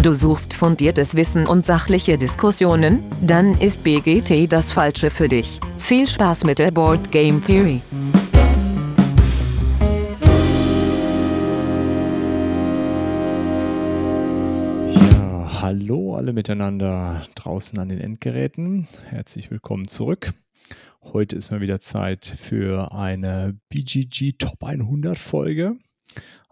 Du suchst fundiertes Wissen und sachliche Diskussionen? Dann ist BGT das Falsche für dich. Viel Spaß mit der Board Game Theory. Ja, hallo alle miteinander draußen an den Endgeräten. Herzlich willkommen zurück. Heute ist mal wieder Zeit für eine BGG Top 100 Folge.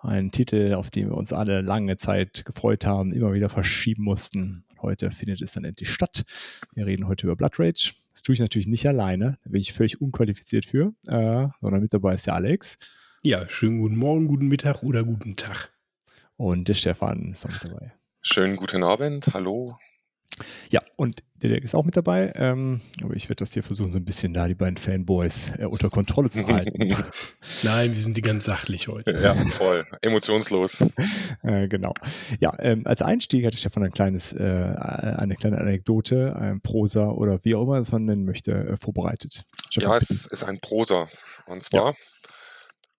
Ein Titel, auf den wir uns alle lange Zeit gefreut haben, immer wieder verschieben mussten. Heute findet es dann endlich statt. Wir reden heute über Blood Rage. Das tue ich natürlich nicht alleine, da bin ich völlig unqualifiziert für, äh, sondern mit dabei ist der Alex. Ja, schönen guten Morgen, guten Mittag oder guten Tag. Und der Stefan ist auch mit dabei. Schönen guten Abend, hallo. Ja, und der Dirk ist auch mit dabei. Ähm, aber ich werde das hier versuchen, so ein bisschen da die beiden Fanboys äh, unter Kontrolle zu halten. Nein, wir sind die ganz sachlich heute. Ja, voll. Emotionslos. äh, genau. Ja, ähm, als Einstieg hatte Stefan ein kleines, äh, eine kleine Anekdote, ein Prosa oder wie auch immer es man nennen möchte, äh, vorbereitet. Stefan, ja, es ist ein Prosa. Und zwar, ja.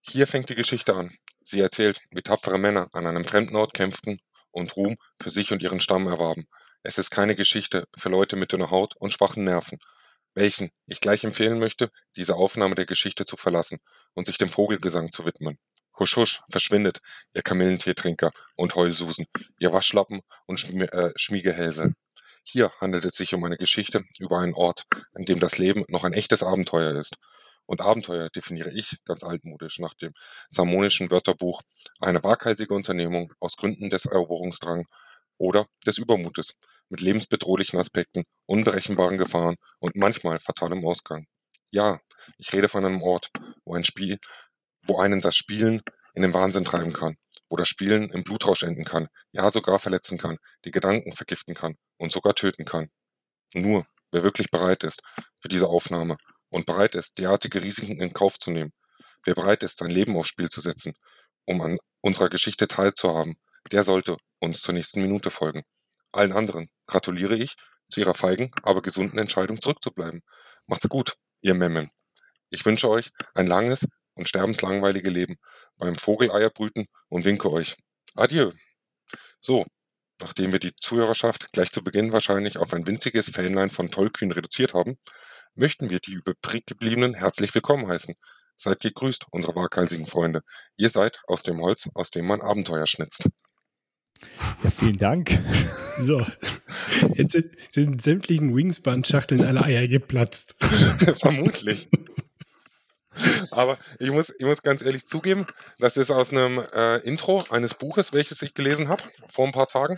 hier fängt die Geschichte an. Sie erzählt, wie tapfere Männer an einem fremden Ort kämpften und Ruhm für sich und ihren Stamm erwarben. Es ist keine Geschichte für Leute mit dünner Haut und schwachen Nerven, welchen ich gleich empfehlen möchte, diese Aufnahme der Geschichte zu verlassen und sich dem Vogelgesang zu widmen. Husch, husch, verschwindet, ihr Kamillentiertrinker und Heulsusen, ihr Waschlappen und Schmi äh, Schmiegehälse. Hier handelt es sich um eine Geschichte über einen Ort, an dem das Leben noch ein echtes Abenteuer ist. Und Abenteuer definiere ich ganz altmodisch nach dem salmonischen Wörterbuch eine waghalsige Unternehmung aus Gründen des Eroberungsdrang oder des Übermutes mit lebensbedrohlichen Aspekten, unberechenbaren Gefahren und manchmal fatalem Ausgang. Ja, ich rede von einem Ort, wo ein Spiel, wo einen das Spielen in den Wahnsinn treiben kann, wo das Spielen im Blutrausch enden kann, ja sogar verletzen kann, die Gedanken vergiften kann und sogar töten kann. Nur, wer wirklich bereit ist für diese Aufnahme und bereit ist, derartige Risiken in Kauf zu nehmen, wer bereit ist, sein Leben aufs Spiel zu setzen, um an unserer Geschichte teilzuhaben, der sollte uns zur nächsten Minute folgen. Allen anderen gratuliere ich zu ihrer feigen, aber gesunden Entscheidung zurückzubleiben. Macht's gut, ihr Memmen. Ich wünsche euch ein langes und sterbenslangweilige Leben beim Vogeleierbrüten und winke euch. Adieu. So, nachdem wir die Zuhörerschaft gleich zu Beginn wahrscheinlich auf ein winziges Fanlein von Tollkühn reduziert haben, möchten wir die übrig gebliebenen herzlich willkommen heißen. Seid gegrüßt, unsere waghalsigen Freunde. Ihr seid aus dem Holz, aus dem man Abenteuer schnitzt. Ja, vielen Dank. So, jetzt sind, sind sämtlichen Wingspan-Schachteln alle Eier geplatzt. Vermutlich. Aber ich muss, ich muss ganz ehrlich zugeben, das ist aus einem äh, Intro eines Buches, welches ich gelesen habe vor ein paar Tagen.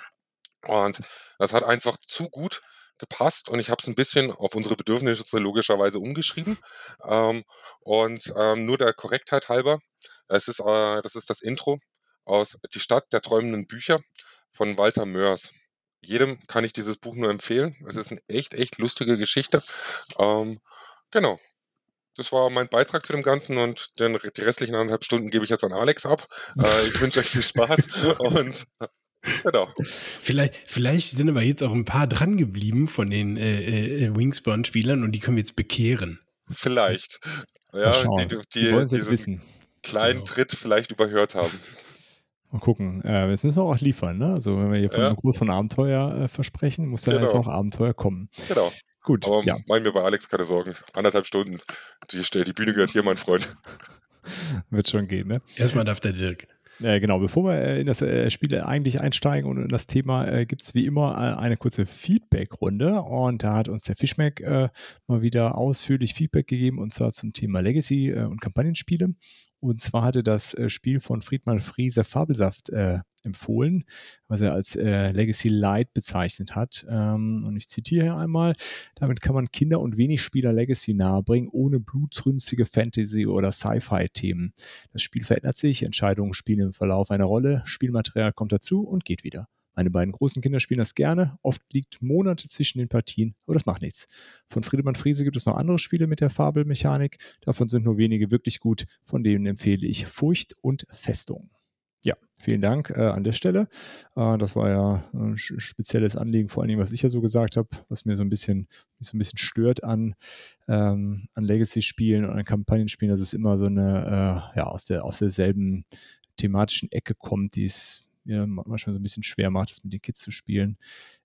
Und das hat einfach zu gut gepasst und ich habe es ein bisschen auf unsere Bedürfnisse logischerweise umgeschrieben. Ähm, und ähm, nur der Korrektheit halber, es ist, äh, das ist das Intro aus Die Stadt der träumenden Bücher von Walter Mörs. Jedem kann ich dieses Buch nur empfehlen. Es ist eine echt, echt lustige Geschichte. Ähm, genau. Das war mein Beitrag zu dem Ganzen und den, die restlichen anderthalb Stunden gebe ich jetzt an Alex ab. Äh, ich wünsche euch viel Spaß und Genau. Vielleicht, vielleicht sind aber jetzt auch ein paar dran geblieben von den äh, äh, Wingspan-Spielern und die können wir jetzt bekehren. Vielleicht. Ja, die, die, die, die wissen. kleinen genau. Tritt vielleicht überhört haben. Mal gucken. Äh, jetzt müssen wir auch liefern, ne? Also wenn wir hier von ja. groß von Abenteuer äh, versprechen, muss dann genau. jetzt auch Abenteuer kommen. Genau. Gut. Aber ja. machen wir bei Alex keine Sorgen. Anderthalb Stunden. Die, die Bühne gehört hier, mein Freund. Wird schon gehen, ne? Erstmal darf der Dirk. Äh, genau, bevor wir äh, in das äh, Spiel eigentlich einsteigen und in das Thema, äh, gibt es wie immer äh, eine kurze Feedback-Runde. Und da hat uns der Fischmeck äh, mal wieder ausführlich Feedback gegeben, und zwar zum Thema Legacy und Kampagnenspiele. Und zwar hatte das äh, Spiel von Friedmann Friese Fabelsaft äh, empfohlen, was er als äh, Legacy Light bezeichnet hat. Ähm, und ich zitiere hier einmal, damit kann man Kinder und wenig Spieler Legacy nahebringen, ohne blutrünstige Fantasy- oder Sci-Fi-Themen. Das Spiel verändert sich, Entscheidungen spielen im Verlauf eine Rolle, Spielmaterial kommt dazu und geht wieder. Meine beiden großen Kinder spielen das gerne. Oft liegt Monate zwischen den Partien, aber das macht nichts. Von Friedemann Friese gibt es noch andere Spiele mit der Fabelmechanik. Davon sind nur wenige wirklich gut. Von denen empfehle ich Furcht und Festung. Ja, vielen Dank äh, an der Stelle. Äh, das war ja ein spezielles Anliegen, vor allem, was ich ja so gesagt habe, was mir so ein bisschen, so ein bisschen stört an, ähm, an Legacy-Spielen und an Kampagnenspielen, dass es immer so eine, äh, ja, aus, der, aus derselben thematischen Ecke kommt, die es mir manchmal so ein bisschen schwer macht, das mit den Kids zu spielen.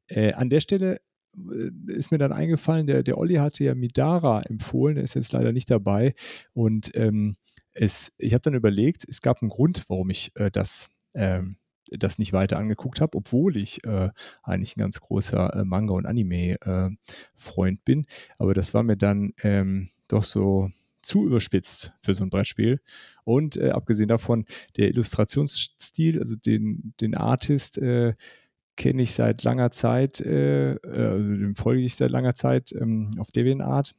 Äh, an der Stelle äh, ist mir dann eingefallen, der, der Olli hatte ja Midara empfohlen, der ist jetzt leider nicht dabei. Und ähm, es, ich habe dann überlegt, es gab einen Grund, warum ich äh, das, ähm, das nicht weiter angeguckt habe, obwohl ich äh, eigentlich ein ganz großer äh, Manga- und Anime-Freund äh, bin. Aber das war mir dann ähm, doch so zu überspitzt für so ein Brettspiel. Und äh, abgesehen davon, der Illustrationsstil, also den, den Artist, äh, kenne ich seit langer Zeit, äh, also dem folge ich seit langer Zeit ähm, auf DeviantArt.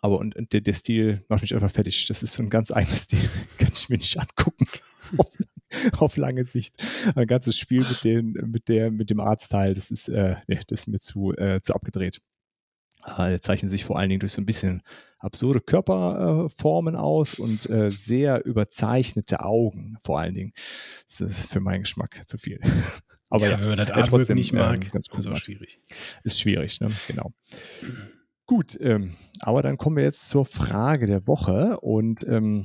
Aber und, und der, der, Stil macht mich einfach fertig. Das ist so ein ganz eigenes Stil, kann ich mir nicht angucken. auf, auf, lange Sicht. Ein ganzes Spiel mit, den, mit, der, mit dem Artstyle, das ist, äh, nee, das ist mir zu, äh, zu abgedreht. Äh, der zeichnet sich vor allen Dingen durch so ein bisschen absurde Körperformen äh, aus und äh, sehr überzeichnete Augen vor allen Dingen. Das ist für meinen Geschmack zu viel. Aber ja, ja, wenn man das Artwork trotzdem, nicht mag, ähm, ganz cool ist auch schwierig. Ist schwierig, ne? Genau. Gut, ähm, aber dann kommen wir jetzt zur Frage der Woche und ähm,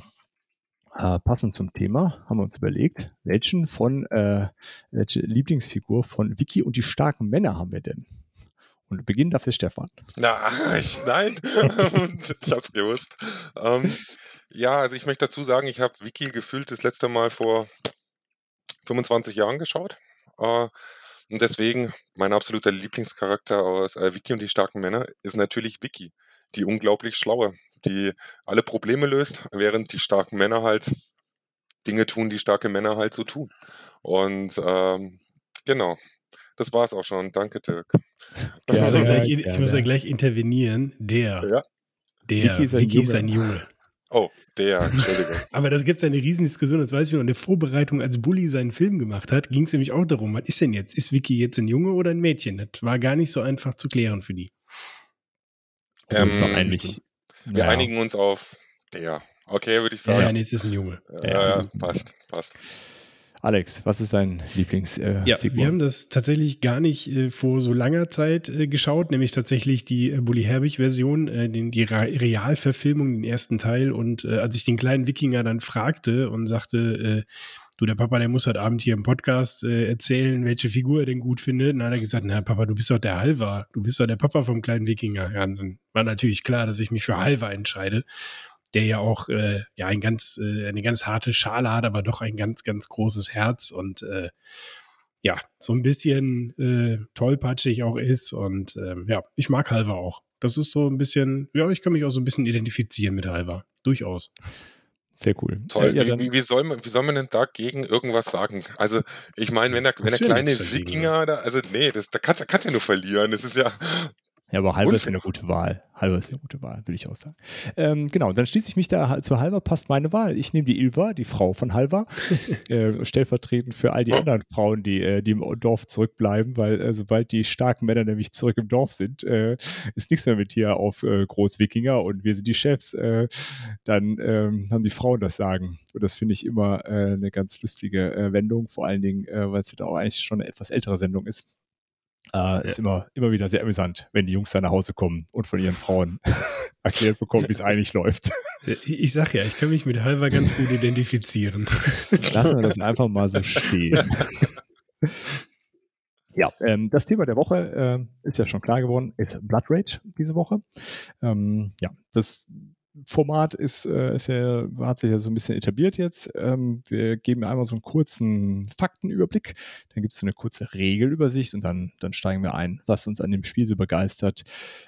äh, passend zum Thema haben wir uns überlegt, welchen von, äh, welche Lieblingsfigur von Vicky und die starken Männer haben wir denn? Und beginnen darf der Stefan. Na, ich, nein, ich hab's gewusst. Ähm, ja, also ich möchte dazu sagen, ich habe Vicky gefühlt das letzte Mal vor 25 Jahren geschaut. Äh, und deswegen mein absoluter Lieblingscharakter aus äh, Vicky und die starken Männer ist natürlich Vicky, die unglaublich schlaue, die alle Probleme löst, während die starken Männer halt Dinge tun, die starke Männer halt so tun. Und ähm, genau, das war's auch schon. Danke, Dirk. Ich muss, ja gleich, ich muss ja gleich intervenieren. Der, ja. der Vicky ist ein, Vicky Junge. Ist ein Junge. Oh, der, Entschuldigung. Aber da gibt es eine Riesendiskussion, das weiß ich noch, in der Vorbereitung, als Bully seinen Film gemacht hat, ging es nämlich auch darum, was ist denn jetzt? Ist Vicky jetzt ein Junge oder ein Mädchen? Das war gar nicht so einfach zu klären für die. Ähm, eigentlich, wir ja. einigen uns auf der. Okay, würde ich sagen. Ja, nee, es ist ein Junge. Ja, ja passt, passt. Alex, was ist dein Lieblings? Äh, ja, Figur? wir haben das tatsächlich gar nicht äh, vor so langer Zeit äh, geschaut, nämlich tatsächlich die äh, Bully Herbig-Version, äh, die Realverfilmung, den ersten Teil. Und äh, als ich den kleinen Wikinger dann fragte und sagte, äh, du, der Papa, der muss heute Abend hier im Podcast äh, erzählen, welche Figur er denn gut findet. Und dann hat er gesagt, na Papa, du bist doch der Halva, du bist doch der Papa vom kleinen Wikinger. Ja, und dann war natürlich klar, dass ich mich für Halva entscheide der ja auch äh, ja ein ganz äh, eine ganz harte Schale hat, aber doch ein ganz ganz großes Herz und äh, ja so ein bisschen äh, tollpatschig auch ist und ähm, ja ich mag Halva auch. Das ist so ein bisschen ja ich kann mich auch so ein bisschen identifizieren mit Halva durchaus. Sehr cool. Toll. Ja, wie, wie, soll man, wie soll man denn dagegen irgendwas sagen? Also, ich meine, wenn der, wenn der kleine Wikinger da, also nee, das, da kannst du ja nur verlieren. Das ist ja, ja, aber Halber ist eine gute Wahl. Halber ist eine gute Wahl, würde ich auch sagen. Ähm, genau, dann schließe ich mich da zu Halber, passt meine Wahl. Ich nehme die Ilva, die Frau von Halber, äh, stellvertretend für all die anderen Frauen, die, äh, die im Dorf zurückbleiben, weil äh, sobald die starken Männer nämlich zurück im Dorf sind, äh, ist nichts mehr mit hier auf äh, Großwikinger und wir sind die Chefs. Äh, dann ähm, haben die Frauen das Sagen. Und das finde ich immer eine ganz lustige Wendung, vor allen Dingen, weil es ja auch eigentlich schon eine etwas ältere Sendung ist. Äh, ja. Ist immer, immer wieder sehr amüsant, wenn die Jungs dann nach Hause kommen und von ihren Frauen erklärt bekommen, wie es eigentlich läuft. Ich sag ja, ich kann mich mit Halver ganz gut identifizieren. Lassen wir das einfach mal so stehen. Ja, ähm, das Thema der Woche äh, ist ja schon klar geworden, ist Blood Rage diese Woche. Ähm, ja, das Format ist, äh, ist ja, hat sich ja so ein bisschen etabliert jetzt. Ähm, wir geben einmal so einen kurzen Faktenüberblick, dann gibt es so eine kurze Regelübersicht und dann, dann steigen wir ein, was uns an dem Spiel so begeistert,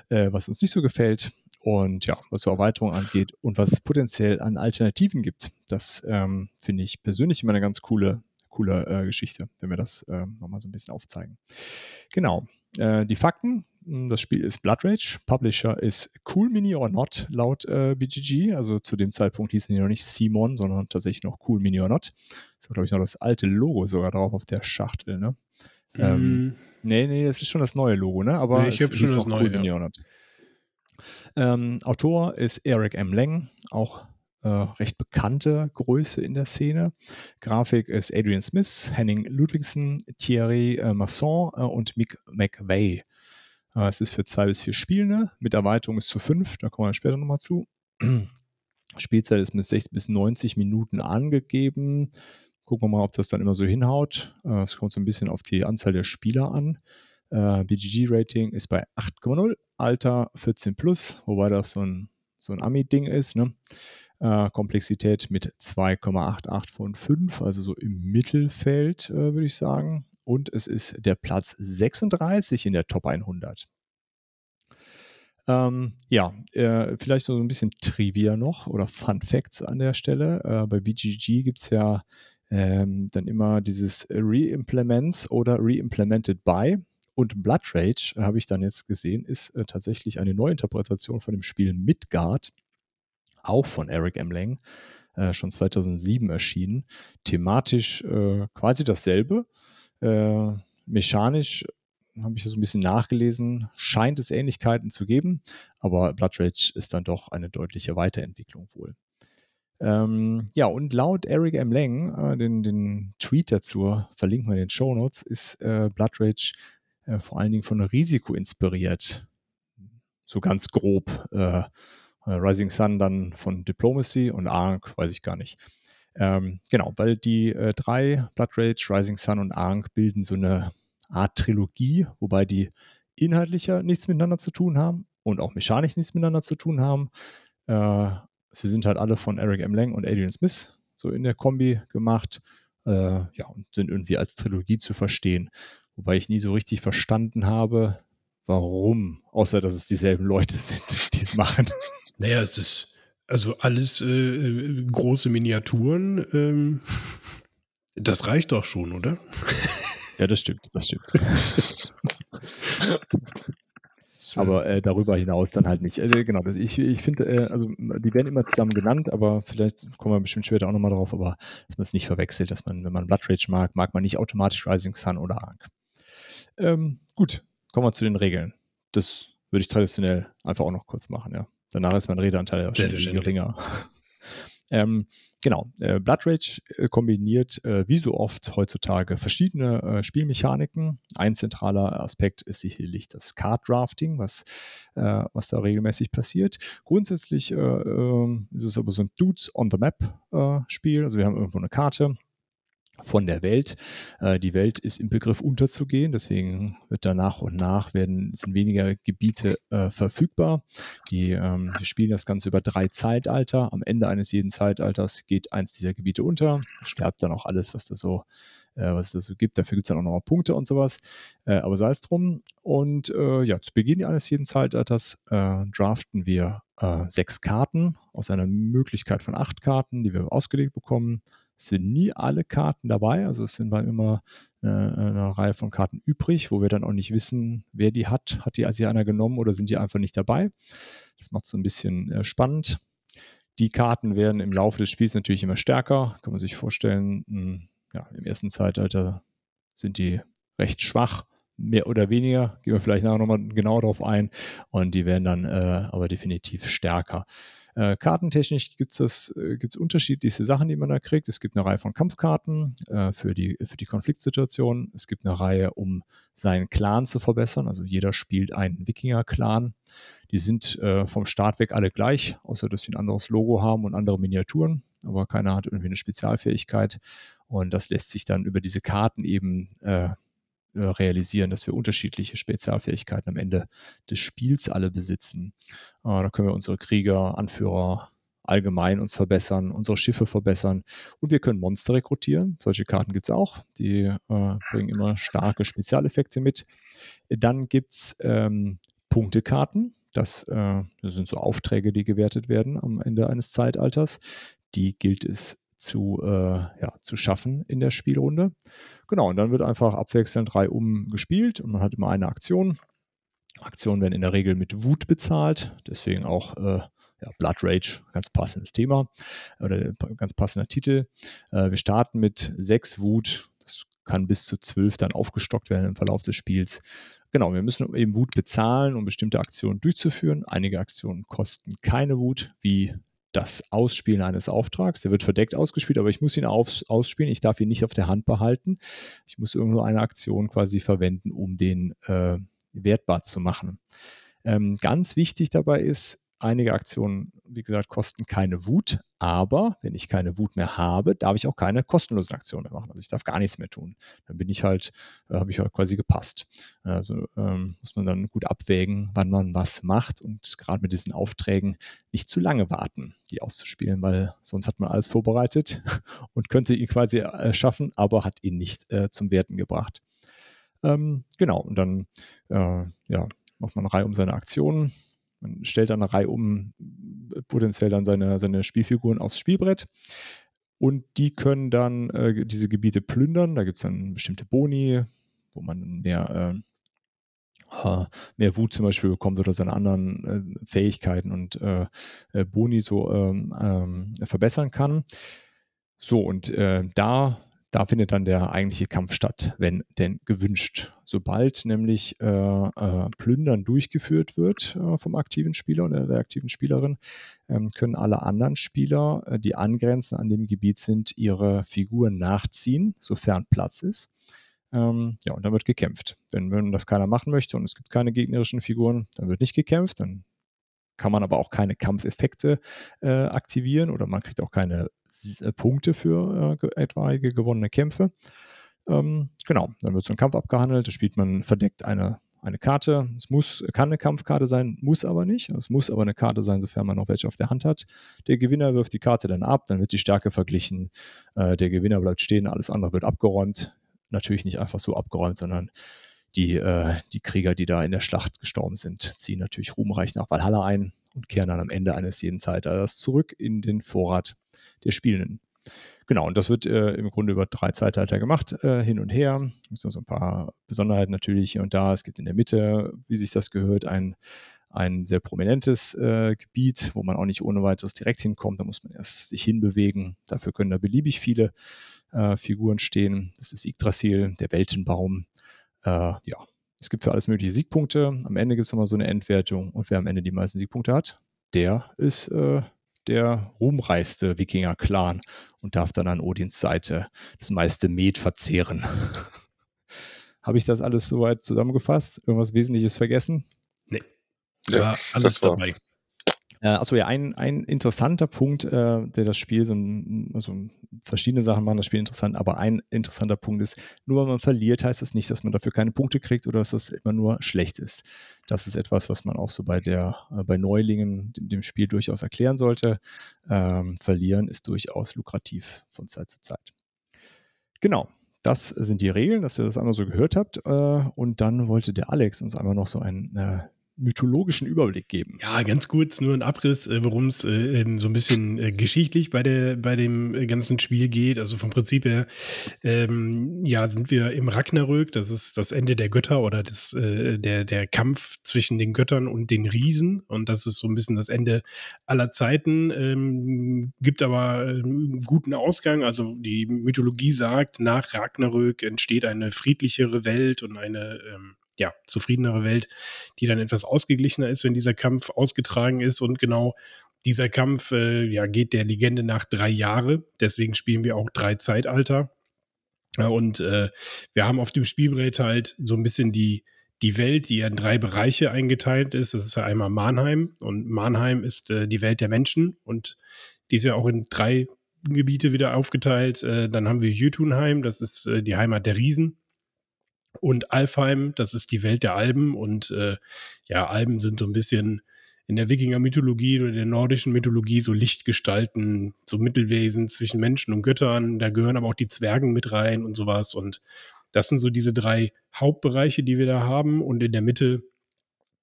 äh, was uns nicht so gefällt und ja, was so Erweiterungen angeht und was es potenziell an Alternativen gibt. Das ähm, finde ich persönlich immer eine ganz coole, coole äh, Geschichte, wenn wir das äh, nochmal so ein bisschen aufzeigen. Genau. Äh, die Fakten, das Spiel ist Blood Rage. Publisher ist Cool Mini or Not laut äh, BGG. Also zu dem Zeitpunkt hießen die noch nicht Simon, sondern tatsächlich noch Cool Mini or Not. Das war, glaube ich, noch das alte Logo sogar drauf auf der Schachtel. Ne? Mm. Ähm, nee, nee, das ist schon das neue Logo, ne? Aber nee, ich habe schon das neue. Cool ja. Mini or Not. Ähm, Autor ist Eric M. Lang, auch äh, recht bekannte Größe in der Szene. Grafik ist Adrian Smith, Henning Ludwigsen, Thierry äh, Masson äh, und Mick McVeigh. Äh, es ist für zwei bis vier Spielende. Mit Erweiterung ist zu fünf, da kommen wir später nochmal zu. Spielzeit ist mit 60 bis 90 Minuten angegeben. gucken wir mal, ob das dann immer so hinhaut. Äh, es kommt so ein bisschen auf die Anzahl der Spieler an. Äh, BGG-Rating ist bei 8,0, Alter 14 plus, wobei das so ein, so ein Ami-Ding ist. Ne? Äh, Komplexität mit 2,88 von 5, also so im Mittelfeld, würde ich sagen. Und es ist der Platz 36 in der Top 100. Ähm, ja, äh, vielleicht so ein bisschen Trivia noch oder Fun Facts an der Stelle. Äh, bei BGG gibt es ja ähm, dann immer dieses Re-Implements oder Re-Implemented by. Und Blood Rage, äh, habe ich dann jetzt gesehen, ist äh, tatsächlich eine Neuinterpretation von dem Spiel Midgard, auch von Eric M. Lang, äh, schon 2007 erschienen. Thematisch äh, quasi dasselbe. Mechanisch habe ich so ein bisschen nachgelesen, scheint es Ähnlichkeiten zu geben, aber Blood Rage ist dann doch eine deutliche Weiterentwicklung wohl. Ähm, ja, und laut Eric M. Lang, äh, den, den Tweet dazu verlinken wir in den Show Notes, ist äh, Blood Rage äh, vor allen Dingen von Risiko inspiriert. So ganz grob. Äh, Rising Sun dann von Diplomacy und Ark, weiß ich gar nicht. Ähm, genau, weil die äh, drei, Blood Rage, Rising Sun und Ark, bilden so eine Art Trilogie, wobei die inhaltlicher nichts miteinander zu tun haben und auch mechanisch nichts miteinander zu tun haben. Äh, sie sind halt alle von Eric M. Lang und Adrian Smith so in der Kombi gemacht. Äh, ja, und sind irgendwie als Trilogie zu verstehen. Wobei ich nie so richtig verstanden habe, warum, außer dass es dieselben Leute sind, die es machen. Naja, es ist also alles äh, äh große Miniaturen. Ähm, das reicht doch schon, oder? Ja, das stimmt, das stimmt. aber äh, darüber hinaus dann halt nicht. Äh, genau, das, ich, ich finde, äh, also die werden immer zusammen genannt, aber vielleicht kommen wir bestimmt später auch nochmal drauf, aber dass man es nicht verwechselt, dass man, wenn man Blood Rage mag, mag man nicht automatisch Rising Sun oder Ark. Ähm, gut, kommen wir zu den Regeln. Das würde ich traditionell einfach auch noch kurz machen, ja. Danach ist mein Redeanteil ja schon geringer. Ähm, genau, äh, Blood Rage äh, kombiniert äh, wie so oft heutzutage verschiedene äh, Spielmechaniken. Ein zentraler Aspekt ist sicherlich das Card Drafting, was, äh, was da regelmäßig passiert. Grundsätzlich äh, ähm, ist es aber so ein Dudes on the Map Spiel. Also wir haben irgendwo eine Karte von der Welt. Äh, die Welt ist im Begriff unterzugehen, deswegen wird da nach und nach werden, sind weniger Gebiete äh, verfügbar. Die, ähm, die spielen das Ganze über drei Zeitalter. Am Ende eines jeden Zeitalters geht eins dieser Gebiete unter, sterbt dann auch alles, was da so äh, was es da so gibt. Dafür gibt es dann auch nochmal Punkte und sowas. Äh, aber sei es drum. Und äh, ja, zu Beginn eines jeden Zeitalters draften wir sechs Karten aus einer Möglichkeit von acht Karten, die wir ausgelegt bekommen sind nie alle Karten dabei. Also es sind dann immer eine, eine, Reihe von Karten übrig, wo wir dann auch nicht wissen, wer die hat. Hat die also einer genommen oder sind die einfach nicht dabei? Das macht es so ein bisschen äh, spannend. Die Karten werden im Laufe des Spiels natürlich immer stärker. Kann man sich vorstellen, mh, hm, ja, im ersten Zeitalter sind die recht schwach mehr oder weniger, gehen wir vielleicht nachher nochmal genau darauf ein. Und die werden dann äh, aber definitiv stärker. Äh, kartentechnisch gibt es äh, gibt's Sachen, die man da kriegt. Es gibt eine Reihe von Kampfkarten äh, für, die, für die Konfliktsituation. Es gibt eine Reihe, um seinen Clan zu verbessern. Also jeder spielt einen Wikinger-Clan. Die sind äh, vom Start weg alle gleich, außer dass sie ein anderes Logo haben und andere Miniaturen. Aber keiner hat irgendwie eine Spezialfähigkeit. Und das lässt sich dann über diese Karten eben äh, realisieren, dass wir unterschiedliche Spezialfähigkeiten am Ende des Spiels alle besitzen. Äh, da können wir unsere Krieger, Anführer allgemein uns verbessern, unsere Schiffe verbessern und wir können Monster rekrutieren. Solche Karten gibt es auch, die äh, bringen immer starke Spezialeffekte mit. Dann gibt es ähm, Punktekarten. Das, äh, das sind so Aufträge, die gewertet werden am Ende eines Zeitalters. Die gilt es zu, äh, ja, zu schaffen in der Spielrunde. Genau, und dann wird einfach abwechselnd drei um gespielt und man hat immer eine Aktion. Aktionen werden in der Regel mit Wut bezahlt, deswegen auch äh, ja, Blood Rage, ganz passendes Thema oder ganz passender Titel. Äh, wir starten mit sechs Wut, das kann bis zu zwölf dann aufgestockt werden im Verlauf des Spiels. Genau, wir müssen eben Wut bezahlen, um bestimmte Aktionen durchzuführen. Einige Aktionen kosten keine Wut, wie das Ausspielen eines Auftrags. Der wird verdeckt ausgespielt, aber ich muss ihn aus, ausspielen. Ich darf ihn nicht auf der Hand behalten. Ich muss irgendwo eine Aktion quasi verwenden, um den äh, wertbar zu machen. Ähm, ganz wichtig dabei ist, einige Aktionen, wie gesagt, kosten keine Wut, aber wenn ich keine Wut mehr habe, darf ich auch keine kostenlosen Aktionen mehr machen. Also ich darf gar nichts mehr tun. Dann bin ich halt, äh, habe ich halt quasi gepasst. Also ähm, muss man dann gut abwägen, wann man was macht und gerade mit diesen Aufträgen nicht zu lange warten, die auszuspielen, weil sonst hat man alles vorbereitet und könnte ihn quasi äh, schaffen, aber hat ihn nicht äh, zum Werten gebracht. Ähm, genau, und dann äh, ja, macht man eine Reihe um seine Aktionen man stellt dann eine Reihe um, potenziell dann seine, seine Spielfiguren aufs Spielbrett. Und die können dann äh, diese Gebiete plündern. Da gibt es dann bestimmte Boni, wo man mehr, äh, mehr Wut zum Beispiel bekommt oder seine anderen äh, Fähigkeiten und äh, äh, Boni so ähm, ähm, verbessern kann. So, und äh, da da findet dann der eigentliche Kampf statt, wenn denn gewünscht. Sobald nämlich äh, äh, Plündern durchgeführt wird äh, vom aktiven Spieler oder der aktiven Spielerin, ähm, können alle anderen Spieler, äh, die angrenzend an dem Gebiet sind, ihre Figuren nachziehen, sofern Platz ist. Ähm, ja, und dann wird gekämpft. Wenn, wenn das keiner machen möchte und es gibt keine gegnerischen Figuren, dann wird nicht gekämpft, dann kann man aber auch keine Kampfeffekte äh, aktivieren oder man kriegt auch keine äh, Punkte für äh, etwaige gewonnene Kämpfe. Ähm, genau, dann wird so ein Kampf abgehandelt, da spielt man verdeckt eine, eine Karte. Es muss, kann eine Kampfkarte sein, muss aber nicht. Es muss aber eine Karte sein, sofern man noch welche auf der Hand hat. Der Gewinner wirft die Karte dann ab, dann wird die Stärke verglichen. Äh, der Gewinner bleibt stehen, alles andere wird abgeräumt. Natürlich nicht einfach so abgeräumt, sondern die, äh, die Krieger, die da in der Schlacht gestorben sind, ziehen natürlich ruhmreich nach Valhalla ein und kehren dann am Ende eines jeden Zeitalters zurück in den Vorrat der Spielenden. Genau, und das wird äh, im Grunde über drei Zeitalter gemacht, äh, hin und her. Es sind so ein paar Besonderheiten natürlich hier und da. Es gibt in der Mitte, wie sich das gehört, ein, ein sehr prominentes äh, Gebiet, wo man auch nicht ohne weiteres direkt hinkommt. Da muss man erst sich hinbewegen. Dafür können da beliebig viele äh, Figuren stehen. Das ist Yggdrasil, der Weltenbaum. Äh, ja, es gibt für alles mögliche Siegpunkte. Am Ende gibt es nochmal so eine Endwertung. Und wer am Ende die meisten Siegpunkte hat, der ist äh, der ruhmreichste Wikinger-Clan und darf dann an Odins Seite das meiste Met verzehren. Habe ich das alles soweit zusammengefasst? Irgendwas Wesentliches vergessen? Nee. Ja, ja alles dabei. Äh, achso, ja, ein, ein interessanter Punkt, äh, der das Spiel so also verschiedene Sachen machen das Spiel interessant, aber ein interessanter Punkt ist, nur weil man verliert, heißt das nicht, dass man dafür keine Punkte kriegt oder dass das immer nur schlecht ist. Das ist etwas, was man auch so bei der, äh, bei Neulingen dem, dem, Spiel durchaus erklären sollte. Ähm, verlieren ist durchaus lukrativ von Zeit zu Zeit. Genau. Das sind die Regeln, dass ihr das einmal so gehört habt. Äh, und dann wollte der Alex uns einmal noch so ein äh, mythologischen Überblick geben. Ja, ganz kurz nur ein Abriss, äh, worum es äh, so ein bisschen äh, geschichtlich bei, der, bei dem äh, ganzen Spiel geht. Also vom Prinzip her, ähm, ja, sind wir im Ragnarök, das ist das Ende der Götter oder das, äh, der, der Kampf zwischen den Göttern und den Riesen. Und das ist so ein bisschen das Ende aller Zeiten, ähm, gibt aber einen guten Ausgang. Also die Mythologie sagt, nach Ragnarök entsteht eine friedlichere Welt und eine ähm, ja, zufriedenere Welt, die dann etwas ausgeglichener ist, wenn dieser Kampf ausgetragen ist. Und genau dieser Kampf äh, ja, geht der Legende nach drei Jahre. Deswegen spielen wir auch drei Zeitalter. Und äh, wir haben auf dem Spielbrett halt so ein bisschen die, die Welt, die in drei Bereiche eingeteilt ist. Das ist ja einmal Mannheim. Und Mannheim ist äh, die Welt der Menschen. Und die ist ja auch in drei Gebiete wieder aufgeteilt. Äh, dann haben wir Jötunheim, das ist äh, die Heimat der Riesen und Alfheim, das ist die Welt der Alben und äh, ja, Alben sind so ein bisschen in der Wikinger-Mythologie oder der nordischen Mythologie so Lichtgestalten, so Mittelwesen zwischen Menschen und Göttern. Da gehören aber auch die Zwergen mit rein und sowas. Und das sind so diese drei Hauptbereiche, die wir da haben. Und in der Mitte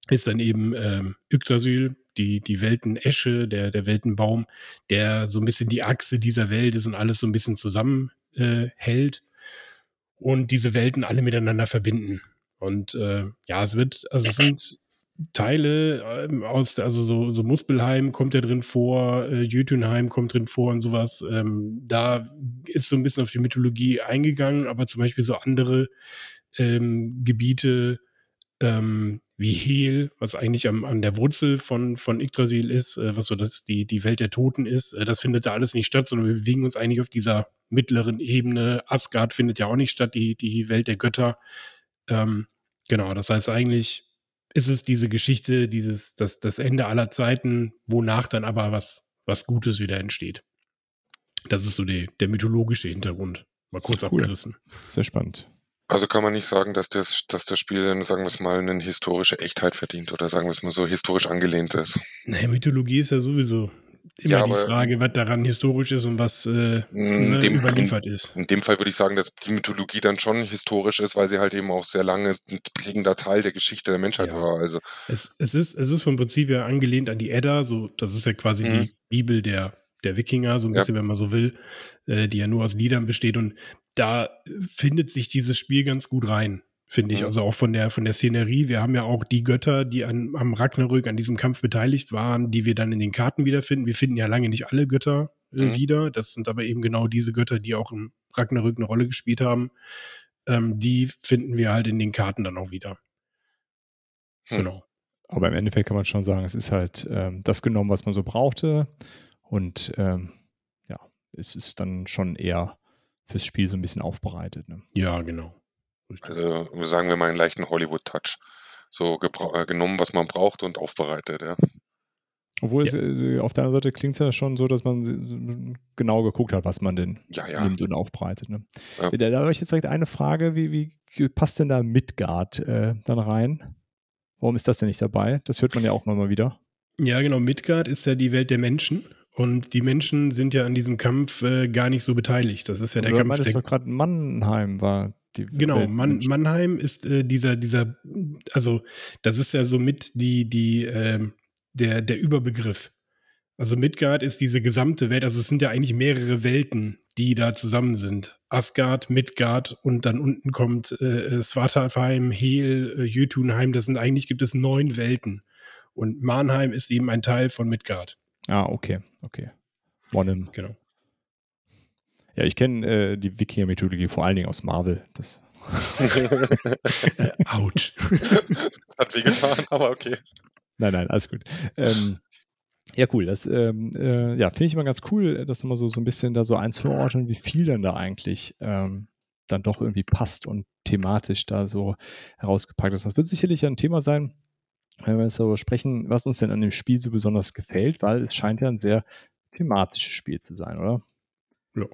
ist dann eben ähm, Yggdrasil, die, die Weltenesche, der, der Weltenbaum, der so ein bisschen die Achse dieser Welt ist und alles so ein bisschen zusammenhält. Äh, und diese Welten alle miteinander verbinden. Und äh, ja, es wird, also es sind Teile äh, aus, also so, so Muspelheim kommt ja drin vor, äh, Jötunheim kommt drin vor und sowas. Ähm, da ist so ein bisschen auf die Mythologie eingegangen, aber zum Beispiel so andere ähm, Gebiete, ähm, wie Hel, was eigentlich am, an der Wurzel von, von Yggdrasil ist, äh, was so das die, die Welt der Toten ist, äh, das findet da alles nicht statt, sondern wir bewegen uns eigentlich auf dieser mittleren Ebene. Asgard findet ja auch nicht statt, die, die Welt der Götter. Ähm, genau, das heißt eigentlich ist es diese Geschichte, dieses, das, das Ende aller Zeiten, wonach dann aber was, was Gutes wieder entsteht. Das ist so die, der mythologische Hintergrund. Mal kurz cool. abgerissen. Sehr spannend. Also kann man nicht sagen, dass das, dass das Spiel, sagen wir es mal, eine historische Echtheit verdient oder sagen wir es mal so, historisch angelehnt ist. Naja, Mythologie ist ja sowieso immer ja, die Frage, was daran historisch ist und was äh, ne, dem, überliefert in, ist. In dem Fall würde ich sagen, dass die Mythologie dann schon historisch ist, weil sie halt eben auch sehr lange ein prägender Teil der Geschichte der Menschheit ja. war. Also es, es, ist, es ist vom Prinzip ja angelehnt an die Edda, so das ist ja quasi mhm. die Bibel der, der Wikinger, so ein bisschen, ja. wenn man so will, äh, die ja nur aus Liedern besteht. Und da findet sich dieses Spiel ganz gut rein finde ich. Mhm. Also auch von der, von der Szenerie. Wir haben ja auch die Götter, die an, am Ragnarök, an diesem Kampf beteiligt waren, die wir dann in den Karten wiederfinden. Wir finden ja lange nicht alle Götter äh, mhm. wieder. Das sind aber eben genau diese Götter, die auch im Ragnarök eine Rolle gespielt haben. Ähm, die finden wir halt in den Karten dann auch wieder. Mhm. Genau. Aber im Endeffekt kann man schon sagen, es ist halt ähm, das genommen, was man so brauchte. Und ähm, ja, es ist dann schon eher fürs Spiel so ein bisschen aufbereitet. Ne? Ja, genau. Also sagen wir mal einen leichten Hollywood-Touch. So äh, genommen, was man braucht und aufbereitet, ja. Obwohl ja. es äh, auf der anderen Seite klingt es ja schon so, dass man genau geguckt hat, was man denn ja, ja. nimmt und aufbereitet. Ne? Ja. Da, da habe ich jetzt direkt eine Frage, wie, wie passt denn da Midgard äh, dann rein? Warum ist das denn nicht dabei? Das hört man ja auch nochmal wieder. Ja, genau. Midgard ist ja die Welt der Menschen. Und die Menschen sind ja an diesem Kampf äh, gar nicht so beteiligt. Das ist ja der Oder Kampf. Das doch gerade Mannheim war genau, Mann, Mannheim ist äh, dieser, dieser, also das ist ja so mit die, die, äh, der, der Überbegriff. Also Midgard ist diese gesamte Welt, also es sind ja eigentlich mehrere Welten, die da zusammen sind. Asgard, Midgard und dann unten kommt äh, äh Svartalfheim, Hel, äh, Jötunheim, das sind eigentlich gibt es neun Welten. Und Mannheim ist eben ein Teil von Midgard. Ah, okay, okay. One Genau. Ja, ich kenne äh, die Wikinger-Mythologie vor allen Dingen aus Marvel. Das Autsch. Hat wehgetan, aber okay. Nein, nein, alles gut. Ähm, ja, cool. Das ähm, äh, ja, finde ich immer ganz cool, das immer so, so ein bisschen da so einzuordnen, wie viel dann da eigentlich ähm, dann doch irgendwie passt und thematisch da so herausgepackt ist. Das wird sicherlich ein Thema sein, wenn wir jetzt darüber sprechen, was uns denn an dem Spiel so besonders gefällt, weil es scheint ja ein sehr thematisches Spiel zu sein, oder? Ja.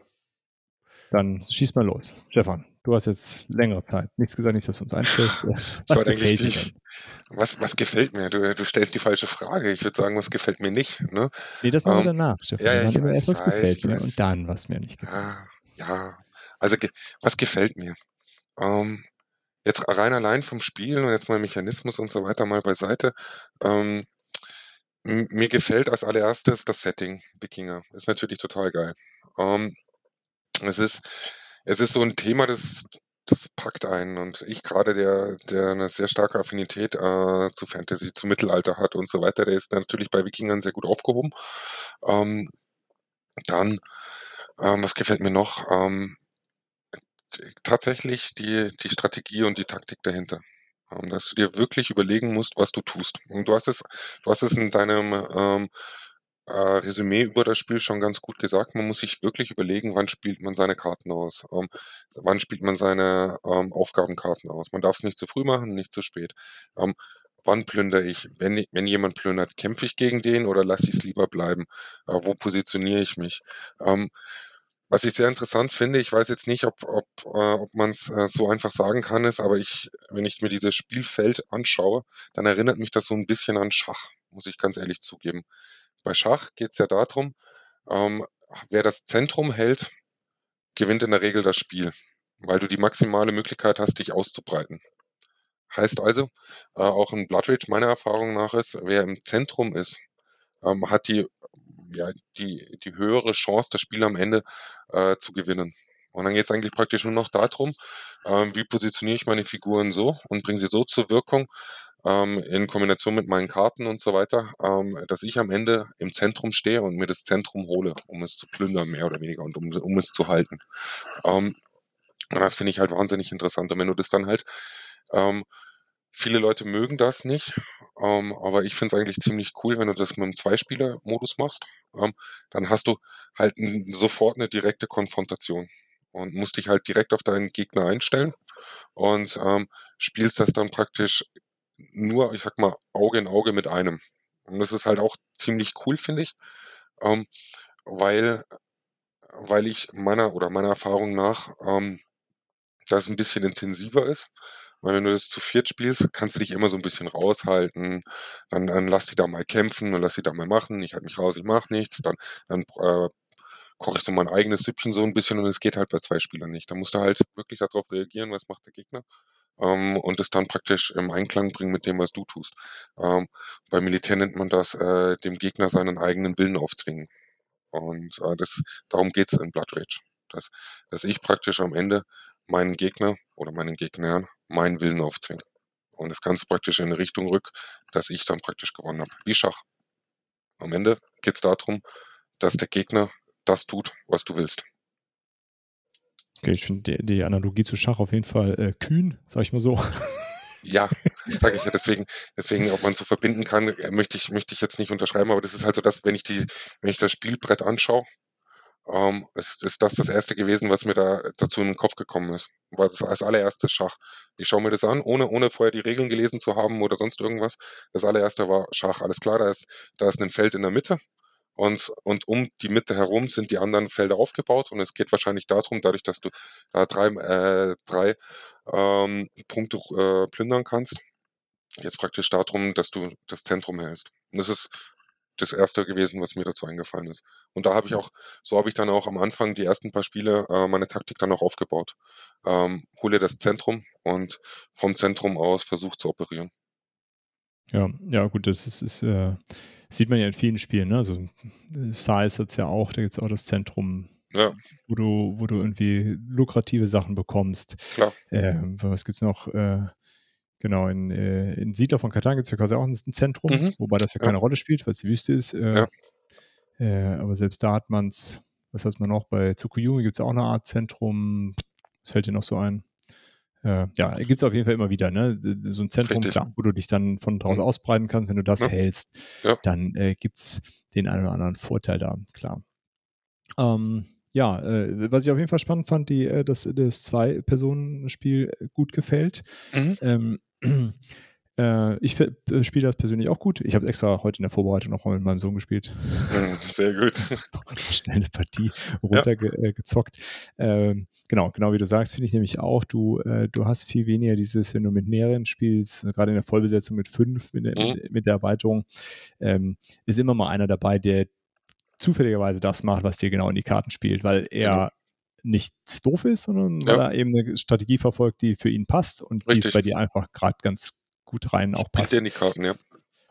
Dann schieß mal los. Stefan, du hast jetzt längere Zeit nichts gesagt, nicht, dass du uns einstellst. Was gefällt dir? Was, was gefällt mir? Du, du stellst die falsche Frage. Ich würde sagen, was gefällt mir nicht. Ne? Nee, das machen um, wir ähm, danach, Stefan. Ja, ja, dann wir erst, was weiß, gefällt mir und dann, was mir nicht gefällt. Ja, ja. also was gefällt mir? Um, ähm, jetzt rein allein vom Spiel und jetzt mal Mechanismus und so weiter mal beiseite. Ähm, mir gefällt als allererstes das Setting Wikinger. Ist natürlich total geil. Um, es ist, es ist so ein Thema, das, das packt einen. Und ich gerade, der, der eine sehr starke Affinität äh, zu Fantasy, zu Mittelalter hat und so weiter, der ist natürlich bei Wikingern sehr gut aufgehoben. Ähm, dann, ähm, was gefällt mir noch? Ähm, tatsächlich die, die Strategie und die Taktik dahinter. Ähm, dass du dir wirklich überlegen musst, was du tust. Und du hast es, du hast es in deinem ähm, äh, Resümee über das Spiel schon ganz gut gesagt. Man muss sich wirklich überlegen, wann spielt man seine Karten aus, ähm, wann spielt man seine ähm, Aufgabenkarten aus. Man darf es nicht zu früh machen, nicht zu spät. Ähm, wann plündere ich? Wenn, wenn jemand plündert, kämpfe ich gegen den oder lasse ich es lieber bleiben? Äh, wo positioniere ich mich? Ähm, was ich sehr interessant finde, ich weiß jetzt nicht, ob, ob, äh, ob man es äh, so einfach sagen kann, ist, aber ich, wenn ich mir dieses Spielfeld anschaue, dann erinnert mich das so ein bisschen an Schach, muss ich ganz ehrlich zugeben. Bei Schach geht es ja darum, ähm, wer das Zentrum hält, gewinnt in der Regel das Spiel, weil du die maximale Möglichkeit hast, dich auszubreiten. Heißt also, äh, auch in Blood Rage meiner Erfahrung nach ist, wer im Zentrum ist, ähm, hat die, ja, die, die höhere Chance, das Spiel am Ende äh, zu gewinnen. Und dann geht es eigentlich praktisch nur noch darum, ähm, wie positioniere ich meine Figuren so und bringe sie so zur Wirkung, ähm, in Kombination mit meinen Karten und so weiter, ähm, dass ich am Ende im Zentrum stehe und mir das Zentrum hole, um es zu plündern, mehr oder weniger, und um, um es zu halten. Ähm, und das finde ich halt wahnsinnig interessant. Und wenn du das dann halt, ähm, viele Leute mögen das nicht, ähm, aber ich finde es eigentlich ziemlich cool, wenn du das mit einem Zweispieler-Modus machst, ähm, dann hast du halt sofort eine direkte Konfrontation und musst dich halt direkt auf deinen Gegner einstellen und ähm, spielst das dann praktisch nur, ich sag mal, Auge in Auge mit einem. Und das ist halt auch ziemlich cool, finde ich, ähm, weil, weil ich meiner oder meiner Erfahrung nach ähm, das ein bisschen intensiver ist. Weil wenn du das zu viert spielst, kannst du dich immer so ein bisschen raushalten. Dann, dann lass die da mal kämpfen, dann lass die da mal machen. Ich halte mich raus, ich mache nichts. Dann, dann äh, koche ich so mein eigenes Süppchen so ein bisschen und es geht halt bei zwei Spielern nicht. Da musst du halt wirklich darauf reagieren, was macht der Gegner ähm, und es dann praktisch im Einklang bringen mit dem, was du tust. Ähm, beim Militär nennt man das äh, dem Gegner seinen eigenen Willen aufzwingen. Und äh, das, darum geht's in Blood Rage. Dass, dass ich praktisch am Ende meinen Gegner oder meinen Gegnern meinen Willen aufzwinge. Und das Ganze praktisch in eine Richtung rück, dass ich dann praktisch gewonnen habe. Wie Schach. Am Ende geht's darum, dass der Gegner das tut, was du willst. Okay, ich finde die, die, Analogie zu Schach auf jeden Fall äh, kühn, sag ich mal so. Ja, sage ich ja deswegen, deswegen, ob man so verbinden kann, äh, möchte ich, möchte ich jetzt nicht unterschreiben, aber das ist halt so, dass wenn ich die, wenn ich das Spielbrett anschaue, ähm, ist, ist das das erste gewesen, was mir da dazu in den Kopf gekommen ist. War das als allererstes Schach. Ich schaue mir das an, ohne, ohne vorher die Regeln gelesen zu haben oder sonst irgendwas. Das allererste war Schach. Alles klar, da ist, da ist ein Feld in der Mitte und, und um die Mitte herum sind die anderen Felder aufgebaut und es geht wahrscheinlich darum, dadurch, dass du da drei, äh, drei ähm, Punkte äh, plündern kannst, jetzt praktisch darum, dass du das Zentrum hältst. Und das ist das erste gewesen, was mir dazu eingefallen ist. Und da habe ich auch, so habe ich dann auch am Anfang die ersten paar Spiele äh, meine Taktik dann auch aufgebaut. Ähm, hole das Zentrum und vom Zentrum aus versuch zu operieren. Ja, ja, gut, das ist, ist äh, sieht man ja in vielen Spielen, ne? Also Size hat es ja auch, da gibt es auch das Zentrum, ja. wo du, wo du irgendwie lukrative Sachen bekommst. Klar. Äh, was gibt es noch? Äh, genau, in, äh, in Siedler von Katan gibt es ja quasi auch ein, Zentrum, mhm. wobei das ja keine ja. Rolle spielt, weil es die Wüste ist. Äh, ja. Äh, aber selbst da hat man es, was heißt man noch, bei Tsukuyumi gibt es auch eine Art Zentrum. Was fällt dir noch so ein? Äh, ja, gibt es auf jeden Fall immer wieder, ne? So ein Zentrum, klar, wo du dich dann von draußen mhm. ausbreiten kannst. Wenn du das ja. hältst, ja. dann äh, gibt es den einen oder anderen Vorteil da, klar. Ähm, ja, äh, was ich auf jeden Fall spannend fand, die, äh, dass das Zwei-Personen-Spiel gut gefällt. Mhm. Ähm, äh, ich äh, spiele das persönlich auch gut. Ich habe extra heute in der Vorbereitung noch mal mit meinem Sohn gespielt. Sehr gut. Schnell eine Partie runtergezockt. Ja. Ähm, genau, genau wie du sagst, finde ich nämlich auch, du, äh, du hast viel weniger dieses, wenn du mit mehreren spielst, gerade in der Vollbesetzung mit fünf, mit, mhm. mit, mit der Erweiterung, ähm, ist immer mal einer dabei, der zufälligerweise das macht, was dir genau in die Karten spielt, weil er mhm nicht doof ist, sondern ja. weil er eben eine Strategie verfolgt, die für ihn passt und Richtig. die es bei dir einfach gerade ganz gut rein auch passt. in die Karten, ja.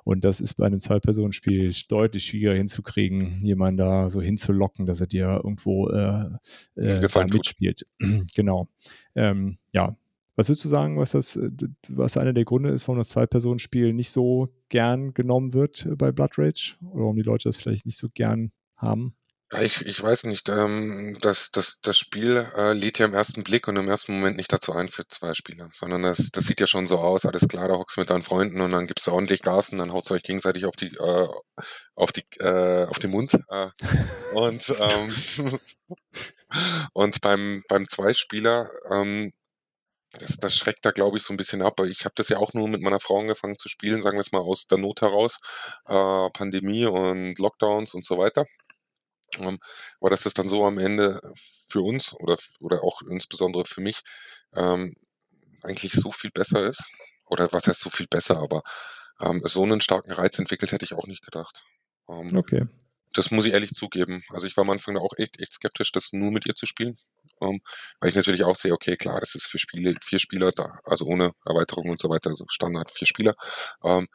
Und das ist bei einem Zwei-Personen-Spiel deutlich schwieriger hinzukriegen, jemanden da so hinzulocken, dass er dir irgendwo äh, äh, mitspielt. genau. Ähm, ja. Was würdest du sagen, was das, äh, was einer der Gründe ist, warum das Zwei-Personen-Spiel nicht so gern genommen wird bei Blood Rage? Oder warum die Leute das vielleicht nicht so gern haben? Ja, ich, ich weiß nicht. Ähm, das, das, das Spiel äh, lädt ja im ersten Blick und im ersten Moment nicht dazu ein für zwei Spieler, sondern das, das sieht ja schon so aus, alles klar, da hockst du mit deinen Freunden und dann gibst du ordentlich Gas und dann haut euch gegenseitig auf die, äh, auf die, äh, auf den Mund. Äh, und ähm, und beim, beim Zweispieler, ähm, das, das schreckt da, glaube ich, so ein bisschen ab. Ich habe das ja auch nur mit meiner Frau angefangen zu spielen, sagen wir es mal aus der Not heraus, äh, Pandemie und Lockdowns und so weiter. Aber dass das dann so am Ende für uns oder, oder auch insbesondere für mich ähm, eigentlich so viel besser ist. Oder was heißt so viel besser, aber ähm, so einen starken Reiz entwickelt hätte ich auch nicht gedacht. Ähm, okay. Das muss ich ehrlich zugeben. Also ich war am Anfang auch echt, echt skeptisch, das nur mit ihr zu spielen. Ähm, weil ich natürlich auch sehe, okay, klar, das ist für Spiele, vier Spieler da, also ohne Erweiterung und so weiter, also Standard vier Spieler. Ähm,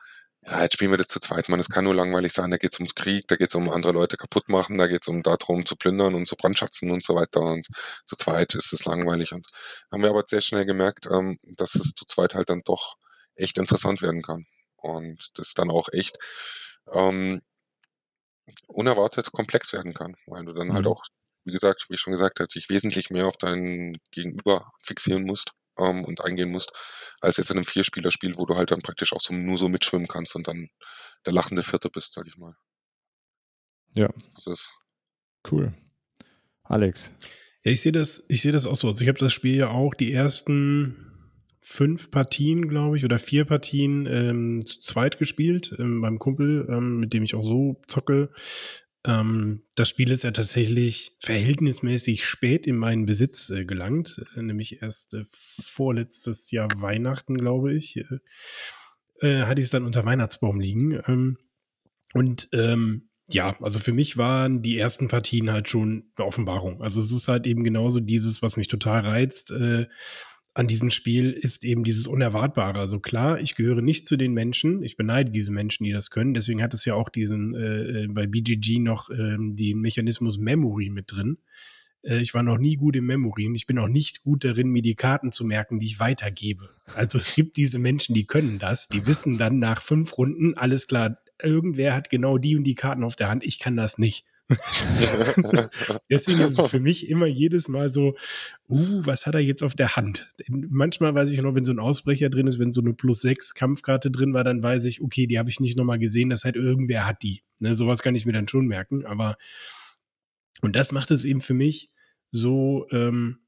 ja, jetzt spielen wir das zu zweit, man, es kann nur langweilig sein, da geht es ums Krieg, da geht es um andere Leute kaputt machen, da geht es um darum zu plündern und zu brandschatzen und so weiter. Und zu zweit ist es langweilig. Und haben wir aber sehr schnell gemerkt, ähm, dass es zu zweit halt dann doch echt interessant werden kann. Und das dann auch echt ähm, unerwartet komplex werden kann, weil du dann halt mhm. halt auch, wie gesagt, wie ich schon gesagt habe, dich wesentlich mehr auf deinen Gegenüber fixieren musst ähm, und eingehen musst, als jetzt in einem Vierspielerspiel, wo du halt dann praktisch auch so, nur so mitschwimmen kannst und dann der lachende Vierte bist, sag ich mal. Ja. Das ist cool. Alex. Ja, ich sehe das, ich sehe das auch so. Also ich habe das Spiel ja auch die ersten fünf Partien, glaube ich, oder vier Partien ähm, zu zweit gespielt ähm, beim Kumpel, ähm, mit dem ich auch so zocke. Ähm, das Spiel ist ja tatsächlich verhältnismäßig spät in meinen Besitz äh, gelangt, äh, nämlich erst äh, vorletztes Jahr Weihnachten, glaube ich, äh, äh, hatte ich es dann unter Weihnachtsbaum liegen. Ähm, und ähm, ja, also für mich waren die ersten Partien halt schon eine Offenbarung. Also es ist halt eben genauso dieses, was mich total reizt äh, an diesem Spiel, ist eben dieses Unerwartbare. Also klar, ich gehöre nicht zu den Menschen. Ich beneide diese Menschen, die das können. Deswegen hat es ja auch diesen äh, äh bei BGG noch äh, den Mechanismus Memory mit drin. Äh, ich war noch nie gut im Memory und ich bin auch nicht gut darin, mir die Karten zu merken, die ich weitergebe. Also es gibt diese Menschen, die können das, die wissen dann nach fünf Runden, alles klar, irgendwer hat genau die und die Karten auf der Hand, ich kann das nicht. Deswegen ist es für mich immer jedes Mal so, uh, was hat er jetzt auf der Hand? Manchmal weiß ich noch, wenn so ein Ausbrecher drin ist, wenn so eine plus 6 Kampfkarte drin war, dann weiß ich, okay, die habe ich nicht nochmal gesehen, das heißt, irgendwer hat die. Ne, sowas kann ich mir dann schon merken, aber und das macht es eben für mich so, ähm,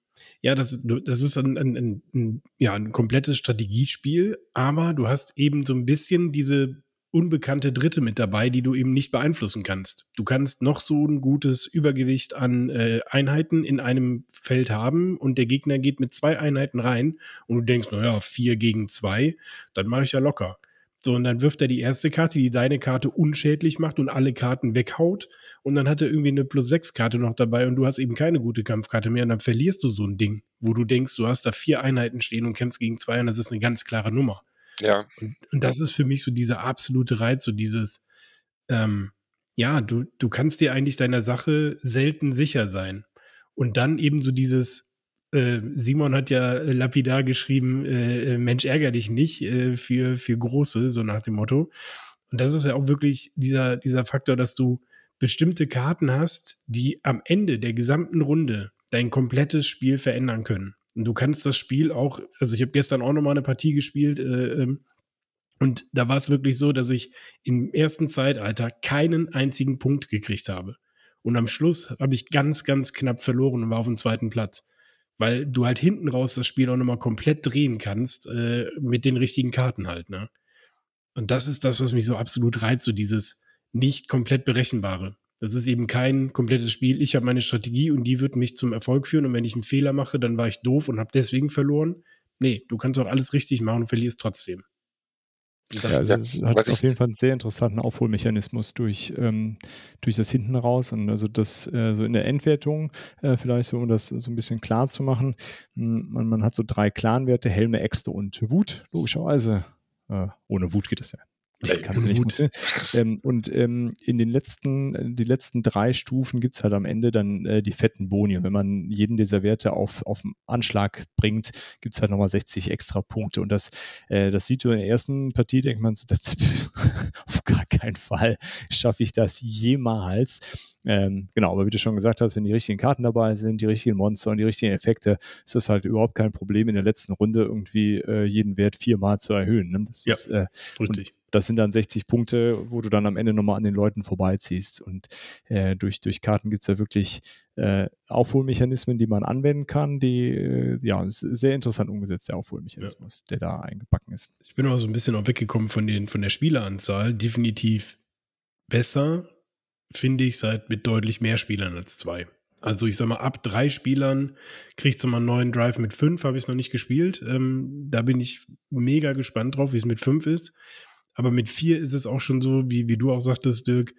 ja, das, das ist ein, ein, ein, ja, ein komplettes Strategiespiel, aber du hast eben so ein bisschen diese unbekannte Dritte mit dabei, die du eben nicht beeinflussen kannst. Du kannst noch so ein gutes Übergewicht an äh, Einheiten in einem Feld haben und der Gegner geht mit zwei Einheiten rein und du denkst, naja, vier gegen zwei, dann mache ich ja locker. So, und dann wirft er die erste Karte, die deine Karte unschädlich macht und alle Karten weghaut. Und dann hat er irgendwie eine Plus-6-Karte noch dabei und du hast eben keine gute Kampfkarte mehr. Und dann verlierst du so ein Ding, wo du denkst, du hast da vier Einheiten stehen und kämpfst gegen zwei und das ist eine ganz klare Nummer. Ja. Und, und das ist für mich so dieser absolute Reiz, so dieses, ähm, ja, du, du kannst dir eigentlich deiner Sache selten sicher sein. Und dann eben so dieses, äh, Simon hat ja lapidar geschrieben, äh, äh, Mensch, ärger dich nicht äh, für, für Große, so nach dem Motto. Und das ist ja auch wirklich dieser, dieser Faktor, dass du bestimmte Karten hast, die am Ende der gesamten Runde dein komplettes Spiel verändern können. Und du kannst das Spiel auch, also ich habe gestern auch nochmal eine Partie gespielt, äh, ähm, und da war es wirklich so, dass ich im ersten Zeitalter keinen einzigen Punkt gekriegt habe. Und am Schluss habe ich ganz, ganz knapp verloren und war auf dem zweiten Platz. Weil du halt hinten raus das Spiel auch nochmal komplett drehen kannst, äh, mit den richtigen Karten halt, ne? Und das ist das, was mich so absolut reizt, so dieses nicht komplett berechenbare. Das ist eben kein komplettes Spiel. Ich habe meine Strategie und die wird mich zum Erfolg führen. Und wenn ich einen Fehler mache, dann war ich doof und habe deswegen verloren. Nee, du kannst auch alles richtig machen und verlierst trotzdem. Das, ja, also es hat auf jeden Fall einen sehr interessanten Aufholmechanismus durch, ähm, durch das hinten raus und also das äh, so in der Endwertung äh, vielleicht so, um das so ein bisschen klar zu machen. Hm, man, man hat so drei Clanwerte, Helme, Äxte und Wut, logischerweise. Äh, ohne Wut geht das ja kannst du nicht funktionieren. Ähm, und ähm, in den letzten, die letzten drei Stufen gibt es halt am Ende dann äh, die fetten Boni. Und wenn man jeden dieser Werte auf, auf Anschlag bringt, gibt es halt nochmal 60 extra Punkte. Und das, äh, das sieht du in der ersten Partie, denkt man so, das, auf gar keinen Fall schaffe ich das jemals. Ähm, genau, aber wie du schon gesagt hast, wenn die richtigen Karten dabei sind, die richtigen Monster und die richtigen Effekte, ist das halt überhaupt kein Problem, in der letzten Runde irgendwie äh, jeden Wert viermal zu erhöhen. Ne? Das ja, ist, äh, richtig das sind dann 60 Punkte, wo du dann am Ende nochmal an den Leuten vorbeiziehst. Und äh, durch, durch Karten gibt es ja wirklich äh, Aufholmechanismen, die man anwenden kann, die äh, ja sehr interessant umgesetzt, der Aufholmechanismus, ja. der da eingebacken ist. Ich bin auch so ein bisschen auch weggekommen von, den, von der Spieleranzahl. Definitiv besser, finde ich, seit mit deutlich mehr Spielern als zwei. Also ich sag mal, ab drei Spielern kriegst du mal einen neuen Drive mit fünf, habe ich noch nicht gespielt. Ähm, da bin ich mega gespannt drauf, wie es mit fünf ist. Aber mit vier ist es auch schon so, wie, wie du auch sagtest, Dirk,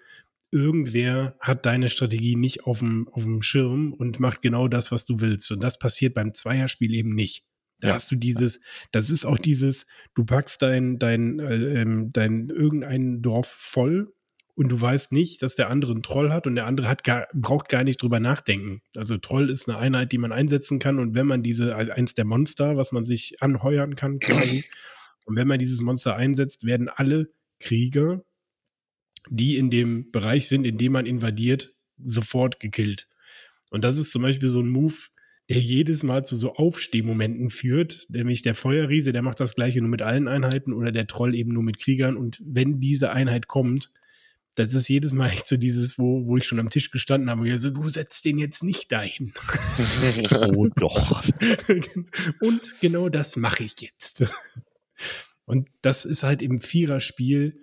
irgendwer hat deine Strategie nicht auf dem, auf dem Schirm und macht genau das, was du willst. Und das passiert beim Zweierspiel eben nicht. Da ja. hast du dieses, das ist auch dieses, du packst dein, dein, äh, ähm, dein irgendein Dorf voll und du weißt nicht, dass der andere einen Troll hat und der andere hat gar, braucht gar nicht drüber nachdenken. Also Troll ist eine Einheit, die man einsetzen kann und wenn man diese, eins der Monster, was man sich anheuern kann, quasi, Und wenn man dieses Monster einsetzt, werden alle Krieger, die in dem Bereich sind, in dem man invadiert, sofort gekillt. Und das ist zum Beispiel so ein Move, der jedes Mal zu so Aufstehmomenten führt, nämlich der Feuerriese, der macht das gleiche nur mit allen Einheiten oder der Troll eben nur mit Kriegern. Und wenn diese Einheit kommt, das ist jedes Mal echt so dieses, wo, wo ich schon am Tisch gestanden habe, ja, so, du setzt den jetzt nicht dahin. oh doch. Und genau das mache ich jetzt. Und das ist halt im Viererspiel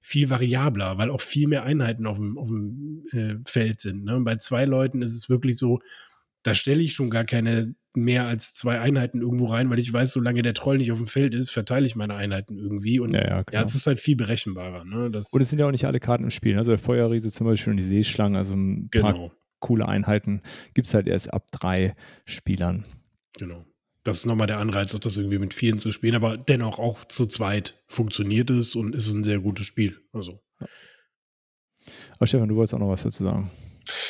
viel variabler, weil auch viel mehr Einheiten auf dem, auf dem äh, Feld sind. Ne? Und bei zwei Leuten ist es wirklich so, da stelle ich schon gar keine mehr als zwei Einheiten irgendwo rein, weil ich weiß, solange der Troll nicht auf dem Feld ist, verteile ich meine Einheiten irgendwie. Und Ja, ja, ja, es ist halt viel berechenbarer. Ne? Das, Und es sind ja auch nicht alle Karten im Spiel. Also der Feuerriese zum Beispiel und die Seeschlange, also ein paar genau, coole Einheiten gibt es halt erst ab drei Spielern. genau. Das ist nochmal der Anreiz, auch das irgendwie mit vielen zu spielen, aber dennoch auch zu zweit funktioniert es und ist ein sehr gutes Spiel. Also, Aber Stefan, du wolltest auch noch was dazu sagen.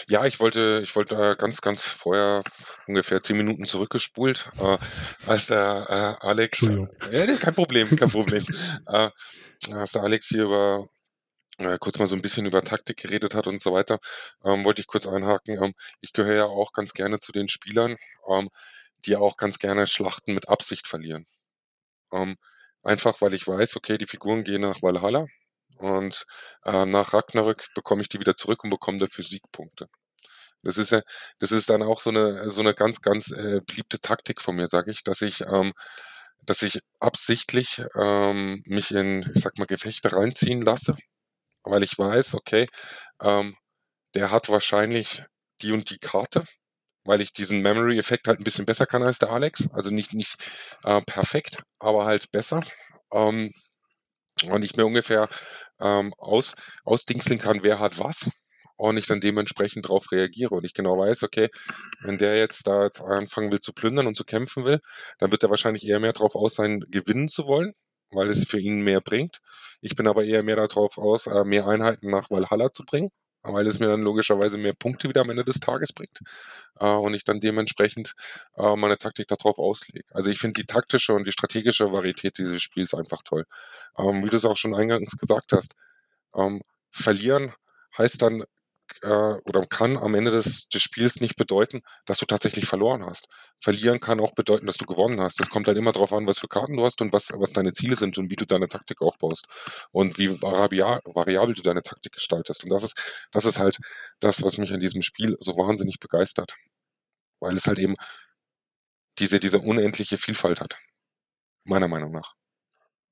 Ja, ich wollte, ich wollte äh, ganz, ganz vorher ungefähr zehn Minuten zurückgespult, äh, als der äh, Alex. Nee, kein Problem, kein Problem. äh, als der Alex hier über äh, kurz mal so ein bisschen über Taktik geredet hat und so weiter, ähm, wollte ich kurz einhaken. Ähm, ich gehöre ja auch ganz gerne zu den Spielern, ähm, die auch ganz gerne Schlachten mit Absicht verlieren. Ähm, einfach weil ich weiß, okay, die Figuren gehen nach Valhalla und äh, nach Ragnarök bekomme ich die wieder zurück und bekomme dafür Siegpunkte. Das ist das ist dann auch so eine so eine ganz ganz äh, beliebte Taktik von mir, sage ich, dass ich ähm, dass ich absichtlich ähm, mich in, ich sag mal, Gefechte reinziehen lasse, weil ich weiß, okay, ähm, der hat wahrscheinlich die und die Karte, weil ich diesen Memory-Effekt halt ein bisschen besser kann als der Alex. Also nicht nicht äh, perfekt, aber halt besser. Ähm, und ich mir ungefähr ähm, aus, ausdingseln kann, wer hat was und ich dann dementsprechend darauf reagiere und ich genau weiß, okay, wenn der jetzt da jetzt anfangen will zu plündern und zu kämpfen will, dann wird er wahrscheinlich eher mehr darauf aus sein, gewinnen zu wollen, weil es für ihn mehr bringt. Ich bin aber eher mehr darauf aus, äh, mehr Einheiten nach Valhalla zu bringen, weil es mir dann logischerweise mehr Punkte wieder am Ende des Tages bringt äh, und ich dann dementsprechend äh, meine Taktik darauf auslege. Also ich finde die taktische und die strategische Varietät dieses Spiels einfach toll. Ähm, wie du es auch schon eingangs gesagt hast, ähm, verlieren heißt dann äh, oder kann am Ende des, des Spiels nicht bedeuten, dass du tatsächlich verloren hast. Verlieren kann auch bedeuten, dass du gewonnen hast. Das kommt halt immer darauf an, was für Karten du hast und was, was deine Ziele sind und wie du deine Taktik aufbaust und wie variabel, du deine Taktik gestaltest. Und das ist, das ist halt das, was mich an diesem Spiel so wahnsinnig begeistert. Weil es halt eben diese, diese unendliche Vielfalt hat. Meiner Meinung nach.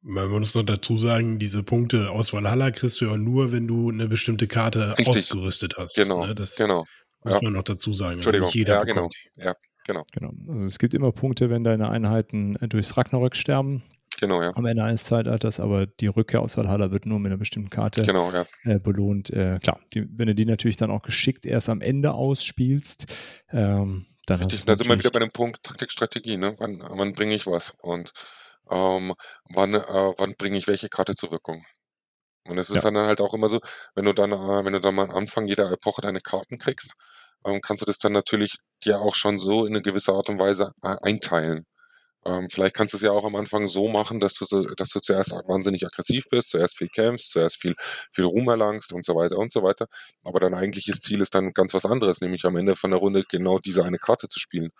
Man muss noch dazu sagen, diese Punkte aus Valhalla kriegst du ja nur, wenn du eine bestimmte Karte Richtig. ausgerüstet hast. Genau, ne? Das genau. muss ja. man noch dazu sagen. Also Entschuldigung. nicht jeder ja, genau. Ja, genau. Genau. Also es gibt immer Punkte, wenn deine Einheiten äh, durchs Ragnarök sterben Genau, ja. am Ende eines Zeitalters, aber die Rückkehr aus Valhalla wird nur mit einer bestimmten Karte Genau, ja. äh, belohnt. Äh, klar, die, wenn du die natürlich dann auch geschickt erst am Ende ausspielst, ähm, dann hast Richtig, du da sind wir wieder bei dem Punkt Taktik, Strategie, ne? Wann, wann bringe ich was? Und ähm, wann, äh, wann bringe ich welche Karte zur Wirkung? Und es ist Ja. dann halt auch immer so, wenn du dann, äh, wenn du dann mal am Anfang jeder Epoche deine Karten kriegst, ähm, kannst du das dann natürlich dir auch schon so in eine gewisse Art und Weise äh, einteilen. Ähm, vielleicht kannst du es ja auch am Anfang so machen, dass du, so, dass du zuerst wahnsinnig aggressiv bist, zuerst viel kämpfst, zuerst viel, viel Ruhm erlangst und so weiter und so weiter. Aber dein eigentliches Ziel ist dann ganz was anderes, nämlich am Ende von der Runde genau diese eine Karte zu spielen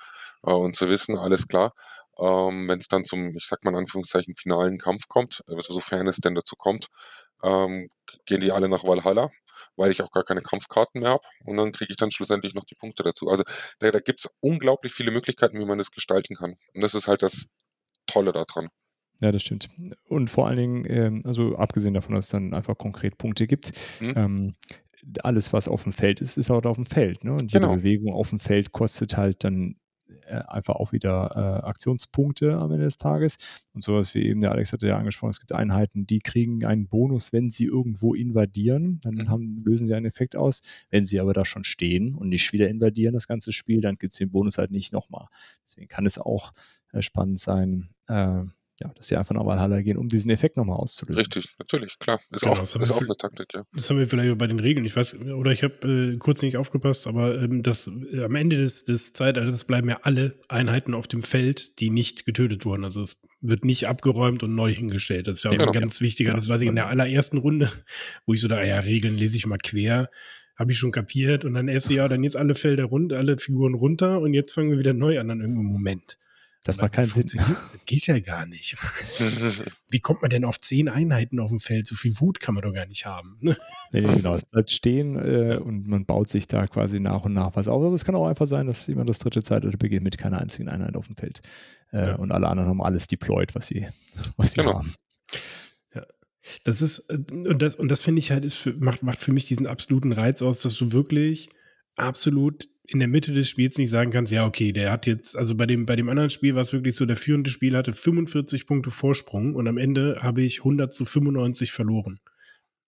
äh, und zu wissen, alles klar, ähm, wenn es dann zum, ich sag mal in Anführungszeichen, finalen Kampf kommt, äh, sofern es denn dazu kommt, ähm, gehen die alle nach Valhalla, weil ich auch gar keine Kampfkarten mehr habe und dann kriege ich dann schlussendlich noch die Punkte dazu. Also da, da gibt es unglaublich viele Möglichkeiten, wie man das gestalten kann. Und das ist halt das Tolle daran. Ja, das stimmt. Und vor allen Dingen, ähm, also abgesehen davon, dass es dann einfach konkret Punkte gibt, Mhm. ähm, alles, was auf dem Feld ist, ist auch auf dem Feld. Ne? Und jede Genau. Bewegung auf dem Feld kostet halt dann einfach auch wieder äh, Aktionspunkte am Ende des Tages. Und sowas wie eben der Alex hatte ja angesprochen, es gibt Einheiten, die kriegen einen Bonus, wenn sie irgendwo invadieren. Dann Mhm. haben, lösen sie einen Effekt aus. Wenn sie aber da schon stehen und nicht wieder invadieren, das ganze Spiel, dann gibt es den Bonus halt nicht nochmal. Deswegen kann es auch äh, spannend sein, äh, ja, dass sie einfach nach Valhalla gehen, um diesen Effekt nochmal auszulösen. Richtig, natürlich, klar. Ist Genau, auch, das haben ist wir auch eine Taktik, ja. Das haben wir vielleicht auch bei den Regeln. Ich weiß, oder ich habe äh, kurz nicht aufgepasst, aber ähm, das, äh, am Ende des, des Zeitalters bleiben ja alle Einheiten auf dem Feld, die nicht getötet wurden. Also es wird nicht abgeräumt und neu hingestellt. Das ist ja auch Genau. ein ganz wichtiger. Das weiß ich in der allerersten Runde, wo ich so da, ja, Regeln lese ich mal quer. Habe ich schon kapiert und dann erst, ja, dann jetzt alle Felder runter, alle Figuren runter und jetzt fangen wir wieder neu an an irgendeinem Moment. Das macht keinen Sinn. Das geht ja gar nicht. Wie kommt man denn auf zehn Einheiten auf dem Feld? So viel Wut kann man doch gar nicht haben. nee, nee, genau. Es bleibt stehen äh, und man baut sich da quasi nach und nach was auf. Aber es kann auch einfach sein, dass jemand das dritte Zeitalter beginnt mit keiner einzigen Einheit auf dem Feld. Äh, ja. Und alle anderen haben alles deployed, was sie, was sie genau. haben. Ja. Das ist, äh, und das, und das finde ich halt, ist für, macht, macht für mich diesen absoluten Reiz aus, dass du wirklich absolut in der Mitte des Spiels nicht sagen kannst, ja, okay, der hat jetzt, also bei dem, bei dem anderen Spiel war es wirklich so, der führende Spieler hatte 45 Punkte Vorsprung und am Ende habe ich 100 zu 95 verloren.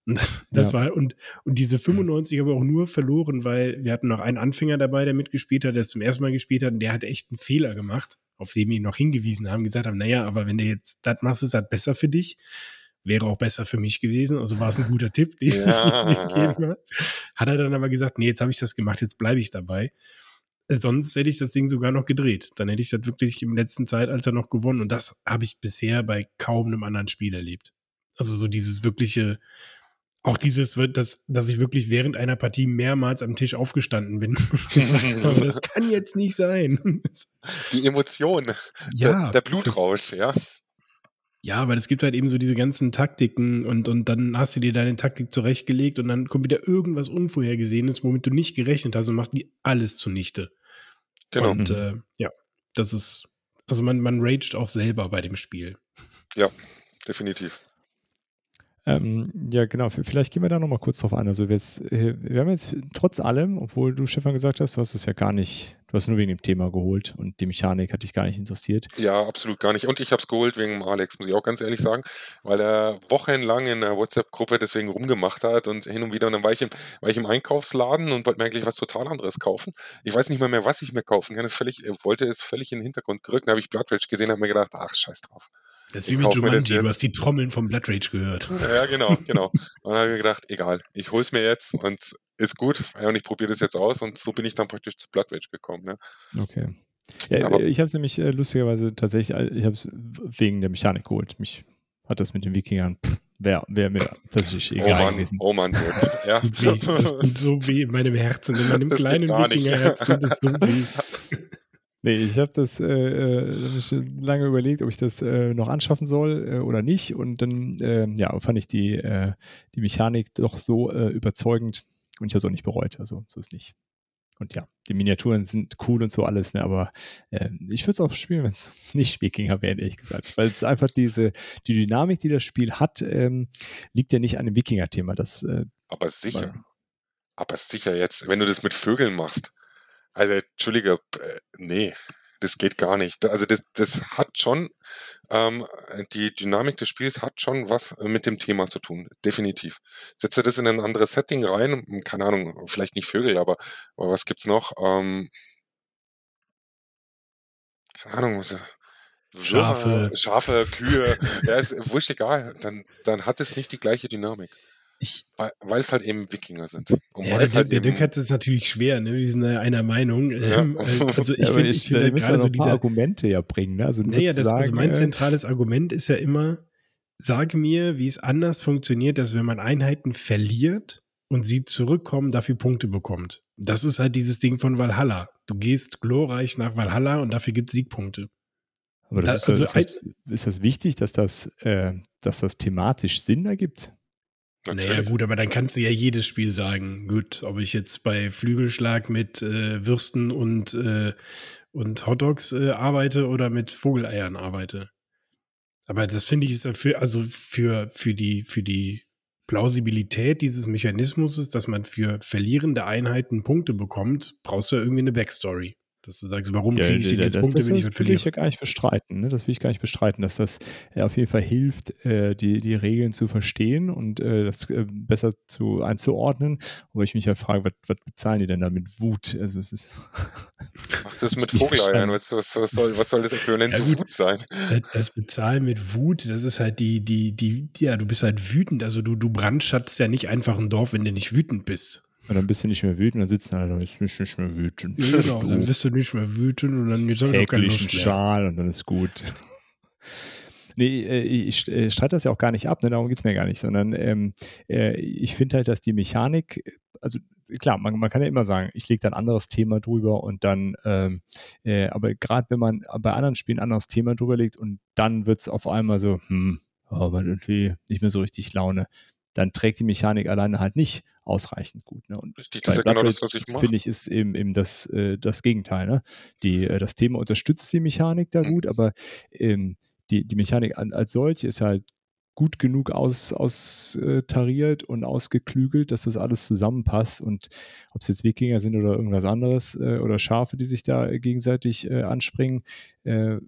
Und das, das ja. war, und, und diese 95 habe ich auch nur verloren, weil wir hatten noch einen Anfänger dabei, der mitgespielt hat, der es zum ersten Mal gespielt hat und der hat echt einen Fehler gemacht, auf den wir ihn noch hingewiesen haben, gesagt haben, naja, aber wenn du jetzt das machst, ist das besser für dich wäre auch besser für mich gewesen. Also war es ein guter Tipp, den ja. hat. Hat er dann aber gesagt, nee, jetzt habe ich das gemacht, jetzt bleibe ich dabei. Sonst hätte ich das Ding sogar noch gedreht. Dann hätte ich das wirklich im letzten Zeitalter noch gewonnen. Und das habe ich bisher bei kaum einem anderen Spiel erlebt. Also so dieses wirkliche, auch dieses, dass, dass ich wirklich während einer Partie mehrmals am Tisch aufgestanden bin. das kann jetzt nicht sein. Die Emotion, ja, der, der Blutrausch, ja. Ja, weil es gibt halt eben so diese ganzen Taktiken und, und dann hast du dir deine Taktik zurechtgelegt und dann kommt wieder irgendwas Unvorhergesehenes, womit du nicht gerechnet hast und macht die alles zunichte. Genau. Und mhm. äh, ja, das ist, also man, man raged auch selber bei dem Spiel. Ja, definitiv. Ähm, ja, genau. Vielleicht gehen wir da nochmal kurz drauf ein. Also wir, jetzt, äh, wir haben jetzt trotz allem, obwohl du Stefan gesagt hast, du hast es ja gar nicht, du hast nur wegen dem Thema geholt und die Mechanik hat dich gar nicht interessiert. Ja, absolut gar nicht. Und ich habe es geholt wegen Alex, muss ich auch ganz ehrlich sagen, weil er wochenlang in der WhatsApp-Gruppe deswegen rumgemacht hat und hin und wieder. Und dann war ich im, war ich im Einkaufsladen und wollte mir eigentlich was total anderes kaufen. Ich weiß nicht mal mehr, was ich mir kaufen kann. Das völlig, wollte es völlig in den Hintergrund gerückt. Dann habe ich Blood gesehen und habe mir gedacht, ach, scheiß drauf. Das ist wie mit Jumanji, du hast die Trommeln vom Blood Rage gehört. Ja, genau, genau. Und dann habe ich gedacht, egal, ich hol's mir jetzt und ist gut. und ich probiere das jetzt aus und so bin ich dann praktisch zu Blood Rage gekommen. Ne? Okay. Ja, Aber, ich habe es nämlich äh, lustigerweise tatsächlich, äh, ich habe es wegen der Mechanik geholt. Mich hat das mit den Wikingern, wäre wär mir tatsächlich egal oh Mann, gewesen. Oh Mann, ja. Das tut, weh, das tut so weh in meinem Herzen. In meinem das kleinen Wikingerherz tut es so weh. Nee, ich habe das äh, äh lange überlegt, ob ich das äh, noch anschaffen soll äh, oder nicht. Und dann äh, ja, fand ich die, äh, die Mechanik doch so überzeugend und ich habe es auch nicht bereut. Also so ist nicht. Und ja, die Miniaturen sind cool und so alles, ne, aber ich würde es auch spielen, wenn es nicht Wikinger wäre, ehrlich gesagt. Weil es einfach diese, die Dynamik, die das Spiel hat, ähm, liegt ja nicht an dem Wikinger-Thema. aber sicher. Aber sicher jetzt, wenn du das mit Vögeln machst also, Entschuldige, äh, nee, das geht gar nicht. Also das, das hat schon, ähm, die Dynamik des Spiels hat schon was mit dem Thema zu tun, definitiv. Setze das in ein anderes Setting rein, hm, keine Ahnung, vielleicht nicht Vögel, aber, aber was gibt's noch? Ähm, keine Ahnung, was, Schafe. Schafe, Kühe, ja, ist wurscht egal, dann, dann hat es nicht die gleiche Dynamik. Ich, weil, weil es halt eben Wikinger sind. Und ja, der, halt der Dirk hat es natürlich schwer, ne? Wir sind ja einer Meinung. Ja. Ähm, also ich ja, finde, ich, finde gerade so diese Argumente ja bringen. Ne? Also, naja, das, sagen, also mein äh, zentrales Argument ist ja immer, sage mir, wie es anders funktioniert, dass wenn man Einheiten verliert und sie zurückkommen, dafür Punkte bekommt. Das ist halt dieses Ding von Valhalla. Du gehst glorreich nach Valhalla und dafür gibt es Siegpunkte. Aber das da, ist, also ist, das, ist, das, wichtig, dass das, äh, dass das thematisch Sinn ergibt? Natürlich. Naja, gut, aber dann kannst du ja jedes Spiel sagen. Gut, ob ich jetzt bei Flügelschlag mit äh, Würsten und, äh, und Hotdogs äh, arbeite oder mit Vogeleiern arbeite. Aber das finde ich ist dafür, also für, für die, für die Plausibilität dieses Mechanismus, dass man für verlierende Einheiten Punkte bekommt, brauchst du ja irgendwie eine Backstory. Dass du sagst, warum kriege ich denn jetzt das, Punkte, das, wenn ich? Das will ich ja gar nicht bestreiten. Ne? Das will ich gar nicht bestreiten, dass das äh, auf jeden Fall hilft, äh, die, die Regeln zu verstehen und äh, das äh, besser zu, einzuordnen. Aber ich mich ja frage, was, was bezahlen die denn da mit Wut? Also es ist Mach das mit Vogeleiern. Was, was, was, soll, was soll das Äquivalent ja, zu Wut sein? Das Bezahlen mit Wut, das ist halt die, die, die, ja, du bist halt wütend. Also du, du brandschatzt ja nicht einfach ein Dorf, wenn du nicht wütend bist. Und dann bist du nicht mehr wütend, dann sitzt er da, ist nicht, nicht mehr wütend. Genau, dann bist du nicht mehr wütend und dann ich auch mehr. Schal und dann ist gut. Nee, äh, ich äh, streite das ja auch gar nicht ab, ne, darum geht es mir gar nicht, sondern ähm, äh, ich finde halt, dass die Mechanik, also klar, man, man kann ja immer sagen, ich lege da ein anderes Thema drüber und dann, ähm, äh, aber gerade wenn man bei anderen Spielen ein anderes Thema drüber legt und dann wird es auf einmal so, hm, oh, man irgendwie nicht mehr so richtig Laune, dann trägt die Mechanik alleine halt nicht ausreichend gut. Ne? Und Richtig, das ist ja genau das, was ich mache. Finde ich, ist eben, eben das, äh, das Gegenteil. Ne? Die, äh, das Thema unterstützt die Mechanik da mhm. gut, aber ähm, die, die Mechanik an, als solche ist halt gut genug aus, austariert und ausgeklügelt, dass das alles zusammenpasst. Und ob es jetzt Wikinger sind oder irgendwas anderes äh, oder Schafe, die sich da gegenseitig äh, anspringen, äh,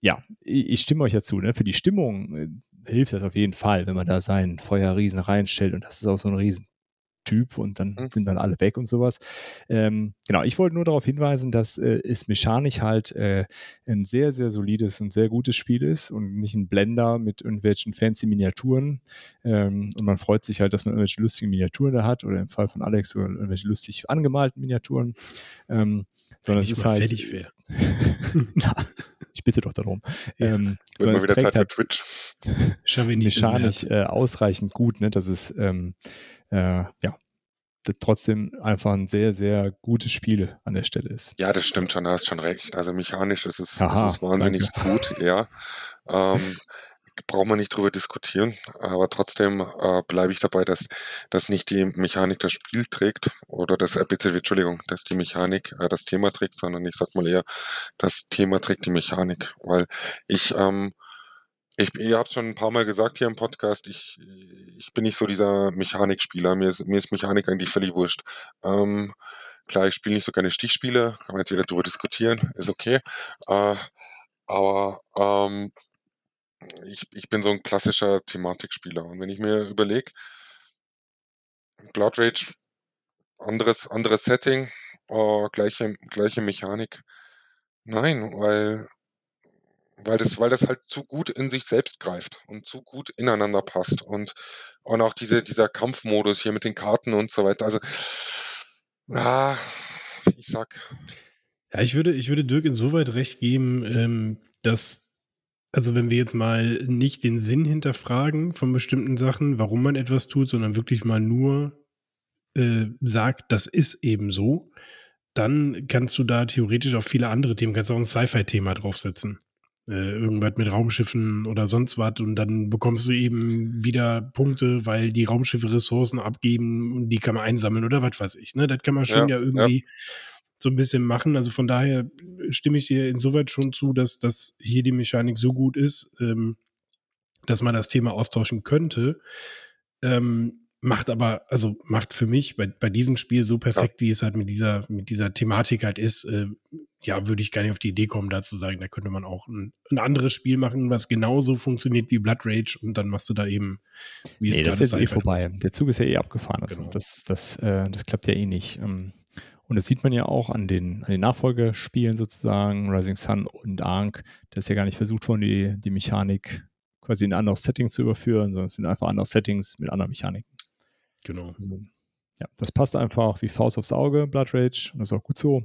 ja, ich, ich, stimme euch dazu. Ne? Für die Stimmung äh, hilft das auf jeden Fall, wenn man da seinen Feuerriesen reinstellt und das ist auch so ein Riesen Typ und dann mhm. sind dann alle weg und sowas. Ähm, genau, ich wollte nur darauf hinweisen, dass äh, es mechanisch halt äh, ein sehr, sehr solides und sehr gutes Spiel ist und nicht ein Blender mit irgendwelchen fancy Miniaturen. Ähm, und man freut sich halt, dass man irgendwelche lustigen Miniaturen da hat oder im Fall von Alex so irgendwelche lustig angemalten Miniaturen. Ähm, sondern es ist halt. Fertig wäre. ich bitte doch darum. Ja, ähm, wird mal wieder Zeit für halt Twitch. mechanisch äh, ausreichend gut, ne, dass es ähm, äh, ja, trotzdem einfach ein sehr, sehr gutes Spiel an der Stelle ist. Ja, das stimmt schon, da hast schon recht. Also mechanisch ist es, Aha, ist es wahnsinnig danke. gut, ja. Ähm, braucht man nicht drüber diskutieren, aber trotzdem äh, bleibe ich dabei, dass, dass nicht die Mechanik das Spiel trägt oder das, äh, Entschuldigung, dass die Mechanik äh, das Thema trägt, sondern ich sag mal eher, das Thema trägt die Mechanik, weil ich ähm, ich, ihr habt schon ein paar Mal gesagt hier im Podcast, ich, ich bin nicht so dieser Mechanikspieler. Mir ist, mir ist Mechanik eigentlich völlig wurscht. Ähm, klar, ich spiele nicht so gerne Stichspiele, kann man jetzt wieder darüber diskutieren, ist okay. Äh, aber ähm, ich, ich bin so ein klassischer Thematikspieler. Und wenn ich mir überlege, Blood Rage, anderes, anderes Setting, äh, gleiche, gleiche Mechanik. Nein, weil weil das, weil das halt zu gut in sich selbst greift und zu gut ineinander passt. Und, und auch diese, dieser Kampfmodus hier mit den Karten und so weiter. Also, ah, ich sag. Ja, ich würde, ich würde Dirk insoweit recht geben, ähm, dass, also wenn wir jetzt mal nicht den Sinn hinterfragen von bestimmten Sachen, warum man etwas tut, sondern wirklich mal nur äh, sagt, das ist eben so, dann kannst du da theoretisch auf viele andere Themen, kannst auch ein Sci-Fi-Thema draufsetzen äh, irgendwas mit Raumschiffen oder sonst was und dann bekommst du eben wieder Punkte, weil die Raumschiffe Ressourcen abgeben und die kann man einsammeln oder was weiß ich. Ne? Das kann man schon ja, ja irgendwie ja. So ein bisschen machen. Also von daher stimme ich dir insoweit schon zu, dass, dass hier die Mechanik so gut ist, ähm, dass man das Thema austauschen könnte. Ähm, macht aber, also macht für mich bei, bei diesem Spiel so perfekt, ja. wie es halt mit dieser, mit dieser Thematik halt ist, äh, ja, würde ich gar nicht auf die Idee kommen, da zu sagen, da könnte man auch ein, ein, anderes Spiel machen, was genauso funktioniert wie Blood Rage und dann machst du da eben, wie jetzt nee, das ist eh vorbei. Der Zug ist ja eh abgefahren. Also genau. das, das, äh, das klappt ja eh nicht. Ähm, und das sieht man ja auch an den, an den Nachfolgespielen sozusagen, Rising Sun und Ark. Da ist ja gar nicht versucht worden, die, die Mechanik quasi in ein anderes Setting zu überführen, sondern es sind einfach andere Settings mit anderen Mechaniken. Genau. Also, ja, das passt einfach wie Faust aufs Auge, Blood Rage, und das ist auch gut so.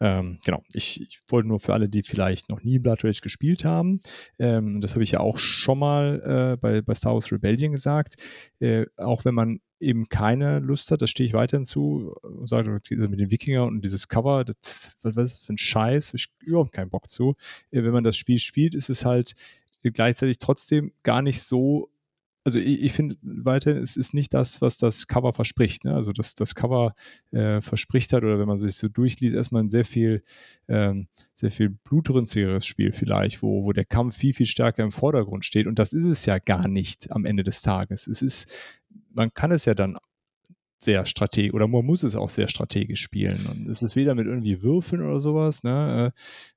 Ähm, genau, ich, ich, wollte nur für alle, die vielleicht noch nie Blood Rage gespielt haben, ähm, das habe ich ja auch schon mal äh, bei, bei Star Wars Rebellion gesagt, äh, auch wenn man eben keine Lust hat, da stehe ich weiterhin zu und sage, mit den Wikinger und dieses Cover, das, was ist das für ein Scheiß, habe ich überhaupt keinen Bock zu. Äh, wenn man das Spiel spielt, ist es halt gleichzeitig trotzdem gar nicht so also ich, ich finde weiterhin, es ist nicht das, was das Cover verspricht. Ne? Also das, das Cover äh, verspricht hat, oder wenn man sich so durchliest, erstmal ein sehr viel, ähm, sehr viel blutrünstigeres Spiel vielleicht, wo, wo der Kampf viel, viel stärker im Vordergrund steht. Und das ist es ja gar nicht am Ende des Tages. Es ist, man kann es ja dann sehr strategisch oder man muss es auch sehr strategisch spielen. Und es ist weder mit irgendwie Würfeln oder sowas. Ne?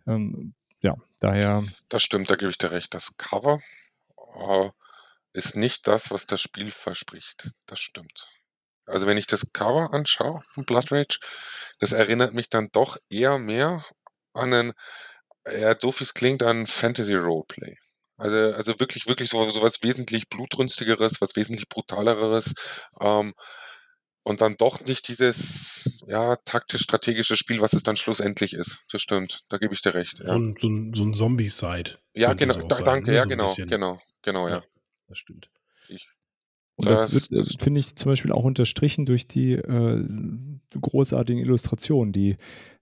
Äh, ähm, ja, daher. Das stimmt, da gebe ich dir recht. Das Cover. Äh ist nicht das, was das Spiel verspricht. Das stimmt. Also wenn ich das Cover anschaue von Blood Rage, das erinnert mich dann doch eher mehr an ein, ja, doof es klingt, an Fantasy Roleplay. Also, also wirklich, wirklich so, so was wesentlich blutrünstigeres, was wesentlich brutaleres. Ähm, und dann doch nicht dieses ja, taktisch-strategische Spiel, was es dann schlussendlich ist. Das stimmt, da gebe ich dir recht. Ja. So ein, so ein, so ein Zombie-Side. Ja, genau, da, danke, ne? ja, so genau, genau, genau, ja. ja das stimmt. Ich, Und das, das wird, äh, finde ich, zum Beispiel auch unterstrichen durch die äh, großartigen Illustrationen, die,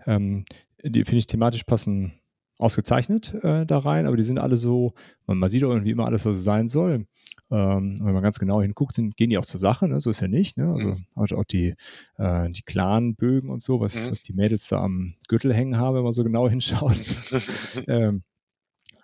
ähm, die finde ich, thematisch passen ausgezeichnet äh, da rein, aber die sind alle so, man, man sieht auch irgendwie immer alles, was es sein soll. Ähm, wenn man ganz genau hinguckt, sind, gehen die auch zur Sache, ne? so ist ja nicht. Ne? Also mhm. auch die, äh, die Clan-Bögen und so, was, mhm. was die Mädels da am Gürtel hängen haben, wenn man so genau hinschaut. ähm,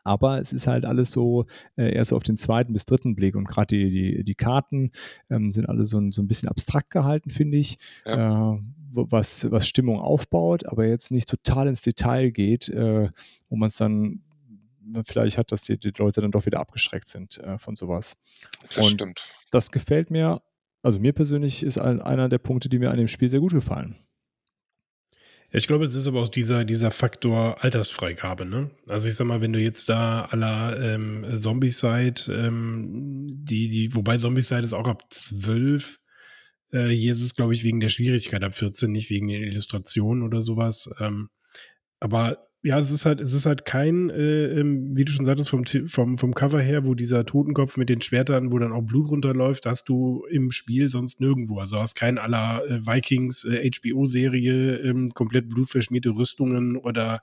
aber es ist halt alles so äh, eher so auf den zweiten bis dritten Blick und gerade die, die, die Karten ähm, sind alle so ein, so ein bisschen abstrakt gehalten, finde ich. Ja. Äh, was, was Stimmung aufbaut, aber jetzt nicht total ins Detail geht, äh, wo man es dann vielleicht hat, dass die, die, Leute dann doch wieder abgeschreckt sind äh, von sowas. Das und stimmt. Das gefällt mir, also mir persönlich ist ein, einer der Punkte, die mir an dem Spiel sehr gut gefallen. Ja, ich glaube, es ist aber auch dieser, dieser Faktor Altersfreigabe, ne? Also ich sag mal, wenn du jetzt da aller ähm, Zombieside, ähm, die, die, wobei Zombieside ist auch ab zwölf, äh, hier ist es, glaube ich, wegen der Schwierigkeit ab 14, nicht wegen der Illustration oder sowas. Ähm, aber ja, es ist halt, es ist halt kein, äh, ähm, wie du schon sagtest, vom, vom, vom Cover her, wo dieser Totenkopf mit den Schwertern, wo dann auch Blut runterläuft, hast du im Spiel sonst nirgendwo. Also hast kein aller äh, Vikings äh, HBO-Serie, ähm, komplett blutverschmierte Rüstungen oder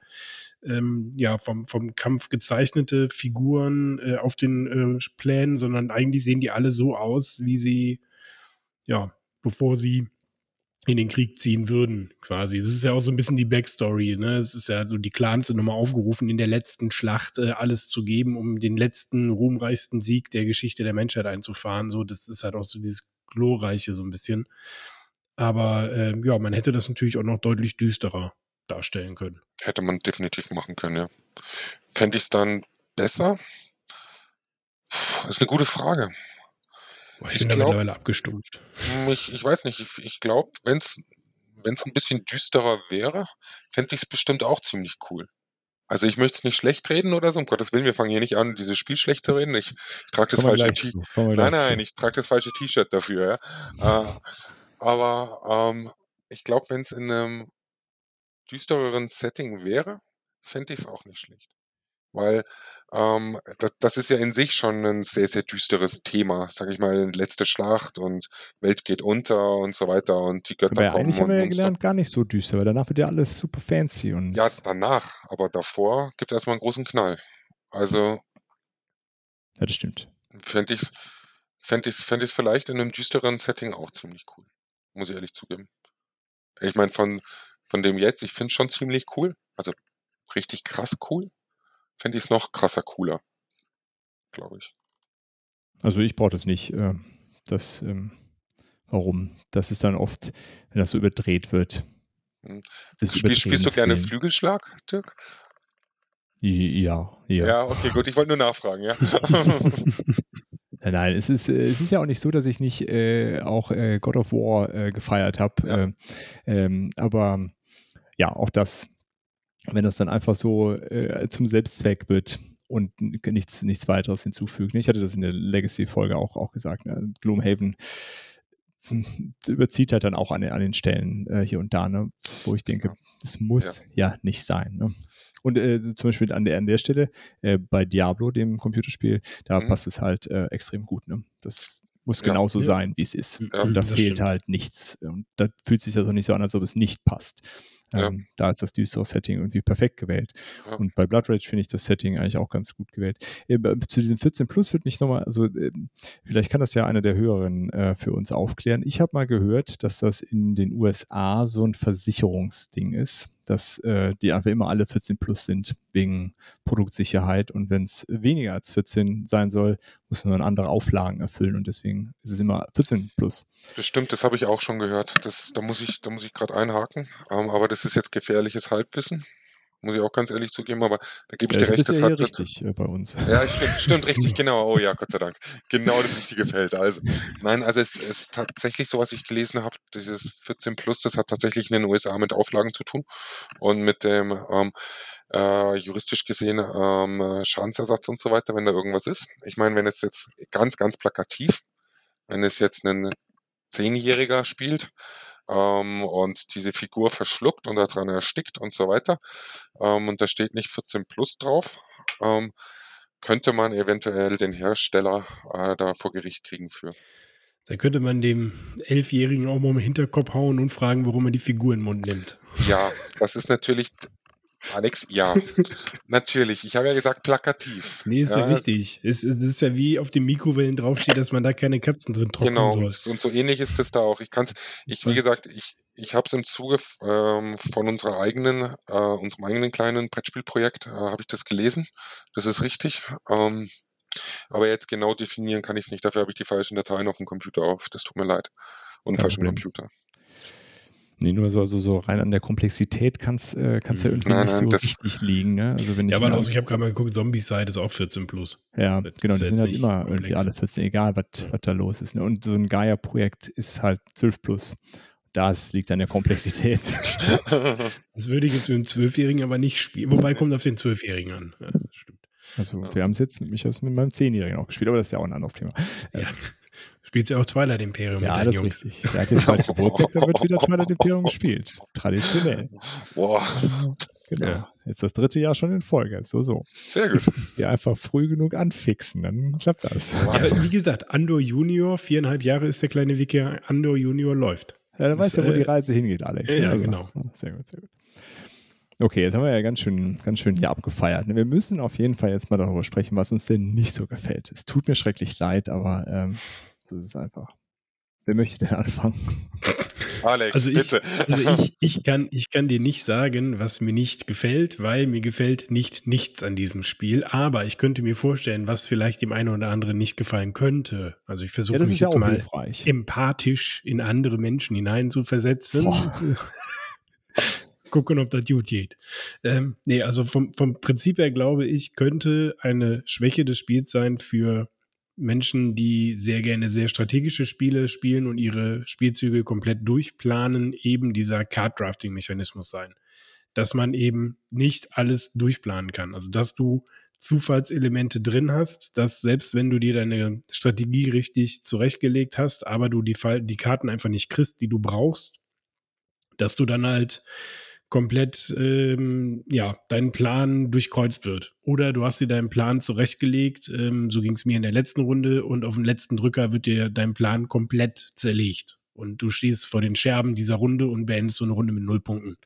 ähm, ja, vom, vom Kampf gezeichnete Figuren äh, auf den äh, Plänen, sondern eigentlich sehen die alle so aus, wie sie, ja, bevor sie in den Krieg ziehen würden, quasi. Das ist ja auch so ein bisschen die Backstory, ne? Es ist ja so, die Clans sind nochmal aufgerufen, in der letzten Schlacht äh, alles zu geben, um den letzten ruhmreichsten Sieg der Geschichte der Menschheit einzufahren. So, das ist halt auch so dieses Glorreiche so ein bisschen. Aber äh, ja, man hätte das natürlich auch noch deutlich düsterer darstellen können. Hätte man definitiv machen können, ja. Fände ich es dann besser? Das ist eine gute Frage. Boah, ich, ich bin glaub, da mittlerweile abgestumpft. Hm, ich, ich weiß nicht, ich, ich glaube, wenn es ein bisschen düsterer wäre, fände ich es bestimmt auch ziemlich cool. Also ich möchte es nicht schlecht reden oder so, um Gottes Willen, wir fangen hier nicht an, dieses Spiel schlecht zu reden. Ich, ich trage das falsche T-Shirt. Nein, nein, ich trage das falsche T-Shirt dafür, ja. äh, aber ähm, ich glaube, wenn es in einem düstereren Setting wäre, fände ich es auch nicht schlecht. Weil ähm, das, das ist ja in sich schon ein sehr, sehr düsteres Thema, sag ich mal, letzte Schlacht und Welt geht unter und so weiter und die Götter aber kommen. Eigentlich haben wir ja gelernt, gar nicht so düster, weil danach wird ja alles super fancy. Und ja, danach, aber davor gibt es erstmal einen großen Knall. Also. Ja, das stimmt. Fände ich es fänd ich's, fänd ich's vielleicht in einem düsteren Setting auch ziemlich cool. Muss ich ehrlich zugeben. Ich meine, von, von dem jetzt, ich finde es schon ziemlich cool. Also richtig krass cool fände ich es noch krasser cooler, glaube ich. Also ich brauche das nicht. Äh, das, ähm, warum? Das ist dann oft, wenn das so überdreht wird. Hm. Spielst, spielst du gerne Flügelschlag, Dirk? Ja, ja. Ja, okay, gut. Ich wollte nur nachfragen, ja. Nein, nein, es ist, äh, es ist ja auch nicht so, dass ich nicht äh, auch äh, God of War äh, gefeiert habe. Ja. Äh, ähm, aber ja, auch das wenn das dann einfach so äh, zum Selbstzweck wird und nichts, nichts weiteres hinzufügt. Ich hatte das in der Legacy-Folge auch, auch gesagt. Ne? Gloomhaven überzieht halt dann auch an den, an den Stellen äh, hier und da, ne? wo ich denke, es muss ja. ja. nicht sein. Ne? Und äh, zum Beispiel an der, an der Stelle äh, bei Diablo, dem Computerspiel, da mhm. passt es halt äh, extrem gut. Ne? Das muss ja. genauso ja. sein, wie es ist. und da fehlt stimmt. halt nichts. Und da fühlt sich das auch nicht so an, als ob es nicht passt. Ja. Ähm, da ist das düstere Setting irgendwie perfekt gewählt. Ja. Und bei Blood Rage finde ich das Setting eigentlich auch ganz gut gewählt. Äh, zu diesem 14 Plus würde mich nochmal, also äh, vielleicht kann das ja einer der Hörerinnen äh, für uns aufklären. Ich habe mal gehört, dass das in den USA so ein Versicherungsding ist dass äh, die einfach immer alle 14 plus sind wegen Produktsicherheit. Und wenn es weniger als 14 sein soll, muss man andere Auflagen erfüllen und deswegen ist es immer 14 plus. Das stimmt, das habe ich auch schon gehört. Das, da muss ich, ich gerade einhaken. Ähm, aber das ist jetzt gefährliches Halbwissen muss ich auch ganz ehrlich zugeben, aber da gebe ich ja, dir recht. Das ist ja richtig äh, bei uns. Ja, stimmt, stimmt richtig, genau. Oh ja, Gott sei Dank. Genau das richtige Feld. Also, nein, also es ist tatsächlich so, was ich gelesen habe, dieses 14 Plus, das hat tatsächlich in den USA mit Auflagen zu tun und mit dem ähm, äh, juristisch gesehen ähm, Schadensersatz und so weiter, wenn da irgendwas ist. Ich meine, wenn es jetzt ganz, ganz plakativ, wenn es jetzt ein Zehnjähriger spielt, ähm, und diese Figur verschluckt und daran erstickt und so weiter. Ähm, und da steht nicht 14 plus drauf. Ähm, könnte man eventuell den Hersteller äh, da vor Gericht kriegen für. Da könnte man dem Elfjährigen auch mal im Hinterkopf hauen und fragen, warum er die Figur in den Mund nimmt. Ja, das ist natürlich, Alex, ja, natürlich. Ich habe ja gesagt, plakativ. Nee, ist ja, Ja, wichtig. Es, es ist ja wie auf den Mikrowellen draufsteht, dass man da keine Katzen drin trocknen Genau, soll. und so ähnlich ist es da auch. Ich kann's, ich, wie gesagt, ich, ich habe es im Zuge ähm, von unserer eigenen, äh, unserem eigenen kleinen Brettspielprojekt, äh, habe ich das gelesen. Das ist richtig. Ähm, aber jetzt genau definieren kann ich es nicht. Dafür habe ich die falschen Dateien auf dem Computer auf. Das tut mir leid. Und falschen. Computer. Nee, nur so, so, so rein an der Komplexität kann es äh, kann's ja irgendwie Nein, nicht so das- richtig liegen. Ne? Also wenn ich Ja, aber also ich habe gerade mal geguckt, Zombies-Side ist auch 14 plus. Ja, Das genau, die sind halt immer komplex. irgendwie alle 14, egal was, da los ist. Ne? Und so ein Gaia-Projekt ist halt 12 plus. Das liegt an der Komplexität. Das würde ich jetzt mit einem Zwölfjährigen aber nicht spielen. Wobei kommt auf den Zwölfjährigen an. Ja, das stimmt. Also Ja. wir haben es jetzt mit, mich mit meinem Zehnjährigen auch gespielt, aber das ist ja auch ein anderes Thema. Ja. Spielt ja auch Twilight Imperium Ja, mit das ist richtig. Hat jetzt bald Geburtstag, da wird wieder Twilight Imperium gespielt. Traditionell. Boah, Genau. Ja. Jetzt das dritte Jahr schon in Folge. So, so. sehr gut. Musst dir einfach früh genug anfixen, dann klappt das. Ja, wie gesagt, Andor Junior, viereinhalb Jahre ist der kleine Wiki, Andor Junior läuft. Ja, dann weißt du, wo äh, die Reise hingeht, Alex. ja, ne? Also, genau. Sehr gut, sehr gut. Okay, jetzt haben wir ja ganz schön, ganz schön hier abgefeiert. ne? Wir müssen auf jeden Fall jetzt mal darüber sprechen, was uns denn nicht so gefällt. Es tut mir schrecklich leid, aber ähm, so ist es einfach. Wer möchte denn anfangen? Alex, Also ich, bitte. also ich, ich, kann, ich kann dir nicht sagen, was mir nicht gefällt, weil mir gefällt nicht nichts an diesem Spiel. Aber ich könnte mir vorstellen, was vielleicht dem einen oder anderen nicht gefallen könnte. Also ich versuche Ja, mich ja jetzt auch mal hilfreich. empathisch in andere Menschen hineinzuversetzen. Gucken, ob das gut geht. Ähm, nee, also vom, vom Prinzip her glaube ich, könnte eine Schwäche des Spiels sein für Menschen, die sehr gerne sehr strategische Spiele spielen und ihre Spielzüge komplett durchplanen, eben dieser Card-Drafting-Mechanismus sein. Dass man eben nicht alles durchplanen kann. Also, dass du Zufallselemente drin hast, dass selbst wenn du dir deine Strategie richtig zurechtgelegt hast, aber du die, die Karten einfach nicht kriegst, die du brauchst, dass du dann halt komplett, ähm, ja, dein Plan durchkreuzt wird. Oder du hast dir deinen Plan zurechtgelegt, ähm, so ging es mir in der letzten Runde und auf dem letzten Drücker wird dir dein Plan komplett zerlegt. Und du stehst vor den Scherben dieser Runde und beendest so eine Runde mit null Punkten.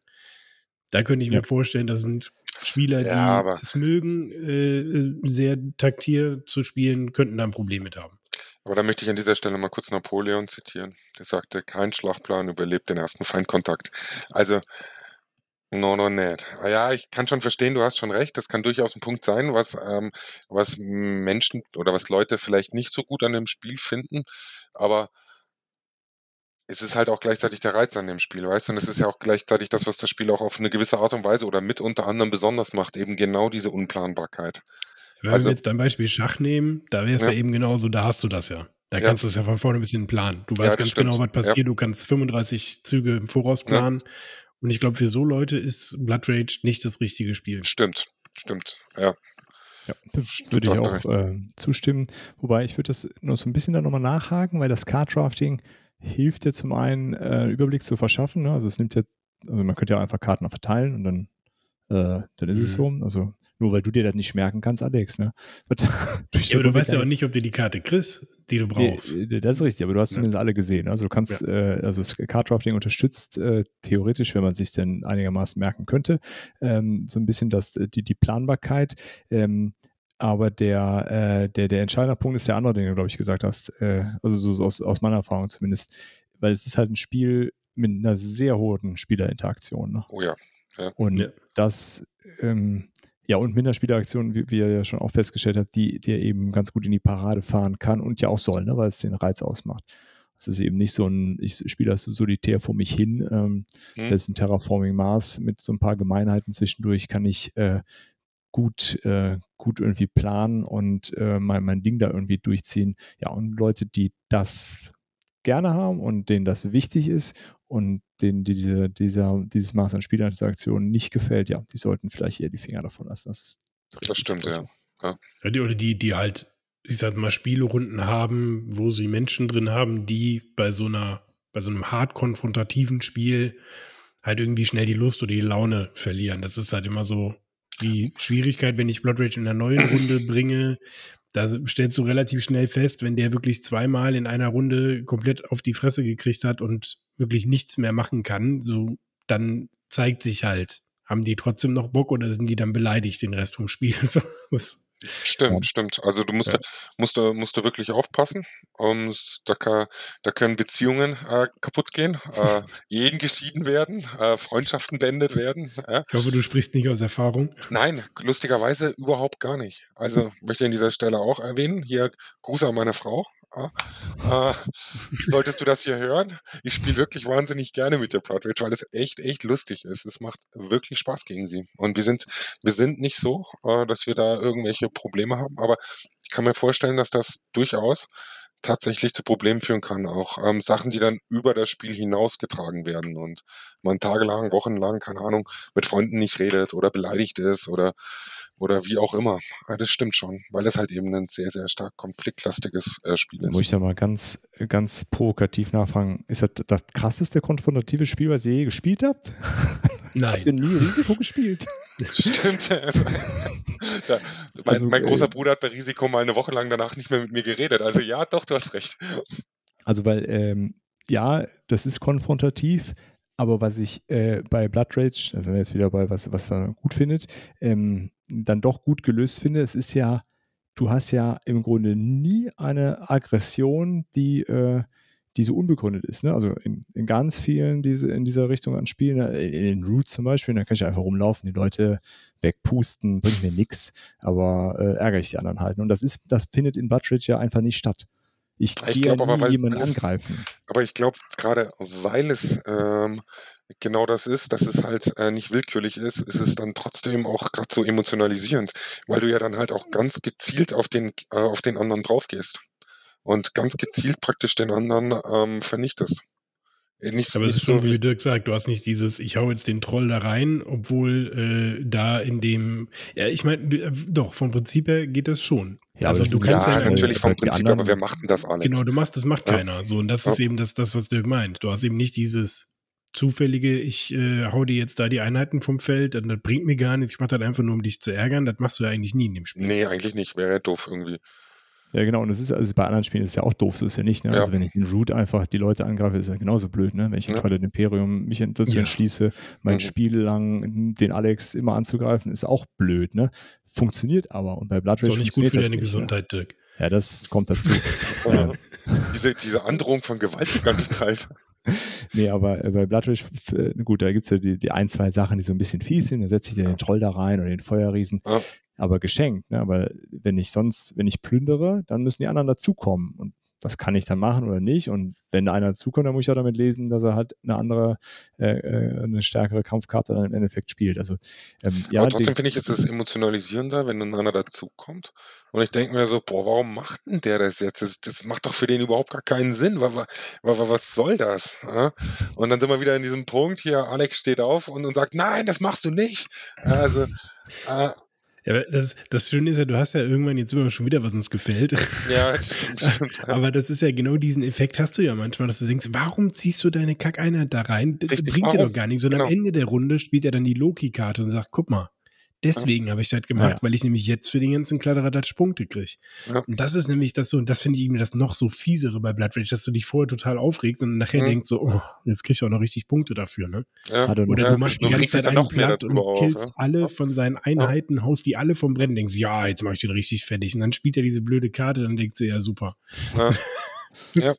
Da könnte ich Ja. mir vorstellen, das sind Spieler, die Ja, es mögen, äh, sehr taktier zu spielen, könnten da ein Problem mit haben. Aber da möchte ich an dieser Stelle mal kurz Napoleon zitieren. Der sagte, kein Schlachtplan überlebt den ersten Feindkontakt. Also, no, no, net. Ah Ja, ich kann schon verstehen, du hast schon recht. Das kann durchaus ein Punkt sein, was, ähm, was Menschen oder was Leute vielleicht nicht so gut an dem Spiel finden. Aber es ist halt auch gleichzeitig der Reiz an dem Spiel, weißt du? Und es ist ja auch gleichzeitig das, was das Spiel auch auf eine gewisse Art und Weise oder mit unter anderem besonders macht, eben genau diese Unplanbarkeit. Wenn Also- wir jetzt ein Beispiel Schach nehmen, da wäre es ja. Ja. eben genauso, da hast du das ja. Da Ja. kannst du es ja von vorne bis hinten planen. Du Ja, weißt das ganz stimmt. genau, was passiert. Du kannst 35 Züge im Voraus planen. Und ich glaube, für so Leute ist Blood Rage nicht das richtige Spiel. Stimmt, stimmt, ja. Ja, würde ich auch äh, zustimmen. Wobei ich würde das noch so ein bisschen da nochmal nachhaken, weil das Card-Drafting hilft ja zum einen, äh, Überblick zu verschaffen. Ne? Also es nimmt ja, also man könnte ja auch einfach Karten verteilen und dann, äh, dann ist es so. Mhm. Also nur weil du dir das nicht merken kannst, Alex, ne? Ja, aber du weißt ja auch nicht, ob du die Karte kriegst, die du brauchst. Nee, Das ist richtig, aber du hast Ja. zumindest alle gesehen. Also du kannst, äh, also das Card-Drafting unterstützt äh, theoretisch, wenn man sich denn einigermaßen merken könnte, ähm, so ein bisschen das, die, die Planbarkeit. Ähm, aber der, äh, der, der entscheidende Punkt ist der andere, den du, glaube ich, gesagt hast. Äh, also so, aus, aus meiner Erfahrung zumindest. Weil es ist halt ein Spiel mit einer sehr hohen Spielerinteraktion. Ne? Oh ja. Und Ja. das, ähm, ja, und Spieleraktion, wie, wie ihr ja schon auch festgestellt habt, die, die eben ganz gut in die Parade fahren kann und ja auch soll, ne, weil es den Reiz ausmacht. Es ist eben nicht so ein, ich spiele das so solitär vor mich hin. Ähm, Hm. Selbst in Terraforming Mars mit so ein paar Gemeinheiten zwischendurch kann ich äh, gut, äh, gut irgendwie planen und äh, mein, mein Ding da irgendwie durchziehen. Ja, und Leute, die das gerne haben und denen das wichtig ist und denen die diese, dieser, dieses Maß an Spielerinteraktion nicht gefällt, ja, die sollten vielleicht eher die Finger davon lassen. Das ist Das stimmt, ja. so. Ja, die, oder die, die halt, ich sag mal, Spielerunden haben, wo sie Menschen drin haben, die bei so einer, bei so einem hart konfrontativen Spiel halt irgendwie schnell die Lust oder die Laune verlieren. Das ist halt immer so die Schwierigkeit, wenn ich Blood Rage in einer neuen Runde bringe, da stellst du relativ schnell fest, wenn der wirklich zweimal in einer Runde komplett auf die Fresse gekriegt hat und wirklich nichts mehr machen kann, so dann zeigt sich halt, haben die trotzdem noch Bock oder sind die dann beleidigt den Rest vom Spiel? Stimmt, ja. stimmt. Also du musst, ja. musst, musst du wirklich aufpassen. Um, ähm, da, kann, da können Beziehungen äh, kaputt gehen, äh, Ehen geschieden werden, äh, Freundschaften beendet werden. Äh. Ich hoffe, du sprichst nicht aus Erfahrung. Nein, lustigerweise überhaupt gar nicht. Also möchte ich an dieser Stelle auch erwähnen, hier Gruß an meine Frau. Äh, solltest du das hier hören? Ich spiele wirklich wahnsinnig gerne mit der Proudridge, weil es echt, echt lustig ist. Es macht wirklich Spaß gegen sie. Und wir sind, wir sind nicht so, äh, dass wir da irgendwelche Probleme haben, aber ich kann mir vorstellen, dass das durchaus tatsächlich zu Problemen führen kann. Auch ähm, Sachen, die dann über das Spiel hinausgetragen werden und man tagelang, wochenlang, keine Ahnung, mit Freunden nicht redet oder beleidigt ist oder oder wie auch immer. Ja, das stimmt schon, weil es halt eben ein sehr, sehr stark konfliktlastiges äh, Spiel ist. Muss ich da mal ganz, ganz provokativ nachfragen. Ist das das krasseste konfrontative Spiel, was ihr je gespielt habt? Nein. habt ihr nie Risiko gespielt? Stimmt. da, mein, also, mein, großer äh, Bruder hat bei Risiko mal eine Woche lang danach nicht mehr mit mir geredet. Also ja, doch, du hast recht. Also weil, ähm, ja, das ist konfrontativ, aber was ich äh, bei Blood Rage, also jetzt wieder bei was, was man gut findet, ähm, dann doch gut gelöst finde, es ist ja, du hast ja im Grunde nie eine Aggression, die, äh, die so unbegründet ist. Ne? Also in, in ganz vielen diese, in dieser Richtung an Spielen, ne, in den Roots zum Beispiel, da kann ich einfach rumlaufen, die Leute wegpusten, bringt mir nichts, aber äh, ärgere ich die anderen halt. Und das ist, das findet in Butteridge ja einfach nicht statt. Ich, ich gehe ja nie jemanden angreifen. Aber ich glaube, gerade weil es ähm, genau das ist, dass es halt äh, nicht willkürlich ist, ist es dann trotzdem auch gerade so emotionalisierend, weil du ja dann halt auch ganz gezielt auf den, äh, auf den anderen draufgehst und ganz gezielt praktisch den anderen ähm, vernichtest. Äh, nicht, Aber es ist schon, so wie Dirk sagt, du hast nicht dieses, ich hau jetzt den Troll da rein, obwohl äh, da in dem, ja, ich meine, äh, doch, vom Prinzip her geht das schon. Ja, also du kannst ja, ja natürlich vom Prinzip, aber wer macht denn das alles? Genau, du machst, das macht ja. keiner. So, und das ja. ist eben das, das, was Dirk meint. Du hast eben nicht dieses, zufällige, ich äh, hau dir jetzt da die Einheiten vom Feld und das bringt mir gar nichts, ich mach das einfach nur, um dich zu ärgern. Das machst du ja eigentlich nie in dem Spiel. Nee, eigentlich nicht. Wäre ja doof irgendwie. Ja, genau. Und das ist also bei anderen Spielen ist es ja auch doof, so ist ja nicht. Ne? Ja. Also wenn ich den Root einfach die Leute angreife, ist ja genauso blöd, ne? Wenn ich ja. im Twilight Imperium mich dazu ja. entschließe, mein mhm. Spiel lang den Alex immer anzugreifen, ist auch blöd, ne? Funktioniert aber. Und bei Blood Rage ist nicht gut für deine nicht, Gesundheit, Dirk. Ja, das kommt dazu. diese, diese Androhung von Gewalt die ganze Zeit. Nee, aber äh, bei Bloodrage, äh, gut, da gibt es ja die, die ein, zwei Sachen, die so ein bisschen fies sind. Da setze ich den Troll da rein oder den Feuerriesen. Ja. Aber geschenkt, ne? Aber wenn ich sonst, wenn ich plündere, dann müssen die anderen dazukommen. Und das kann ich dann machen oder nicht. Und wenn einer dazukommt, dann muss ich ja damit lesen, dass er halt eine andere, äh, äh eine stärkere Kampfkarte dann im Endeffekt spielt. Also, ähm, ja, Aber trotzdem finde ich, ist es emotionalisierender, wenn dann einer dazukommt. Und ich denke mir so, boah, warum macht denn der das jetzt? Das, das macht doch für den überhaupt gar keinen Sinn. Was, was, was soll das? Und dann sind wir wieder in diesem Punkt hier, Alex steht auf und, und sagt, nein, das machst du nicht. Also, äh, ja, das, das Schöne ist ja, du hast ja irgendwann jetzt immer schon wieder, was uns gefällt. Ja, stimmt. Aber das ist ja genau diesen Effekt hast du ja manchmal, dass du denkst, warum ziehst du deine Kackeinheit da rein? Das Richtig, bringt warum? dir doch gar nichts. Und genau. am Ende der Runde spielt er dann die Loki-Karte und sagt, guck mal, Deswegen ja. habe ich das gemacht, ja. weil ich nämlich jetzt für den ganzen Kladderadatsch Punkte kriege. Ja. Und das ist nämlich das so, und das finde ich mir das noch so fiesere bei Blood Rage, dass du dich vorher total aufregst und nachher mhm. denkst so, oh, jetzt krieg ich auch noch richtig Punkte dafür, ne? Oder du machst die ganze Zeit einen Blatt und killst auf, alle von seinen Einheiten, haust die alle vom Brennen, denkst, ja, jetzt mache ich den richtig fertig. Und dann spielt er diese blöde Karte, dann denkst du, ja, super. Ja.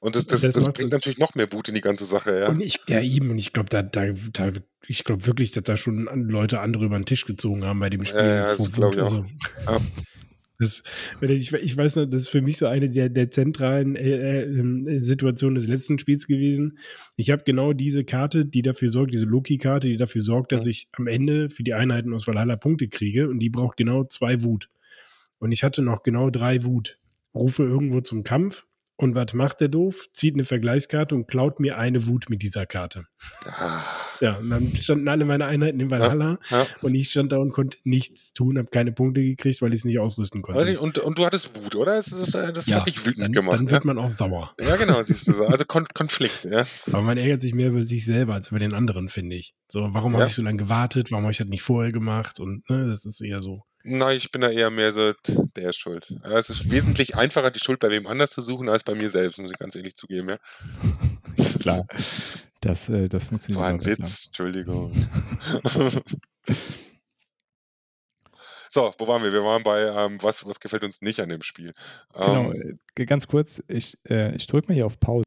Und das, das, das, das bringt natürlich noch mehr Wut in die ganze Sache, ja. Und ich, ja, eben, und ich glaube, da, da, da, ich glaube wirklich, dass da schon Leute andere über den Tisch gezogen haben bei dem Spiel. Ja, ja das glaube ich auch. Also, ja. Das, ich, ich, weiß noch, das ist für mich so eine der, der zentralen äh, äh, Situationen des letzten Spiels gewesen. Ich habe genau diese Karte, die dafür sorgt, diese Loki-Karte, die dafür sorgt, dass ich am Ende für die Einheiten aus Valhalla Punkte kriege und die braucht genau zwei Wut. Und ich hatte noch genau drei Wut. Rufe irgendwo zum Kampf, und was macht der doof? Zieht eine Vergleichskarte und klaut mir eine Wut mit dieser Karte. Ah. Ja, und dann standen alle meine Einheiten in Valhalla ja, ja. und ich stand da und konnte nichts tun, habe keine Punkte gekriegt, weil ich es nicht ausrüsten konnte. Und, und du hattest Wut, oder? Das, das, das ja, hat dich wütend dann, gemacht. Dann wird man auch sauer. Ja, genau, siehst du so. Also Kon Konflikt, ja. Aber man ärgert sich mehr über sich selber als über den anderen, finde ich. So, warum habe ich so lange gewartet? Warum habe ich das nicht vorher gemacht? Und ne, das ist eher so. Nein, ich bin da eher mehr so, der ist schuld. Es ist wesentlich einfacher, die Schuld bei wem anders zu suchen, als bei mir selbst, muss ich ganz ehrlich zugeben, ja. Klar, das, äh, das funktioniert. War ein besser. Witz, Entschuldigung. so, wo waren wir? Wir waren bei, ähm, was, was gefällt uns nicht an dem Spiel? Genau, Ähm, äh, ganz kurz, ich, äh, ich drücke mal hier auf Pause.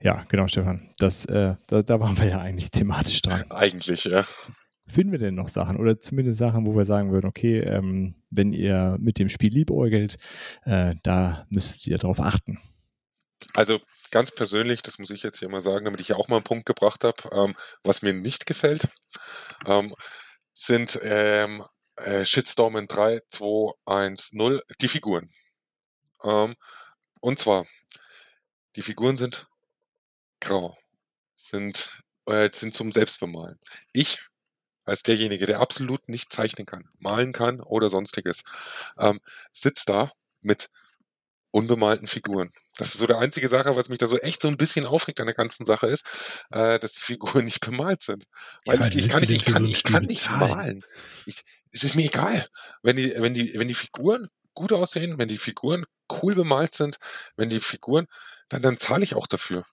Ja, genau, Stefan. Das, äh, da, da waren wir ja eigentlich thematisch dran. eigentlich, ja. Finden wir denn noch Sachen oder zumindest Sachen, wo wir sagen würden, okay, ähm, wenn ihr mit dem Spiel liebäugelt, äh, da müsst ihr darauf achten. Also ganz persönlich, das muss ich jetzt hier mal sagen, damit ich ja auch mal einen Punkt gebracht habe, ähm, was mir nicht gefällt, ähm, sind ähm, äh, Shitstorm in 3, 2, 1, 0, die Figuren. Ähm, und zwar, die Figuren sind grau, sind, äh, sind zum Selbstbemalen. Ich als derjenige, der absolut nicht zeichnen kann, malen kann oder sonstiges, ähm, sitzt da mit unbemalten Figuren. Das ist so der einzige Sache, was mich da so echt so ein bisschen aufregt an der ganzen Sache ist, äh, dass die Figuren nicht bemalt sind. Weil Ja, ich, ich kann, ich kann, ich kann nicht malen. Ich, es ist mir egal. Wenn die, wenn die, wenn die Figuren gut aussehen, wenn die Figuren cool bemalt sind, wenn die Figuren, dann, dann zahle ich auch dafür.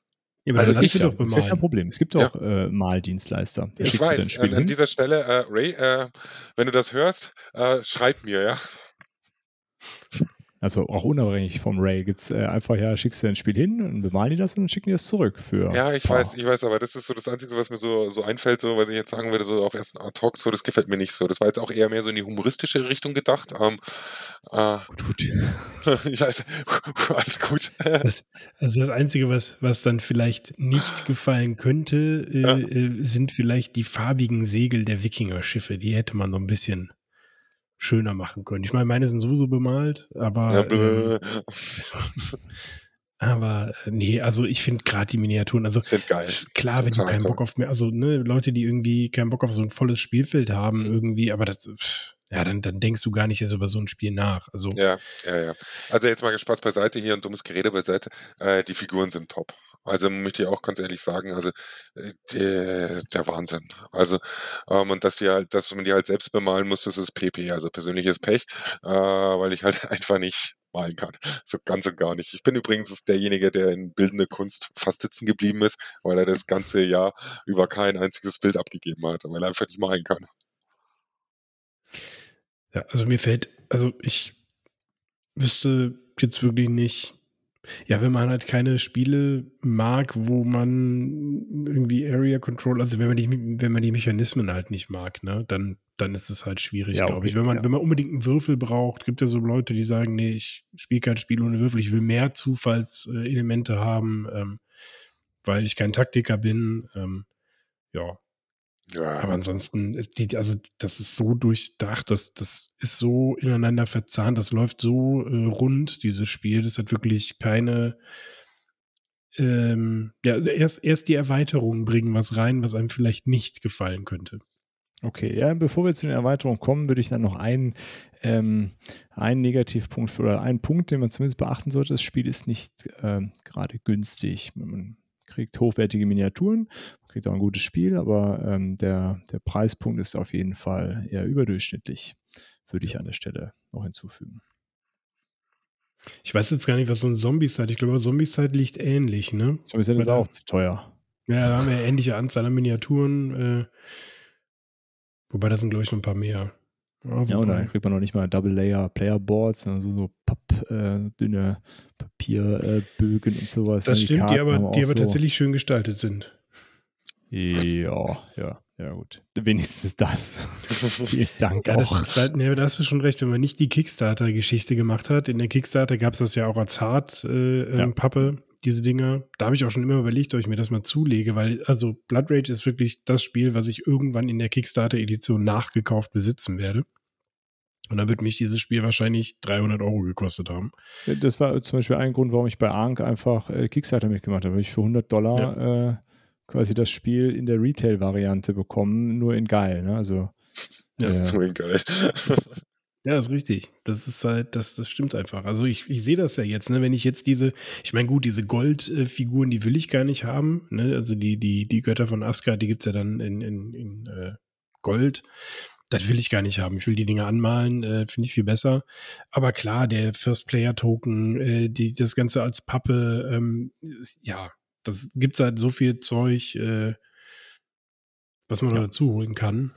Ja, aber Also sie will doch Das ist ja kein. Problem. Es gibt Ja. auch äh, Maldienstleister. Da Ich schickst du dein weiß, Spiel an, an hin. dieser Stelle, äh, Ray, äh, wenn du das hörst, äh, schreib mir, ja. Also auch unabhängig vom Ray gibt's äh, einfach, ja, schickst du dein Spiel hin und bemalen die das und dann schicken die das zurück für. Ja, ich weiß, ich weiß, aber das ist so das Einzige, was mir so, so einfällt, so, was ich jetzt sagen würde, so auf ersten Ad-Hoc, so, das gefällt mir nicht so. Das war jetzt auch eher mehr so in die humoristische Richtung gedacht. Ähm, äh, Gut, gut. ich weiß, alles gut. Das, also das Einzige, was, was dann vielleicht nicht gefallen könnte, äh, Ja. äh, sind vielleicht die farbigen Segel der Wikinger-Schiffe. Die hätte man noch ein bisschen schöner machen können. Ich meine, meine sind sowieso bemalt, aber, Ja, ähm, blö. aber äh, nee, also ich finde gerade die Miniaturen, also Sind geil. klar, wenn du keinen. Bock auf mehr, also ne, Leute, die irgendwie keinen Bock auf so ein volles Spielfeld haben, irgendwie, aber das, pff, ja, dann, dann denkst du gar nicht erst über so ein Spiel nach. Also Ja, ja, ja. Also jetzt mal Spaß beiseite hier und dummes Gerede beiseite. Äh, die Figuren sind top. Also möchte ich auch ganz ehrlich sagen, also äh, der, der Wahnsinn. Also ähm, und dass die halt, dass man die halt selbst bemalen muss, das ist PP, also persönliches Pech, äh, weil ich halt einfach nicht malen kann. So ganz und gar nicht. Ich bin übrigens derjenige, der in bildende Kunst fast sitzen geblieben ist, weil er das ganze Jahr über kein einziges Bild abgegeben hat, weil er einfach nicht malen kann. Ja, also mir fällt, also ich wüsste jetzt wirklich nicht, ja, wenn man halt keine Spiele mag, wo man irgendwie Area Control, also wenn man die, wenn man die Mechanismen halt nicht mag, ne, dann, dann ist es halt schwierig, Ja, glaube ich. Wenn man, ja. wenn man unbedingt einen Würfel braucht, gibt ja so Leute, die sagen, nee, ich spiele kein Spiel ohne Würfel, ich will mehr Zufallselemente haben, ähm, weil ich kein Taktiker bin, ähm, ja, Ja, aber ansonsten ist die, also das ist so durchdacht, das, das ist so ineinander verzahnt, das läuft so äh, rund, dieses Spiel. Das hat wirklich keine, ähm, ja, erst, erst die Erweiterungen bringen was rein, was einem vielleicht nicht gefallen könnte. Okay, ja, bevor wir zu den Erweiterungen kommen, würde ich dann noch einen, ähm, einen Negativpunkt oder einen Punkt, den man zumindest beachten sollte. Das Spiel ist nicht ähm, gerade günstig. Man kriegt hochwertige Miniaturen, man kriegt auch ein gutes Spiel, aber ähm, der, der Preispunkt ist auf jeden Fall eher überdurchschnittlich, würde ich an der Stelle noch hinzufügen. Ich weiß jetzt gar nicht, was so ein Zombie-Side, ich glaube, Zombie-Side liegt ähnlich, ne? Weil da- auch zu teuer. Ja, da haben wir ja ähnliche Anzahl an Miniaturen, äh, wobei das sind, glaube ich, noch ein paar mehr. Ja, und wobei- dann kriegt man noch nicht mal Double Layer Player Boards, sondern so, so Papp, äh, dünne Papierbögen äh, und sowas. das Und stimmt, die haben aber, die aber so- tatsächlich schön gestaltet sind. Ja, ja, ja, gut. Wenigstens das. Vielen Dank Ja, das, auch. da, ne, da hast du schon recht, wenn man nicht die Kickstarter-Geschichte gemacht hat. In der Kickstarter gab es das ja auch als Hart-Pappe, äh, Ja. ähm, Pappe, diese Dinger. Da habe ich auch schon immer überlegt, ob ich mir das mal zulege, weil also Blood Rage ist wirklich das Spiel, was ich irgendwann in der Kickstarter-Edition nachgekauft besitzen werde. Und dann wird mich dieses Spiel wahrscheinlich 300 Euro gekostet haben. Das war zum Beispiel ein Grund, warum ich bei Ark einfach äh, Kickstarter mitgemacht habe. Weil ich für 100 Dollar äh, quasi das Spiel in der Retail-Variante bekommen, nur in geil. Ne? Also, äh, So geil. Ja, ist richtig. Das ist halt, das, das stimmt einfach. Also ich, ich sehe das ja jetzt, ne, wenn ich jetzt diese, ich meine, gut, diese Goldfiguren, die will ich gar nicht haben. Ne? Also die, die, die Götter von Asgard, die gibt's ja dann in, in, in äh, Gold. das will ich gar nicht haben. Ich will die Dinge anmalen, äh, finde ich viel besser. Aber klar, der First-Player-Token, äh, die, das Ganze als Pappe, ähm, ja, das gibt's halt so viel Zeug, äh, was man ja. dazu holen kann.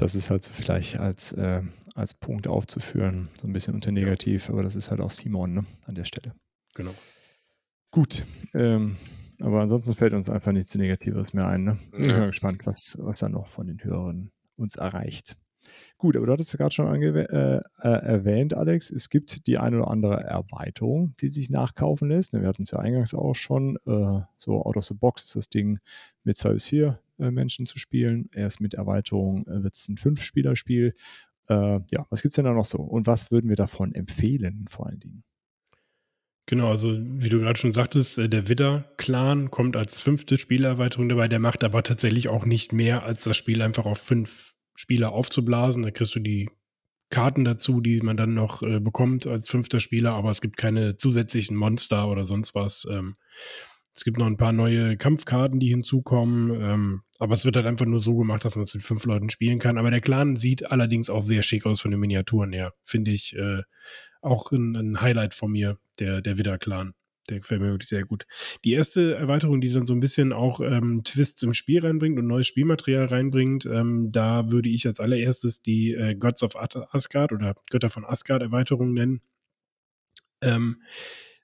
Das ist halt so vielleicht als, äh, als Punkt aufzuführen, so ein bisschen unter negativ, ja. aber das ist halt auch Simon ne, an der Stelle. Genau. Gut, ähm, aber ansonsten fällt uns einfach nichts Negatives mehr ein. Ne? Ich bin mal gespannt, was, was dann noch von den Hörern uns erreicht. Gut, aber du hattest ja gerade schon äh, äh, erwähnt, Alex, es gibt die eine oder andere Erweiterung, die sich nachkaufen lässt. Wir hatten es ja eingangs auch schon, äh, so out of the box ist das Ding mit zwei bis vier äh, Menschen zu spielen. Erst mit Erweiterung äh, wird es ein Fünf-Spieler-Spiel. Äh, ja, was gibt es denn da noch so? Und was würden wir davon empfehlen, vor allen Dingen? Genau, also wie du gerade schon sagtest, der Widder-Clan kommt als fünfte Spielerweiterung dabei. Der macht aber tatsächlich auch nicht mehr, als das Spiel einfach auf fünf Spieler aufzublasen. Da kriegst du die Karten dazu, die man dann noch äh, bekommt als fünfter Spieler, aber es gibt keine zusätzlichen Monster oder sonst was. Ähm, es gibt noch ein paar neue Kampfkarten, die hinzukommen, ähm, aber es wird halt einfach nur so gemacht, dass man es mit fünf Leuten spielen kann. Aber der Clan sieht allerdings auch sehr schick aus von den Miniaturen her. Finde ich äh, auch ein, ein, Highlight von mir, der, der Widder-Clan. Der gefällt mir wirklich sehr gut. Die erste Erweiterung, die dann so ein bisschen auch ähm, Twists im Spiel reinbringt und neues Spielmaterial reinbringt, ähm, da würde ich als allererstes die äh, Gods of Asgard oder Götter von Asgard Erweiterung nennen. Ähm,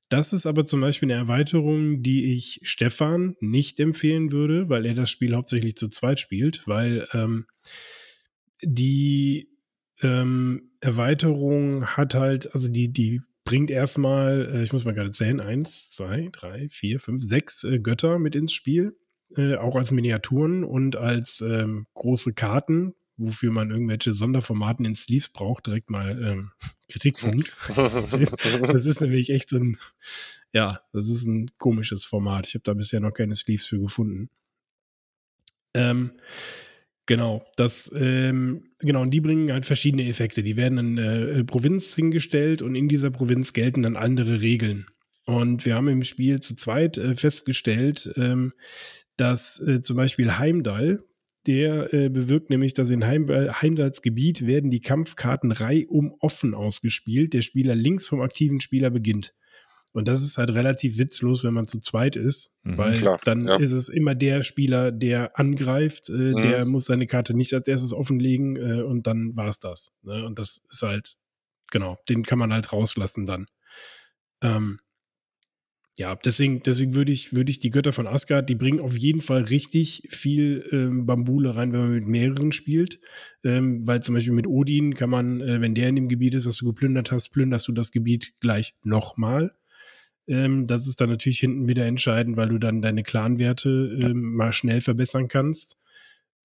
das ist aber zum Beispiel eine Erweiterung, die ich Stefan nicht empfehlen würde, weil er das Spiel hauptsächlich zu zweit spielt, weil ähm, die ähm, Erweiterung hat halt, also die, die bringt erstmal, äh, ich muss mal gerade zählen, eins, zwei, drei, vier, fünf, sechs äh, Götter mit ins Spiel, äh, auch als Miniaturen und als ähm, große Karten, wofür man irgendwelche Sonderformaten in Sleeves braucht, direkt mal ähm, Kritikpunkt. das ist nämlich echt so ein, ja, das ist ein komisches Format. Ich habe da bisher noch keine Sleeves für gefunden. Ähm, Genau, das, ähm, genau, und die bringen halt verschiedene Effekte. Die werden in äh, Provinz hingestellt und in dieser Provinz gelten dann andere Regeln. Und wir haben im Spiel zu zweit äh, festgestellt, ähm, dass äh, zum Beispiel Heimdall, der äh, bewirkt nämlich, dass in Heim, äh, Heimdalls Gebiet werden die Kampfkarten reihum offen ausgespielt. Der Spieler links vom aktiven Spieler beginnt. Und das ist halt relativ witzlos, wenn man zu zweit ist, mhm, weil klar, dann ja. ist es immer der Spieler, der angreift, äh, mhm. der muss seine Karte nicht als erstes offenlegen äh, und dann war es das. Ne? Und das ist halt, genau, den kann man halt rauslassen dann. Ähm, ja, deswegen, deswegen würde ich, würde ich die Götter von Asgard, die bringen auf jeden Fall richtig viel ähm, Bambule rein, wenn man mit mehreren spielt. Ähm, weil zum Beispiel mit Odin kann man, äh, wenn der in dem Gebiet ist, was du geplündert hast, plünderst du das Gebiet gleich nochmal. Ähm, das ist dann natürlich hinten wieder entscheidend, weil du dann deine Clan-Werte ähm, mal schnell verbessern kannst.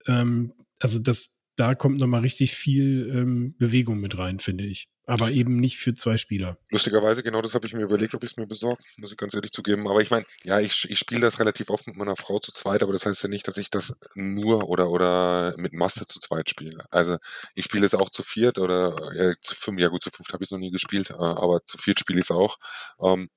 Ähm, also das, da kommt nochmal richtig viel ähm, Bewegung mit rein, finde ich. Aber eben nicht für zwei Spieler. Lustigerweise, genau das habe ich mir überlegt, ob ich es mir besorge, muss ich ganz ehrlich zugeben. Aber ich meine, ja, ich, ich spiele das relativ oft mit meiner Frau zu zweit, aber das heißt ja nicht, dass ich das nur oder oder mit Master zu zweit spiele. Also ich spiele es auch zu viert oder ja, zu fünf, ja gut, zu fünft habe ich es noch nie gespielt, äh, aber zu viert spiele ich es auch. Ähm,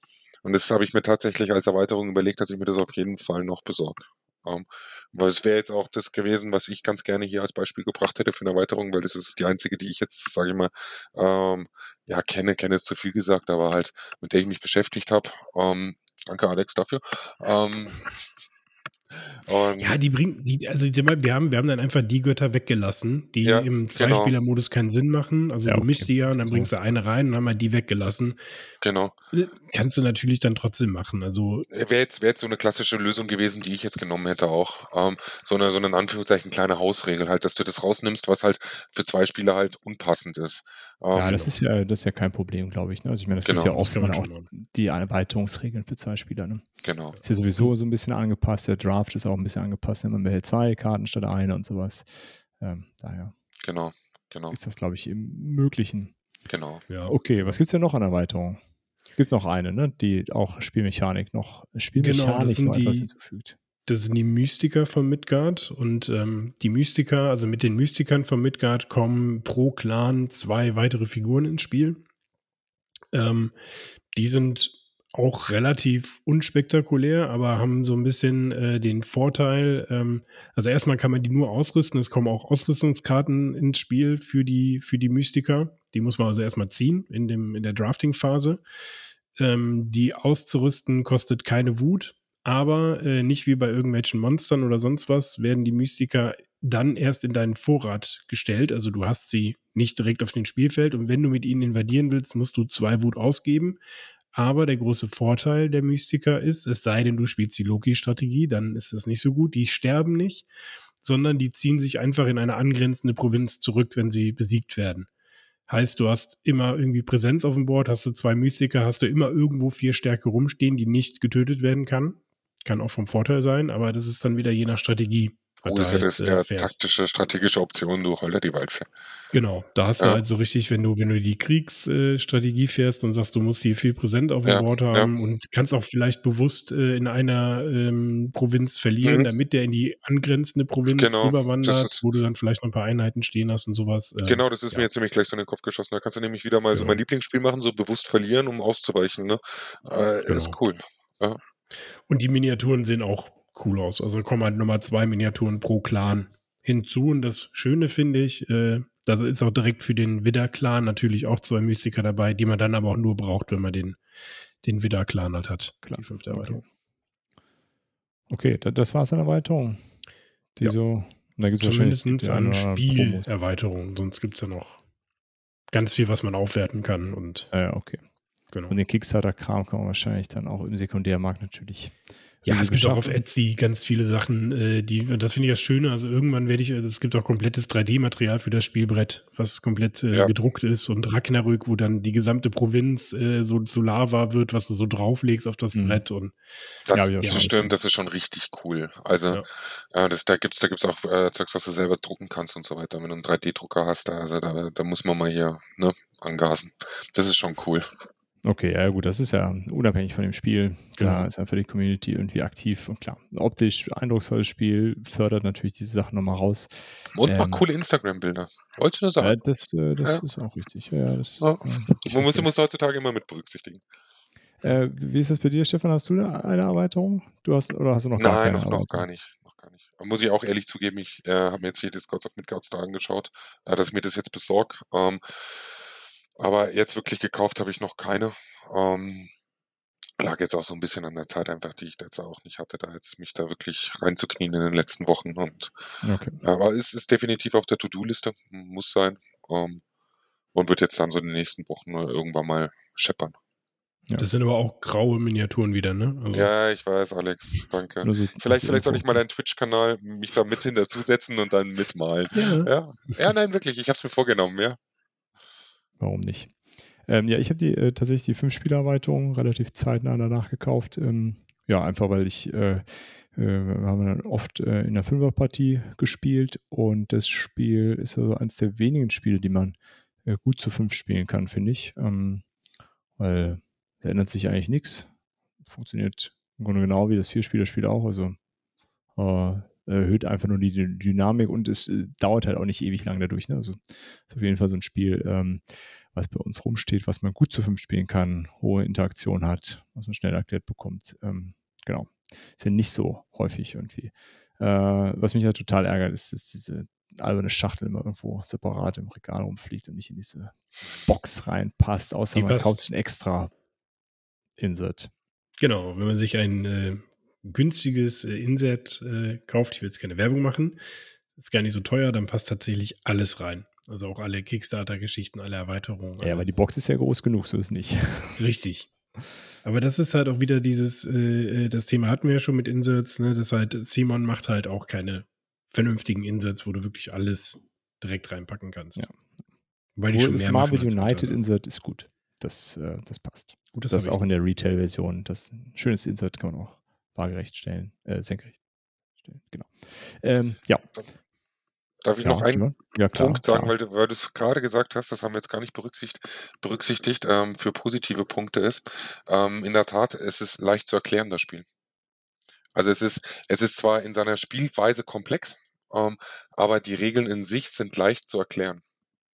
und das habe ich mir tatsächlich als Erweiterung überlegt, dass ich mir das auf jeden Fall noch besorge. Ähm, weil es wäre jetzt auch das gewesen, was ich ganz gerne hier als Beispiel gebracht hätte für eine Erweiterung, weil das ist die einzige, die ich jetzt, sage ich mal, ähm, ja, kenne, kenne ist zu viel gesagt, aber halt, mit der ich mich beschäftigt habe. Ähm, danke, Alex, dafür. Ähm, und ja, die bringen, die, also wir haben, wir haben dann einfach die Götter weggelassen, die ja, im genau. Zweispieler-Modus keinen Sinn machen. Also ja, du mischst die ja und dann bringst du eine rein und haben wir die weggelassen. Genau. Kannst du natürlich dann trotzdem machen. Also wäre jetzt, wäre jetzt so eine klassische Lösung gewesen, die ich jetzt genommen hätte auch. Ähm, so eine, so eine in Anführungszeichen kleine Hausregel halt, dass du das rausnimmst, was halt für zwei Spieler halt unpassend ist. Ähm, ja, das ist ja, das ist ja kein Problem, glaube ich. Ne? Also ich meine, das genau. gibt ja oft auch die Erweiterungsregeln für zwei Spieler. Ne? Genau. Ist ja sowieso so ein bisschen angepasst. Der Draft ist auch ein bisschen angepasst. Man behält zwei Karten statt eine und sowas. Ähm, daher. Genau, genau. Ist das, glaube ich, im Möglichen. Genau. Ja. Okay, was gibt es denn noch an Erweiterungen? Es gibt noch eine, ne? die auch Spielmechanik noch Spielmechanik genau, noch etwas hinzufügt. Das sind die Mystiker von Midgard und ähm, die Mystiker, also mit den Mystikern von Midgard kommen pro Clan zwei weitere Figuren ins Spiel. Ähm, die sind auch relativ unspektakulär, aber haben so ein bisschen äh, den Vorteil, ähm, also erstmal kann man die nur ausrüsten, es kommen auch Ausrüstungskarten ins Spiel für die, für die Mystiker. Die muss man also erstmal ziehen in, dem, in der Drafting-Phase. Ähm, die auszurüsten kostet keine Wut, aber äh, nicht wie bei irgendwelchen Monstern oder sonst was, werden die Mystiker dann erst in deinen Vorrat gestellt. Also du hast sie nicht direkt auf dem Spielfeld und wenn du mit ihnen invadieren willst, musst du zwei Wut ausgeben. Aber der große Vorteil der Mystiker ist, es sei denn, du spielst die Loki-Strategie, dann ist das nicht so gut. Die sterben nicht, sondern die ziehen sich einfach in eine angrenzende Provinz zurück, wenn sie besiegt werden. Heißt, du hast immer irgendwie Präsenz auf dem Board, hast du zwei Mystiker, hast du immer irgendwo vier Stärke rumstehen, die nicht getötet werden kann. Kann auch vom Vorteil sein, aber das ist dann wieder je nach Strategie Oh, ist ja das äh, ja, taktische, strategische Option, du holst die Waldfähr. Genau, da hast ja. du halt so richtig, wenn du, wenn du die Kriegsstrategie fährst und sagst, du musst hier viel präsent auf dem ja, Board haben und kannst auch vielleicht bewusst äh, in einer ähm, Provinz verlieren, mhm. damit der in die angrenzende Provinz genau, rüberwandert, wo du dann vielleicht noch ein paar Einheiten stehen hast und sowas. Äh, genau, das ist mir jetzt nämlich gleich so in den Kopf geschossen. Da kannst du nämlich wieder mal genau. so mein Lieblingsspiel machen, so bewusst verlieren, um auszuweichen. Ne? Äh, genau. Ist cool. Und die Miniaturen sehen auch cool aus. Also kommen halt nochmal zwei Miniaturen pro Clan hinzu. Und das Schöne finde ich, äh, da ist auch direkt für den Widder-Clan natürlich auch zwei Mystiker dabei, die man dann aber auch nur braucht, wenn man den, den Widder-Clan halt hat. Klar. Die fünfte Erweiterung. Okay, okay das war es an Erweiterung. Die ja. so, da gibt es Zumindest an Spielerweiterungen, sonst gibt es ja noch ganz viel, was man aufwerten kann. Und ja, okay. Genau. Und den Kickstarter-Kram kann man wahrscheinlich dann auch im Sekundärmarkt natürlich ja, es gibt auch auf Etsy ganz viele Sachen, äh, die, das finde ich das Schöne. Also irgendwann werde ich, es gibt auch komplettes 3D-Material für das Spielbrett, was komplett äh, ja. gedruckt ist und Ragnarök, wo dann die gesamte Provinz äh, so zu Lava wird, was du so drauflegst auf das mhm. Brett und das, ja, das stimmt, das ist schon richtig cool. Also ja. äh, das, da gibt's, da gibt's auch Zeugs, was du selber drucken kannst und so weiter. Wenn du einen 3D-Drucker hast, da, also da, da muss man mal hier ne, angasen. Das ist schon cool. Okay, ja gut, das ist ja unabhängig von dem Spiel. Klar, genau. ist einfach die Community irgendwie aktiv und klar, ein optisch eindrucksvolles Spiel fördert natürlich diese Sachen nochmal raus. Und ähm, macht coole Instagram-Bilder. Wolltest du nur sagen? Ja, das, äh, das ja. ist auch richtig. Ja, das, ja. Man muss, muss heutzutage immer mit berücksichtigen. Äh, wie ist das bei dir, Stefan? Hast du eine Erweiterung? Du hast oder hast du noch gar Nein, keine noch, noch gar nicht. Noch gar nicht. Muss ich auch ehrlich zugeben, ich äh, habe mir jetzt hier das Gods of Midgards da angeschaut, äh, dass ich mir das jetzt besorge. Ähm, aber jetzt wirklich gekauft habe ich noch keine. Ähm, lag jetzt auch so ein bisschen an der Zeit einfach, die ich jetzt auch nicht hatte, da jetzt mich da wirklich reinzuknien in den letzten Wochen. Und okay. aber es ist definitiv auf der To-Do-Liste, muss sein. Ähm, und wird jetzt dann so in den nächsten Wochen irgendwann mal scheppern. Ja. Das sind aber auch graue Miniaturen wieder, ne? Also ja, ich weiß, Alex, danke. Also, vielleicht vielleicht soll ich mal deinen Twitch-Kanal mich da mit hinterzusetzen und dann mitmalen. Ja. ja. Ja, nein, wirklich, ich habe es mir vorgenommen, ja warum nicht? Ähm, ja, ich habe die äh, tatsächlich die Fünf-Spieler-Erweiterung relativ zeitnah danach gekauft. Ähm, ja, einfach weil ich, äh, äh, wir haben dann oft äh, in der Fünferpartie gespielt und das Spiel ist also eines der wenigen Spiele, die man äh, gut zu fünf spielen kann, finde ich. Ähm, weil da ändert sich eigentlich nichts. Funktioniert im Grunde genau wie das Vier-Spieler-Spiel auch. Also äh, erhöht einfach nur die Dynamik und es äh, dauert halt auch nicht ewig lang dadurch. Ne? Also ist auf jeden Fall so ein Spiel, ähm, was bei uns rumsteht, was man gut zu fünf spielen kann, hohe Interaktion hat, was man schnell erklärt bekommt. Ähm, genau. Ist ja nicht so häufig irgendwie. Äh, was mich ja halt total ärgert, ist, dass diese alberne Schachtel immer irgendwo separat im Regal rumfliegt und nicht in diese Box reinpasst, außer Die man passt. kauft sich ein extra Insert. Genau, wenn man sich ein äh, günstiges äh, Insert äh, kauft, ich will jetzt keine Werbung machen, ist gar nicht so teuer, dann passt tatsächlich alles rein. Also auch alle Kickstarter-Geschichten, alle Erweiterungen. Ja, aber die Box ist ja groß genug, so ist nicht. Richtig. Aber das ist halt auch wieder dieses, äh, äh, das Thema hatten wir ja schon mit Inserts, ne? Das halt, Simon macht halt auch keine vernünftigen Inserts, wo du wirklich alles direkt reinpacken kannst. Ja. Weil die schon mehr Marvel United Insert ist gut. Das, äh, das passt. Gut, das, das ist auch in der Retail-Version. Das schönes Insert kann man auch waagerecht stellen, äh, senkrecht stellen, genau. Ähm, ja. Darf ich ja, noch einen ja, klar, Punkt sagen, klar. weil du, weil du es gerade gesagt hast, das haben wir jetzt gar nicht berücksichtigt, berücksichtigt ähm, für positive Punkte ist. Ähm, in der Tat, es ist leicht zu erklären, das Spiel. Also es ist, es ist zwar in seiner Spielweise komplex, ähm, aber die Regeln in sich sind leicht zu erklären.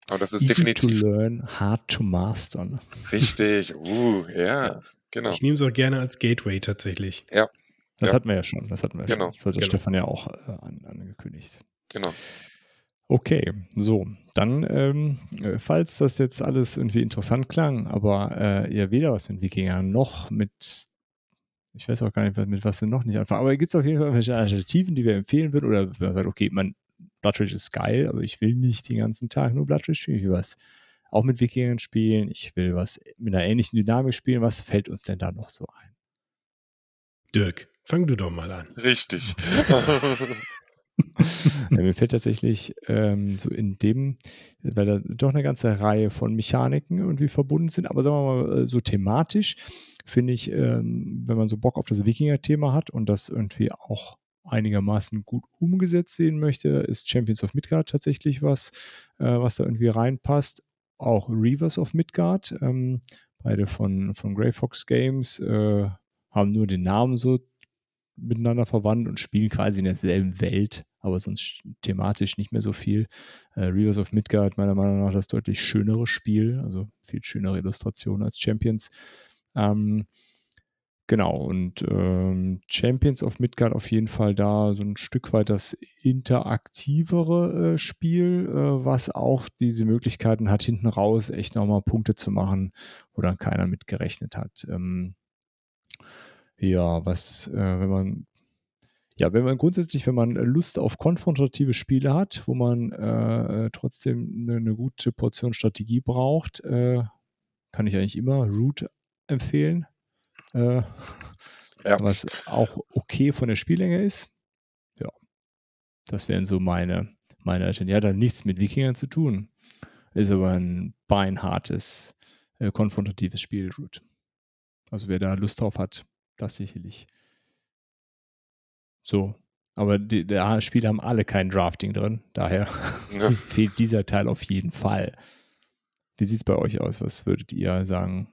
Aber das ist Easy definitiv. to learn, hard to master. Ne? Richtig, uh, ja. ja. Genau. Ich nehme es auch gerne als Gateway tatsächlich. Ja. Das Ja. hatten wir ja schon. Das hatten wir Genau. schon. Das hat der Genau. Stefan ja auch äh, an, angekündigt. Genau. Okay, so, dann, ähm, äh, falls das jetzt alles irgendwie interessant klang, aber äh, ihr weder was mit Wikingern noch mit, ich weiß auch gar nicht, mit was denn noch nicht anfangen, aber gibt es auf jeden Fall welche Alternativen, die wir empfehlen würden oder wenn man sagt, okay, man, Blood Rage ist geil, aber ich will nicht den ganzen Tag nur Blood Rage spielen, ich will was auch mit Wikingern spielen, ich will was mit einer ähnlichen Dynamik spielen, was fällt uns denn da noch so ein? Dirk, fang du doch mal an. Richtig. Ja, mir fällt tatsächlich ähm, so in dem, weil da doch eine ganze Reihe von Mechaniken irgendwie verbunden sind, aber sagen wir mal äh, so thematisch finde ich, ähm, wenn man so Bock auf das Wikinger-Thema hat und das irgendwie auch einigermaßen gut umgesetzt sehen möchte, ist Champions of Midgard tatsächlich was, äh, was da irgendwie reinpasst. Auch Reavers of Midgard, ähm, beide von, von Grey Fox Games, äh, haben nur den Namen so miteinander verwandt und spielen quasi in derselben Welt, aber sonst thematisch nicht mehr so viel. Äh, Reavers of Midgard, meiner Meinung nach, das deutlich schönere Spiel, also viel schönere Illustration als Champions. Ähm, genau, und ähm, Champions of Midgard auf jeden Fall da so ein Stück weit das interaktivere äh, Spiel, äh, was auch diese Möglichkeiten hat, hinten raus echt nochmal Punkte zu machen, wo dann keiner mit gerechnet hat. Ähm, ja, was, äh, wenn man, ja, wenn man grundsätzlich, wenn man Lust auf konfrontative Spiele hat, wo man äh, trotzdem eine, eine gute Portion Strategie braucht, äh, kann ich eigentlich immer Root empfehlen. Äh, Ja. Was auch okay von der Spiellänge ist. Ja, das wären so meine, meine Alternativen. Ja, dann nichts mit Wikingern zu tun. Ist aber ein beinhartes, äh, konfrontatives Spiel, Root. Also wer da Lust drauf hat, das sicherlich. So. Aber die, die Spiele haben alle kein Drafting drin. Daher Ja. fehlt dieser Teil auf jeden Fall. Wie sieht es bei euch aus? Was würdet ihr sagen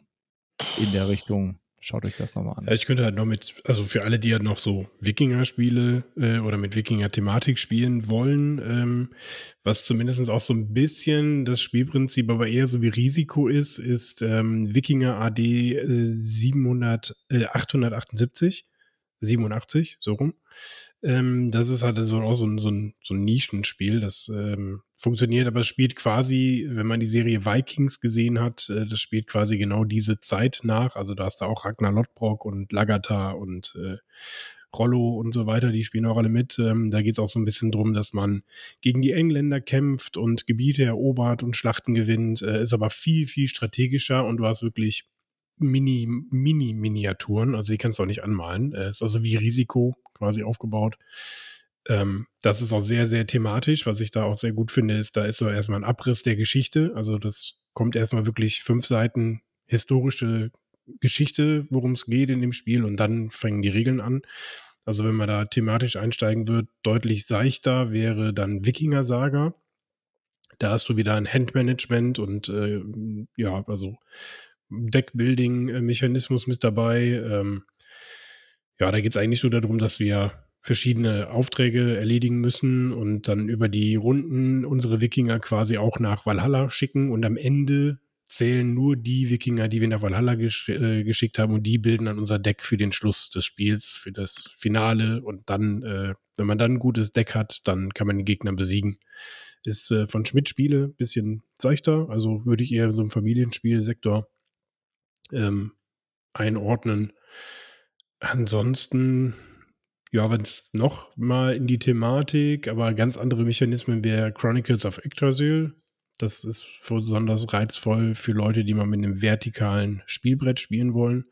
in der Richtung? Schaut euch das nochmal Ja, an. ich könnte halt noch mit, also für alle, die halt noch so Wikinger-Spiele äh, oder mit Wikinger-Thematik spielen wollen, ähm, was zumindest auch so ein bisschen das Spielprinzip aber eher so wie Risiko ist, ist ähm, Wikinger AD äh, 700, äh, 878, 87, so rum. Ähm, das ist halt so, auch so, ein- so, ein, so ein Nischenspiel, das ähm, funktioniert, aber es spielt quasi, wenn man die Serie Vikings gesehen hat, äh, das spielt quasi genau diese Zeit nach. Also da hast du auch Ragnar Lodbrok und Lagata und äh, Rollo und so weiter, die spielen auch alle mit. Ähm, da geht es auch so ein bisschen drum, dass man gegen die Engländer kämpft und Gebiete erobert und Schlachten gewinnt, äh, ist aber viel, viel strategischer und du hast wirklich Mini, Mini-Miniaturen, also die kannst du auch nicht anmalen. Äh, ist also wie Risiko quasi aufgebaut. Ähm, das ist auch sehr, sehr thematisch. Was ich da auch sehr gut finde, ist, da ist so erstmal ein Abriss der Geschichte. Also das kommt erstmal wirklich fünf Seiten historische Geschichte, worum es geht in dem Spiel und dann fangen die Regeln an. Also wenn man da thematisch einsteigen wird, deutlich seichter wäre dann Wikinger-Saga. Da hast du wieder ein Handmanagement und äh, ja, also Deckbuilding-Mechanismus mit dabei. Ähm, ja, da geht es eigentlich nur darum, dass wir verschiedene Aufträge erledigen müssen und dann über die Runden unsere Wikinger quasi auch nach Valhalla schicken und am Ende zählen nur die Wikinger, die wir nach Valhalla gesch äh, geschickt haben und die bilden dann unser Deck für den Schluss des Spiels, für das Finale und dann, äh, wenn man dann ein gutes Deck hat, dann kann man den Gegner besiegen. Ist äh, von Schmidt Spiele bisschen seichter, also würde ich eher so im Familienspielsektor ähm, einordnen. Ansonsten, ja, wenn es noch mal in die Thematik, aber ganz andere Mechanismen wäre Chronicles of Yggdrasil. Das ist besonders reizvoll für Leute, die mal mit einem vertikalen Spielbrett spielen wollen.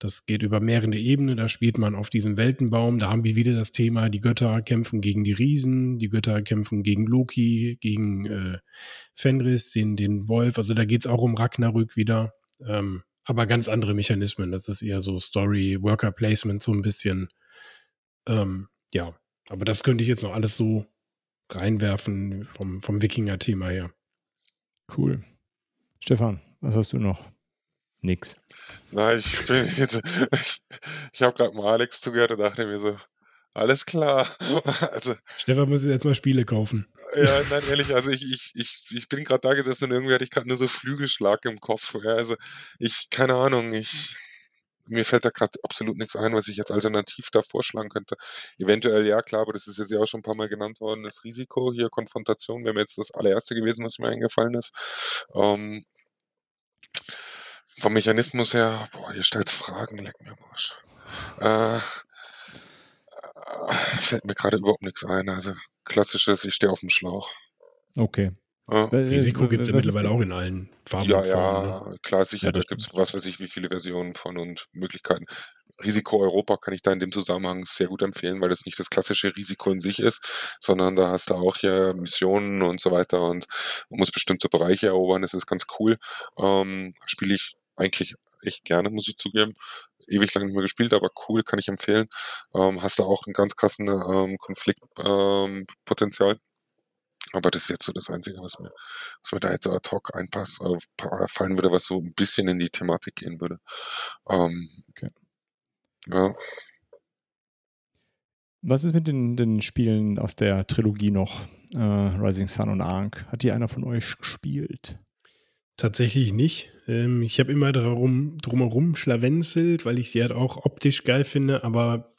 Das geht über mehrere Ebenen. Da spielt man auf diesem Weltenbaum. Da haben wir wieder das Thema, die Götter kämpfen gegen die Riesen, die Götter kämpfen gegen Loki, gegen äh, Fenris, den, den Wolf. Also da geht es auch um Ragnarök wieder. Ähm, aber ganz andere Mechanismen. Das ist eher so Story, Worker Placement, so ein bisschen. Ähm, ja, aber das könnte ich jetzt noch alles so reinwerfen vom, vom Wikinger-Thema her. Cool. Stefan, was hast du noch? Nix. Nein, ich bin jetzt, ich, ich habe gerade mal Alex zugehört und dachte mir so, alles klar. Also, Stefan muss jetzt mal Spiele kaufen. ja, nein, ehrlich, also ich, ich, ich, ich bin gerade da gesessen und irgendwie hatte ich gerade nur so Flügelschlag im Kopf. Ja, also ich, keine Ahnung, ich, mir fällt da gerade absolut nichts ein, was ich jetzt alternativ da vorschlagen könnte. Eventuell, ja klar, aber das ist jetzt ja auch schon ein paar Mal genannt worden, das Risiko hier, Konfrontation, wäre mir jetzt das allererste gewesen, was mir eingefallen ist. Ähm, vom Mechanismus her, boah, ihr stellt Fragen, leck mir am Arsch. Äh, fällt mir gerade überhaupt nichts ein. Also klassisches, ich stehe auf dem Schlauch. Okay. Ja. Risiko gibt es ja mittlerweile auch in allen Farben. Ja, ja, ne? klar, sicher, ja, da gibt es was weiß ich, wie viele Versionen von und Möglichkeiten. Risiko Europa kann ich da in dem Zusammenhang sehr gut empfehlen, weil das nicht das klassische Risiko in sich ist, sondern da hast du auch hier Missionen und so weiter und muss bestimmte Bereiche erobern. Das ist ganz cool. Ähm, Spiele ich eigentlich echt gerne, muss ich zugeben. Ewig lang nicht mehr gespielt, aber cool, kann ich empfehlen. Ähm, hast du auch einen ganz krassen ähm, Konfliktpotenzial. Ähm, aber das ist jetzt so das Einzige, was mir, was mir da jetzt ad hoc einpasst, äh, fallen würde, was so ein bisschen in die Thematik gehen würde. Ähm, okay. Ja. Was ist mit den, den Spielen aus der Trilogie noch? Äh, Rising Sun und Ark. Hat die einer von euch gespielt? Tatsächlich nicht. Ähm, ich habe immer darum, drumherum schlawenzelt, weil ich sie halt auch optisch geil finde, aber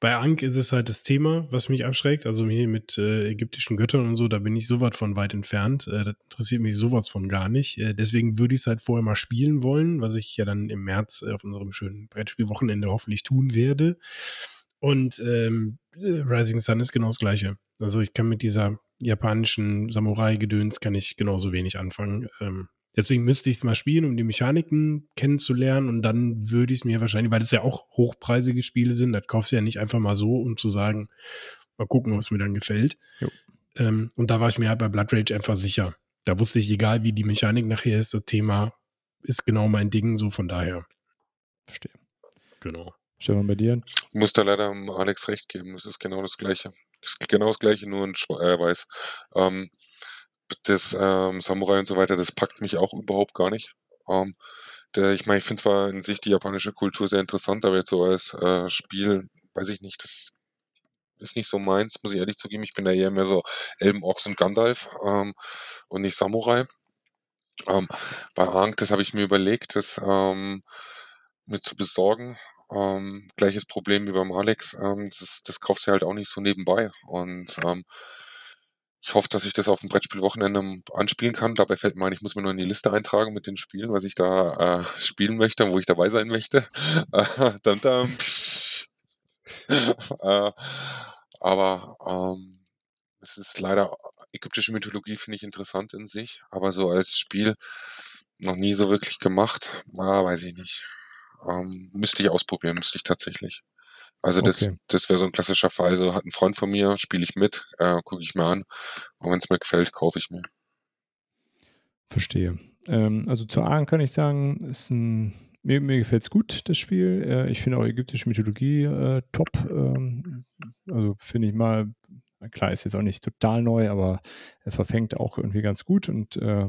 bei Ankh ist es halt das Thema, was mich abschreckt. Also hier mit äh, ägyptischen Göttern und so, da bin ich sowas von weit entfernt. Äh, das interessiert mich sowas von gar nicht. Äh, deswegen würde ich es halt vorher mal spielen wollen, was ich ja dann im März äh, auf unserem schönen Brettspielwochenende hoffentlich tun werde. Und ähm, Rising Sun ist genau das Gleiche. Also ich kann mit dieser japanischen Samurai-Gedöns kann ich genauso wenig anfangen. Ähm, Deswegen müsste ich es mal spielen, um die Mechaniken kennenzulernen und dann würde ich es mir wahrscheinlich, weil das ja auch hochpreisige Spiele sind, das kaufst du ja nicht einfach mal so, um zu sagen, mal gucken, was mir dann gefällt. Ähm, und da war ich mir halt bei Blood Rage einfach sicher. Da wusste ich, egal wie die Mechanik nachher ist, das Thema ist genau mein Ding, so von daher. Verstehe. Genau. Stefan, bei dir? Ich muss da leider Alex recht geben. Es ist genau das Gleiche. Es ist genau das Gleiche, nur in Schwe äh, Weiß. Ähm, das ähm, Samurai und so weiter, das packt mich auch überhaupt gar nicht. Ähm, der, ich meine, ich finde zwar in sich die japanische Kultur sehr interessant, aber jetzt so als äh, Spiel, weiß ich nicht, das ist nicht so meins, muss ich ehrlich zugeben. Ich bin da eher mehr so Elben, Ochs und Gandalf ähm, und nicht Samurai. Ähm, bei Ankh, das habe ich mir überlegt, das ähm, mir zu besorgen. Ähm, gleiches Problem wie beim Alex, ähm, das, das kaufst du halt auch nicht so nebenbei. Und ähm, ich hoffe, dass ich das auf dem Brettspielwochenende anspielen kann. Dabei fällt mir ein, ich muss mir nur in die Liste eintragen mit den Spielen, was ich da äh, spielen möchte und wo ich dabei sein möchte. Äh, dann, dann, äh, aber ähm, es ist leider, ägyptische Mythologie finde ich interessant in sich, aber so als Spiel noch nie so wirklich gemacht. Ah, weiß ich nicht. Ähm, müsste ich ausprobieren, müsste ich tatsächlich. Also das, okay. das wäre so ein klassischer Fall. Also hat ein Freund von mir, spiele ich mit, äh, gucke ich mir an. Und wenn es mir gefällt, kaufe ich mir. Verstehe. Ähm, also zu Aachen kann ich sagen, ist ein, mir, mir gefällt es gut, das Spiel. Äh, ich finde auch ägyptische Mythologie äh, top. Ähm, also finde ich mal, klar, ist jetzt auch nicht total neu, aber er verfängt auch irgendwie ganz gut und äh,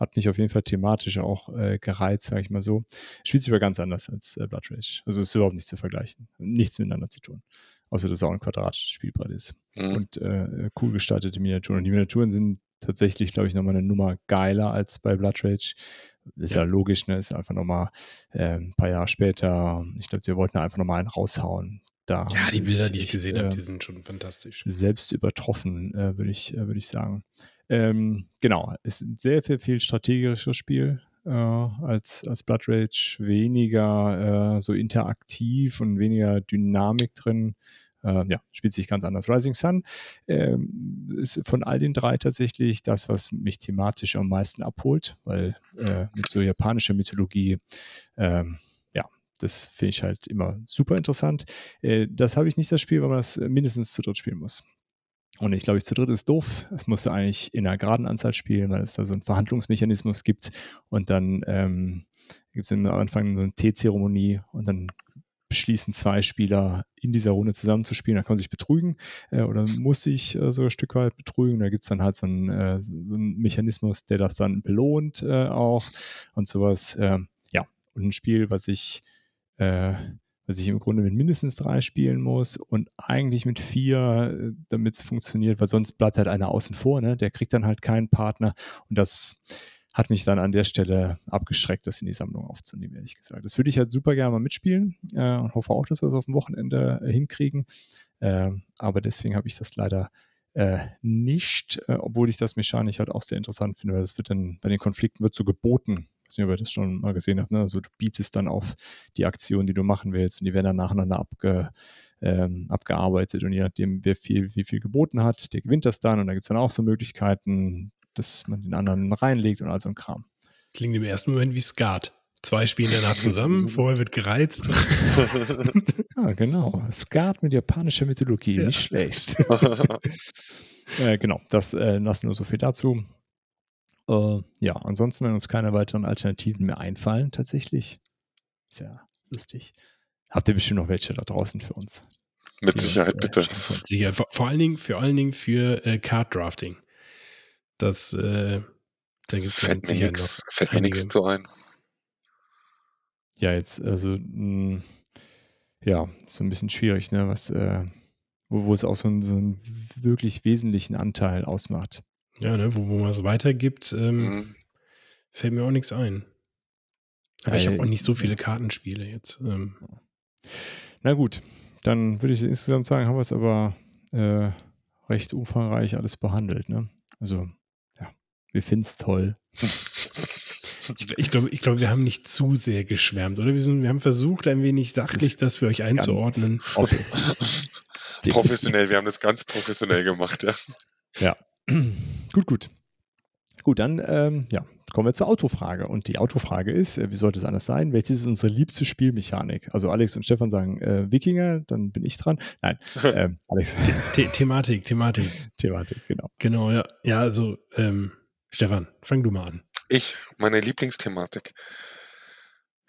hat mich auf jeden Fall thematisch auch äh, gereizt, sage ich mal so. Spielt sich aber ganz anders als äh, Blood Rage. Also ist überhaupt nicht zu vergleichen. Nichts miteinander zu tun. Außer dass es auch ein quadratisches Spielbrett ist. Mhm. Und äh, cool gestaltete Miniaturen. Und die Miniaturen sind tatsächlich, glaube ich, nochmal eine Nummer geiler als bei Blood Rage. Ist ja, ja logisch, ne? Ist einfach nochmal äh, ein paar Jahre später. Ich glaube, sie wollten einfach nochmal einen raushauen. Da ja, die Bilder, die ich gesehen habe, die sind schon fantastisch. Selbst übertroffen, äh, würde ich, äh, würd ich sagen. Ähm, genau, ist ein sehr viel, viel strategisches Spiel äh, als, als Blood Rage, weniger äh, so interaktiv und weniger Dynamik drin. Äh, ja, spielt sich ganz anders. Rising Sun ähm, ist von all den drei tatsächlich das, was mich thematisch am meisten abholt, weil äh, mit so japanischer Mythologie ähm, ja, das finde ich halt immer super interessant. Äh, das habe ich nicht das Spiel, weil man das mindestens zu dritt spielen muss. Und ich glaube, ich zu dritt ist doof. Es musste eigentlich in einer geraden Anzahl spielen, weil es da so einen Verhandlungsmechanismus gibt. Und dann ähm, gibt es am Anfang so eine Teezeremonie und dann beschließen zwei Spieler in dieser Runde zusammenzuspielen. Da kann man sich betrügen äh, oder muss sich äh, so ein Stück weit betrügen. Da gibt es dann halt so einen, äh, so einen, Mechanismus, der das dann belohnt äh, auch und sowas. Ähm, ja, und ein Spiel, was ich äh, dass ich im Grunde mit mindestens drei spielen muss und eigentlich mit vier, äh, damit es funktioniert, weil sonst bleibt halt einer außen vor, ne? Der kriegt dann halt keinen Partner und das hat mich dann an der Stelle abgeschreckt, das in die Sammlung aufzunehmen, ehrlich gesagt. Das würde ich halt super gerne mal mitspielen äh, und hoffe auch, dass wir das auf dem Wochenende äh, hinkriegen. Äh, aber deswegen habe ich das leider äh, nicht, äh, obwohl ich das mechanisch halt auch sehr interessant finde, weil das wird dann bei den Konflikten wird so geboten. Ich weiß nicht, ob ihr das schon mal gesehen habt. Ne? Also du bietest dann auf die Aktion, die du machen willst und die werden dann nacheinander abge, ähm, abgearbeitet und je nachdem, wer viel, wie viel geboten hat, der gewinnt das dann und da gibt es dann auch so Möglichkeiten, dass man den anderen reinlegt und all so ein Kram. Klingt im ersten Moment wie Skat. Zwei spielen danach zusammen, vorher wird gereizt. ja, genau. Skat mit japanischer Mythologie, ja. nicht schlecht. äh, genau, das äh, lassen nur so viel dazu. Äh, ja, ansonsten, wenn uns keine weiteren Alternativen mehr einfallen, tatsächlich. Ist ja lustig. Habt ihr bestimmt noch welche da draußen für uns? Mit Sicherheit, uns, bitte. Sicher, vor, vor, allen Dingen, vor allen Dingen für äh, Card Drafting. Das, äh, da gibt es fällt, mir nix, fällt mir nichts zu ein. Ja, jetzt, also, mh, hm, ja, so ein bisschen schwierig, ne, was, äh, wo, wo es auch so, so einen wirklich wesentlichen Anteil ausmacht. Ja, ne, wo, wo man es weitergibt, ähm, mhm. fällt mir auch nichts ein. Aber ich habe auch nicht so viele Kartenspiele jetzt. Ähm. Na gut, dann würde ich insgesamt sagen, haben wir es aber äh, recht umfangreich alles behandelt. Ne? Also wir finden es toll. Ich, ich glaube, ich glaub, wir haben nicht zu sehr geschwärmt, oder? Wir, sind, wir haben versucht, ein wenig sachlich das für euch einzuordnen. professionell, wir haben das ganz professionell gemacht, ja. Ja. gut, gut. Gut, dann ähm, ja, kommen wir zur Autofrage. Und die Autofrage ist, äh, wie sollte es anders sein? Welches ist unsere liebste Spielmechanik? Also Alex und Stefan sagen äh, Wikinger, dann bin ich dran. Nein, äh, Alex. The Thematik, Thematik. Thematik, genau. Genau, ja. Ja, also ähm, Stefan, fang du mal an. Ich, meine Lieblingsthematik.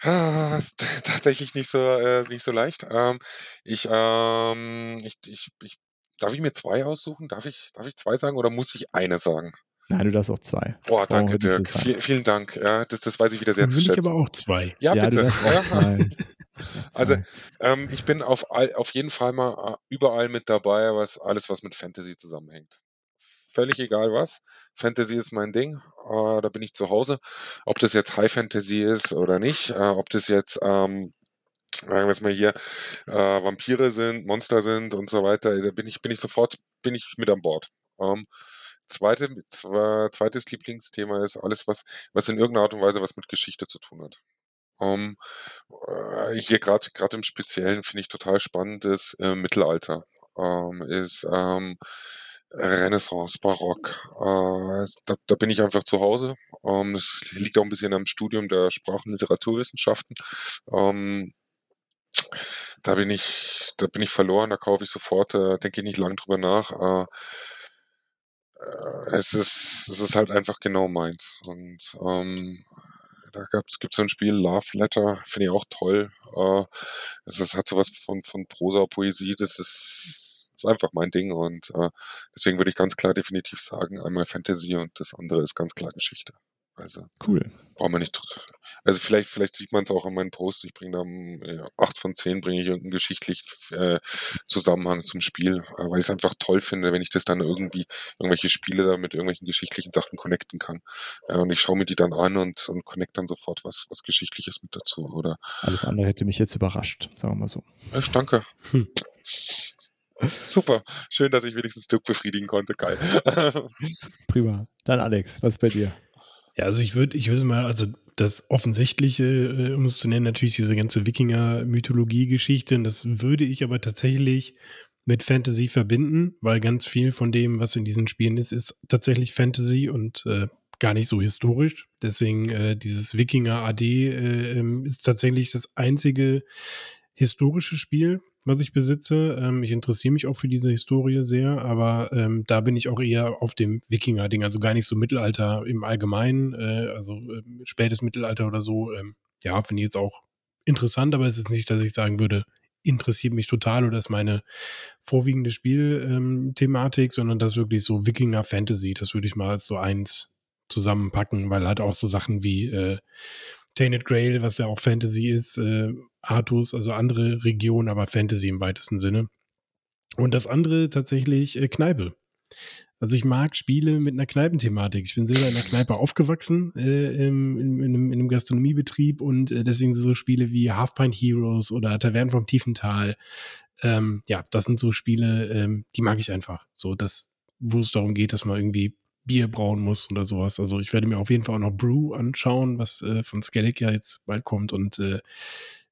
Ah, ist tatsächlich nicht so, äh, nicht so leicht. Ähm, ich, ähm, ich, ich, ich, darf ich mir zwei aussuchen? Darf ich, darf ich zwei sagen oder muss ich eine sagen? Nein, du darfst auch zwei. Boah, danke, Dirk. Vielen, vielen Dank. Ja, das, das weiß ich wieder sehr Dann zu schätzen. ich aber auch zwei. Ja, ja bitte. also, ähm, ich bin auf, all, auf jeden Fall mal äh, überall mit dabei, was alles, was mit Fantasy zusammenhängt völlig egal was. Fantasy ist mein Ding, äh, da bin ich zu Hause. Ob das jetzt High Fantasy ist oder nicht, äh, ob das jetzt, ähm, sagen wir es mal hier, äh, Vampire sind, Monster sind und so weiter, da bin ich, bin ich sofort, bin ich mit an Bord. Ähm, zweite, zweites Lieblingsthema ist alles, was, was in irgendeiner Art und Weise was mit Geschichte zu tun hat. Ähm, hier gerade gerade im Speziellen finde ich total spannend ist äh, Mittelalter. Ähm, ist ähm, Renaissance, Barock. Äh, da, da, bin ich einfach zu Hause. Ähm, das liegt auch ein bisschen am Studium der Sprach- und Literaturwissenschaften. Ähm, da bin ich, da bin ich verloren, da kaufe ich sofort, da denke ich nicht lang drüber nach. Äh, äh, es ist, es ist halt einfach genau meins. Und ähm, da gab's, gibt's so ein Spiel, Love Letter, finde ich auch toll. Äh, es, es hat sowas von, von Prosa, Poesie, das ist ist einfach mein Ding und äh, deswegen würde ich ganz klar definitiv sagen, einmal Fantasy und das andere ist ganz klar Geschichte. Also cool. Brauchen wir nicht. Also vielleicht, vielleicht sieht man es auch an meinen Posts. Ich bringe da ja, acht von zehn bringe ich irgendeinen geschichtlichen äh, Zusammenhang zum Spiel, äh, weil ich es einfach toll finde, wenn ich das dann irgendwie irgendwelche Spiele da mit irgendwelchen geschichtlichen Sachen connecten kann. Äh, und ich schaue mir die dann an und, und connect dann sofort was, was Geschichtliches mit dazu. Oder alles andere hätte mich jetzt überrascht, sagen wir mal so. Ich danke. Hm. Super. Schön, dass ich wenigstens Dirk befriedigen konnte. Geil. Prima. Dann Alex, was ist bei dir? Ja, also ich würde, ich würde mal, also das Offensichtliche, äh, um es zu nennen, natürlich diese ganze Wikinger-Mythologie-Geschichte. Und das würde ich aber tatsächlich mit Fantasy verbinden, weil ganz viel von dem, was in diesen Spielen ist, ist tatsächlich Fantasy und äh, gar nicht so historisch. Deswegen äh, dieses Wikinger AD äh, ähm, ist tatsächlich das einzige historische Spiel, was ich besitze. Ähm, ich interessiere mich auch für diese Historie sehr, aber ähm, da bin ich auch eher auf dem Wikinger-Ding, also gar nicht so Mittelalter im Allgemeinen, äh, also äh, spätes Mittelalter oder so. Ähm, ja, finde ich jetzt auch interessant, aber es ist nicht, dass ich sagen würde, interessiert mich total oder ist meine vorwiegende Spielthematik, sondern das wirklich so Wikinger-Fantasy. Das würde ich mal als so eins zusammenpacken, weil halt auch so Sachen wie äh, Tainted Grail, was ja auch Fantasy ist, äh, Artus, also andere Regionen, aber Fantasy im weitesten Sinne. Und das andere tatsächlich äh, Kneipe. Also ich mag Spiele mit einer Kneipenthematik. Ich bin selber in einer Kneipe aufgewachsen, äh, im, in, in, einem, in, einem, Gastronomiebetrieb und äh, deswegen sind so Spiele wie Half Pint Heroes oder Tavern vom Tiefental. Ähm, ja, das sind so Spiele, ähm, die mag ich einfach. So, das, wo es darum geht, dass man irgendwie Bier brauen muss oder sowas. Also ich werde mir auf jeden Fall auch noch Brew anschauen, was äh, von Skellig ja jetzt bald kommt und äh,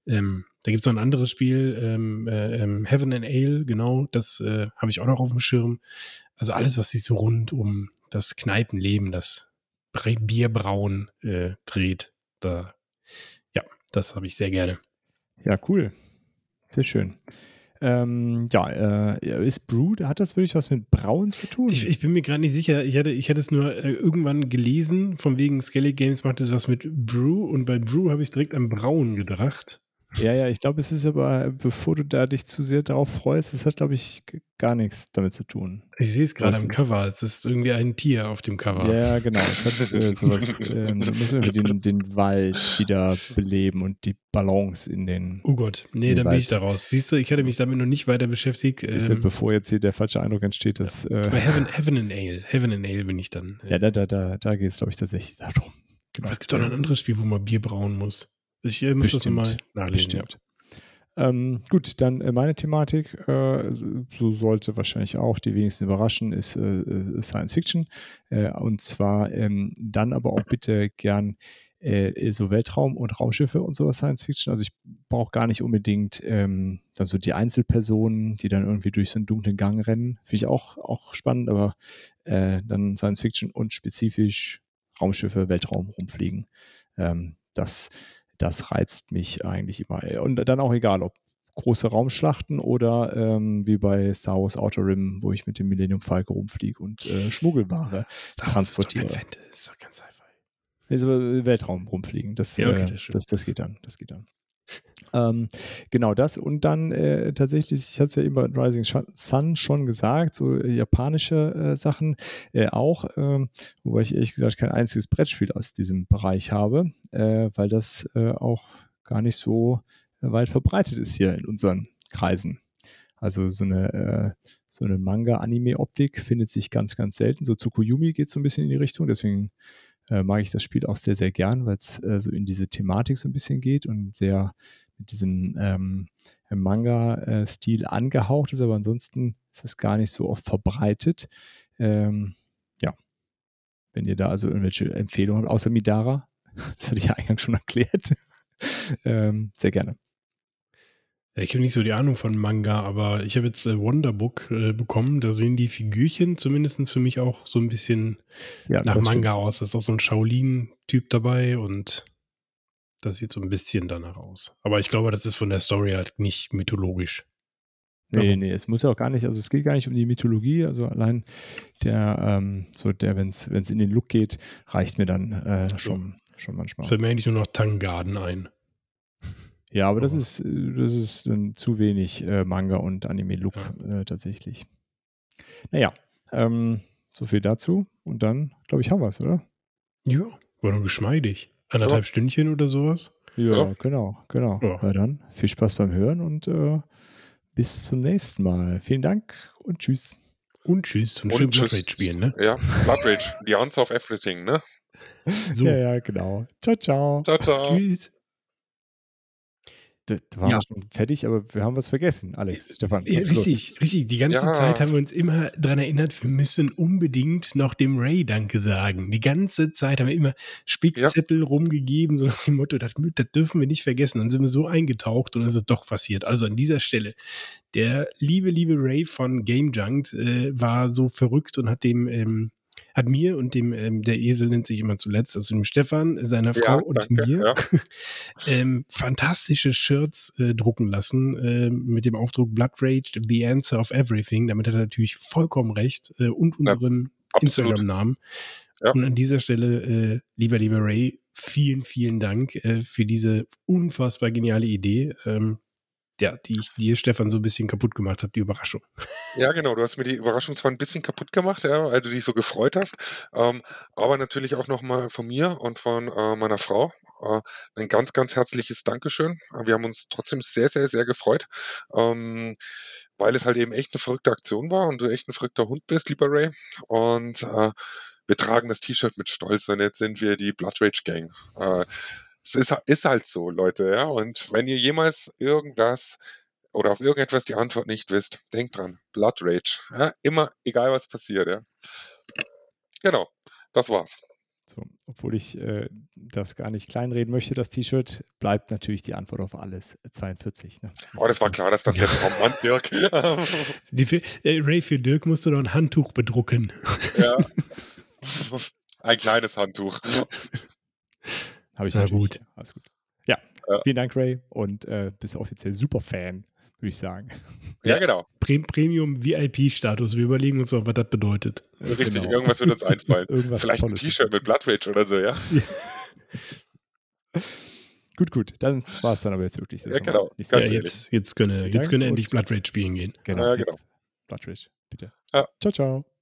ähm, da gibt es noch ein anderes Spiel, ähm, äh, ähm, Heaven and Ale, genau, das äh, habe ich auch noch auf dem Schirm. Also alles, was sich so rund um das Kneipenleben, das Bierbrauen äh, dreht, da, ja, das habe ich sehr gerne. Ja, cool. Sehr schön. Ähm, ja, äh, ist Brew, hat das wirklich was mit Brauen zu tun? Ich, ich bin mir gerade nicht sicher. Ich hatte, ich hatte es nur äh, irgendwann gelesen, von wegen Skelly Games macht es was mit Brew und bei Brew habe ich direkt an Brauen gedacht. Ja, ja, ich glaube, es ist aber, bevor du da dich zu sehr darauf freust, es hat, glaube ich, gar nichts damit zu tun. Ich sehe es gerade am Cover. Es ist irgendwie ein Tier auf dem Cover. Ja, genau. Es hat äh, sowas, äh, da muss man den, den Wald wieder beleben und die Balance in den. Oh Gott, nee, dann Wald. bin ich da raus. Siehst du, ich hatte mich damit noch nicht weiter beschäftigt. Siehst du, ähm, bevor jetzt hier der falsche Eindruck entsteht, dass. Äh, aber Heaven, Heaven and Ale. Heaven and Ale bin ich dann. Ja, da, da, da, da geht es, glaube ich, tatsächlich darum. Genau. Es gibt doch noch ein anderes Spiel, wo man Bier brauen muss. Ich äh, muss Bestimmt. das mal nachlesen. Bestimmt. Ja. Ähm, gut, dann äh, meine Thematik, äh, so sollte wahrscheinlich auch die wenigsten überraschen, ist äh, äh Science Fiction. Äh, und zwar ähm, dann aber auch bitte gern äh, so Weltraum- und Raumschiffe und sowas Science Fiction. Also ich brauche gar nicht unbedingt ähm, dann so die Einzelpersonen, die dann irgendwie durch so einen dunklen Gang rennen. Finde ich auch, auch spannend, aber dann Science Fiction und spezifisch Raumschiffe, Weltraum rumfliegen. Ähm, das das reizt mich eigentlich immer. Und dann auch egal, ob große Raumschlachten oder ähm, wie bei Star Wars Outer Rim, wo ich mit dem Millennium Falcon rumfliege und äh, Schmuggelware Star transportiere. Ist doch, kein ist doch ganz einfach. Ist aber Weltraum rumfliegen. Das, ja, okay, äh, das, das, das, geht dann. Das geht dann. Ähm, genau das und dann äh, tatsächlich, ich hatte es ja eben bei Rising Sun schon gesagt, so äh, japanische äh, Sachen äh, auch, ähm, wobei ich ehrlich gesagt kein einziges Brettspiel aus diesem Bereich habe, äh, weil das äh, auch gar nicht so weit verbreitet ist hier in unseren Kreisen. Also so eine, so eine Manga-Anime-Optik findet sich ganz, ganz selten. So Tsukuyomi geht so ein bisschen in die Richtung, deswegen mag ich das Spiel auch sehr, sehr gern, weil es so in diese Thematik so ein bisschen geht und sehr mit diesem ähm, Manga-Stil angehaucht ist, aber ansonsten ist es gar nicht so oft verbreitet. Ähm, ja, wenn ihr da also irgendwelche Empfehlungen habt, außer Midara, das hatte ich ja eingangs schon erklärt, ähm, sehr gerne. Ich habe nicht so die Ahnung von Manga, aber ich habe jetzt äh, Wonderbook äh, bekommen. Da sehen die Figürchen zumindest für mich auch so ein bisschen ja, nach Manga stimmt. aus. Da ist auch so ein Shaolin-Typ dabei und das sieht so ein bisschen danach aus. Aber ich glaube, das ist von der Story halt nicht mythologisch. Nee, nee, es muss ja auch gar nicht, also es geht gar nicht um die Mythologie, also allein der, ähm, so der, wenn es in den Look geht, reicht mir dann äh, schon, schon manchmal. Fällt mir eigentlich nur noch Tangarden ein. Ja, aber, aber das ist, das ist dann zu wenig äh, Manga und Anime-Look ja. äh, tatsächlich. Naja, ähm, so viel dazu und dann, glaube ich, haben wir es, oder? Ja, war doch geschmeidig. Anderthalb ja. Stündchen oder sowas? Ja, ja. genau, genau. Ja. Na dann, viel Spaß beim Hören und äh, bis zum nächsten Mal. Vielen Dank und tschüss. Und tschüss. Und, und schön Blood Rage spielen, ne? Ja, Blood Rage, the answer of everything, ne? So. Ja, ja, genau. Ciao, ciao. Ciao, ciao. Tschüss. Da, da waren ja. wir schon fertig, aber wir haben was vergessen, Alex. Stefan. Ja, richtig, los? richtig. Die ganze ja. Zeit haben wir uns immer daran erinnert, wir müssen unbedingt noch dem Ray Danke sagen. Die ganze Zeit haben wir immer Spickzettel rumgegeben, so nach dem Motto, das, das dürfen wir nicht vergessen. Dann sind wir so eingetaucht und dann ist es doch passiert. Also an dieser Stelle, der liebe, liebe Ray von Game Junk äh, war so verrückt und hat dem ähm, hat mir und dem, ähm, der Esel nennt sich immer zuletzt, also dem Stefan, seiner ja, Frau und danke, mir, ja. ähm, fantastische Shirts äh, drucken lassen äh, mit dem Aufdruck Blood Rage, The Answer of Everything. Damit hat er natürlich vollkommen recht äh, und unseren ja, Instagram-Namen. Ja. Und an dieser Stelle, äh, lieber, lieber Ray, vielen, vielen Dank äh, für diese unfassbar geniale Idee. Ähm, ja, die ich dir, Stefan, so ein bisschen kaputt gemacht habe, die Überraschung. Ja, genau. Du hast mir die Überraschung zwar ein bisschen kaputt gemacht, ja, weil du dich so gefreut hast, ähm, aber natürlich auch nochmal von mir und von äh, meiner Frau Äh, ein ganz, ganz herzliches Dankeschön. Wir haben uns trotzdem sehr, sehr, sehr gefreut, ähm, weil es halt eben echt eine verrückte Aktion war und du echt ein verrückter Hund bist, lieber Ray. Und äh, wir tragen das T-Shirt mit Stolz und jetzt sind wir die Blood Rage Gang. Äh, es ist, ist halt so, Leute, ja. Und wenn ihr jemals irgendwas oder auf irgendetwas die Antwort nicht wisst, denkt dran, Blood Rage. Ja? Immer, egal was passiert, ja. Genau, das war's. So, obwohl ich äh, das gar nicht kleinreden möchte, das T-Shirt, bleibt natürlich die Antwort auf alles 42. Ne? Oh, das war klar, dass das jetzt kommt, Mann, Dirk. Die, äh, Ray, für Dirk musst du doch ein Handtuch bedrucken. Ja. Ein kleines Handtuch. Habe ich Na natürlich. gut. Alles gut. Ja, Ja. vielen Dank, Ray. Und äh, bist offiziell Superfan, würde ich sagen. Ja, genau. Pre Premium VIP-Status. Wir überlegen uns auch, was das bedeutet. Richtig, Genau. irgendwas wird uns einfallen. Irgendwas Vielleicht ein. T-Shirt mit Blood Rage oder so, ja? Gut, gut. Dann war es dann aber jetzt wirklich. Ja, genau. Nicht so Ja, jetzt, jetzt könne, jetzt Dank könne und- endlich Blood Rage spielen gehen. Genau. Ja, genau. Blood Rage, bitte. Ja. Ciao, ciao.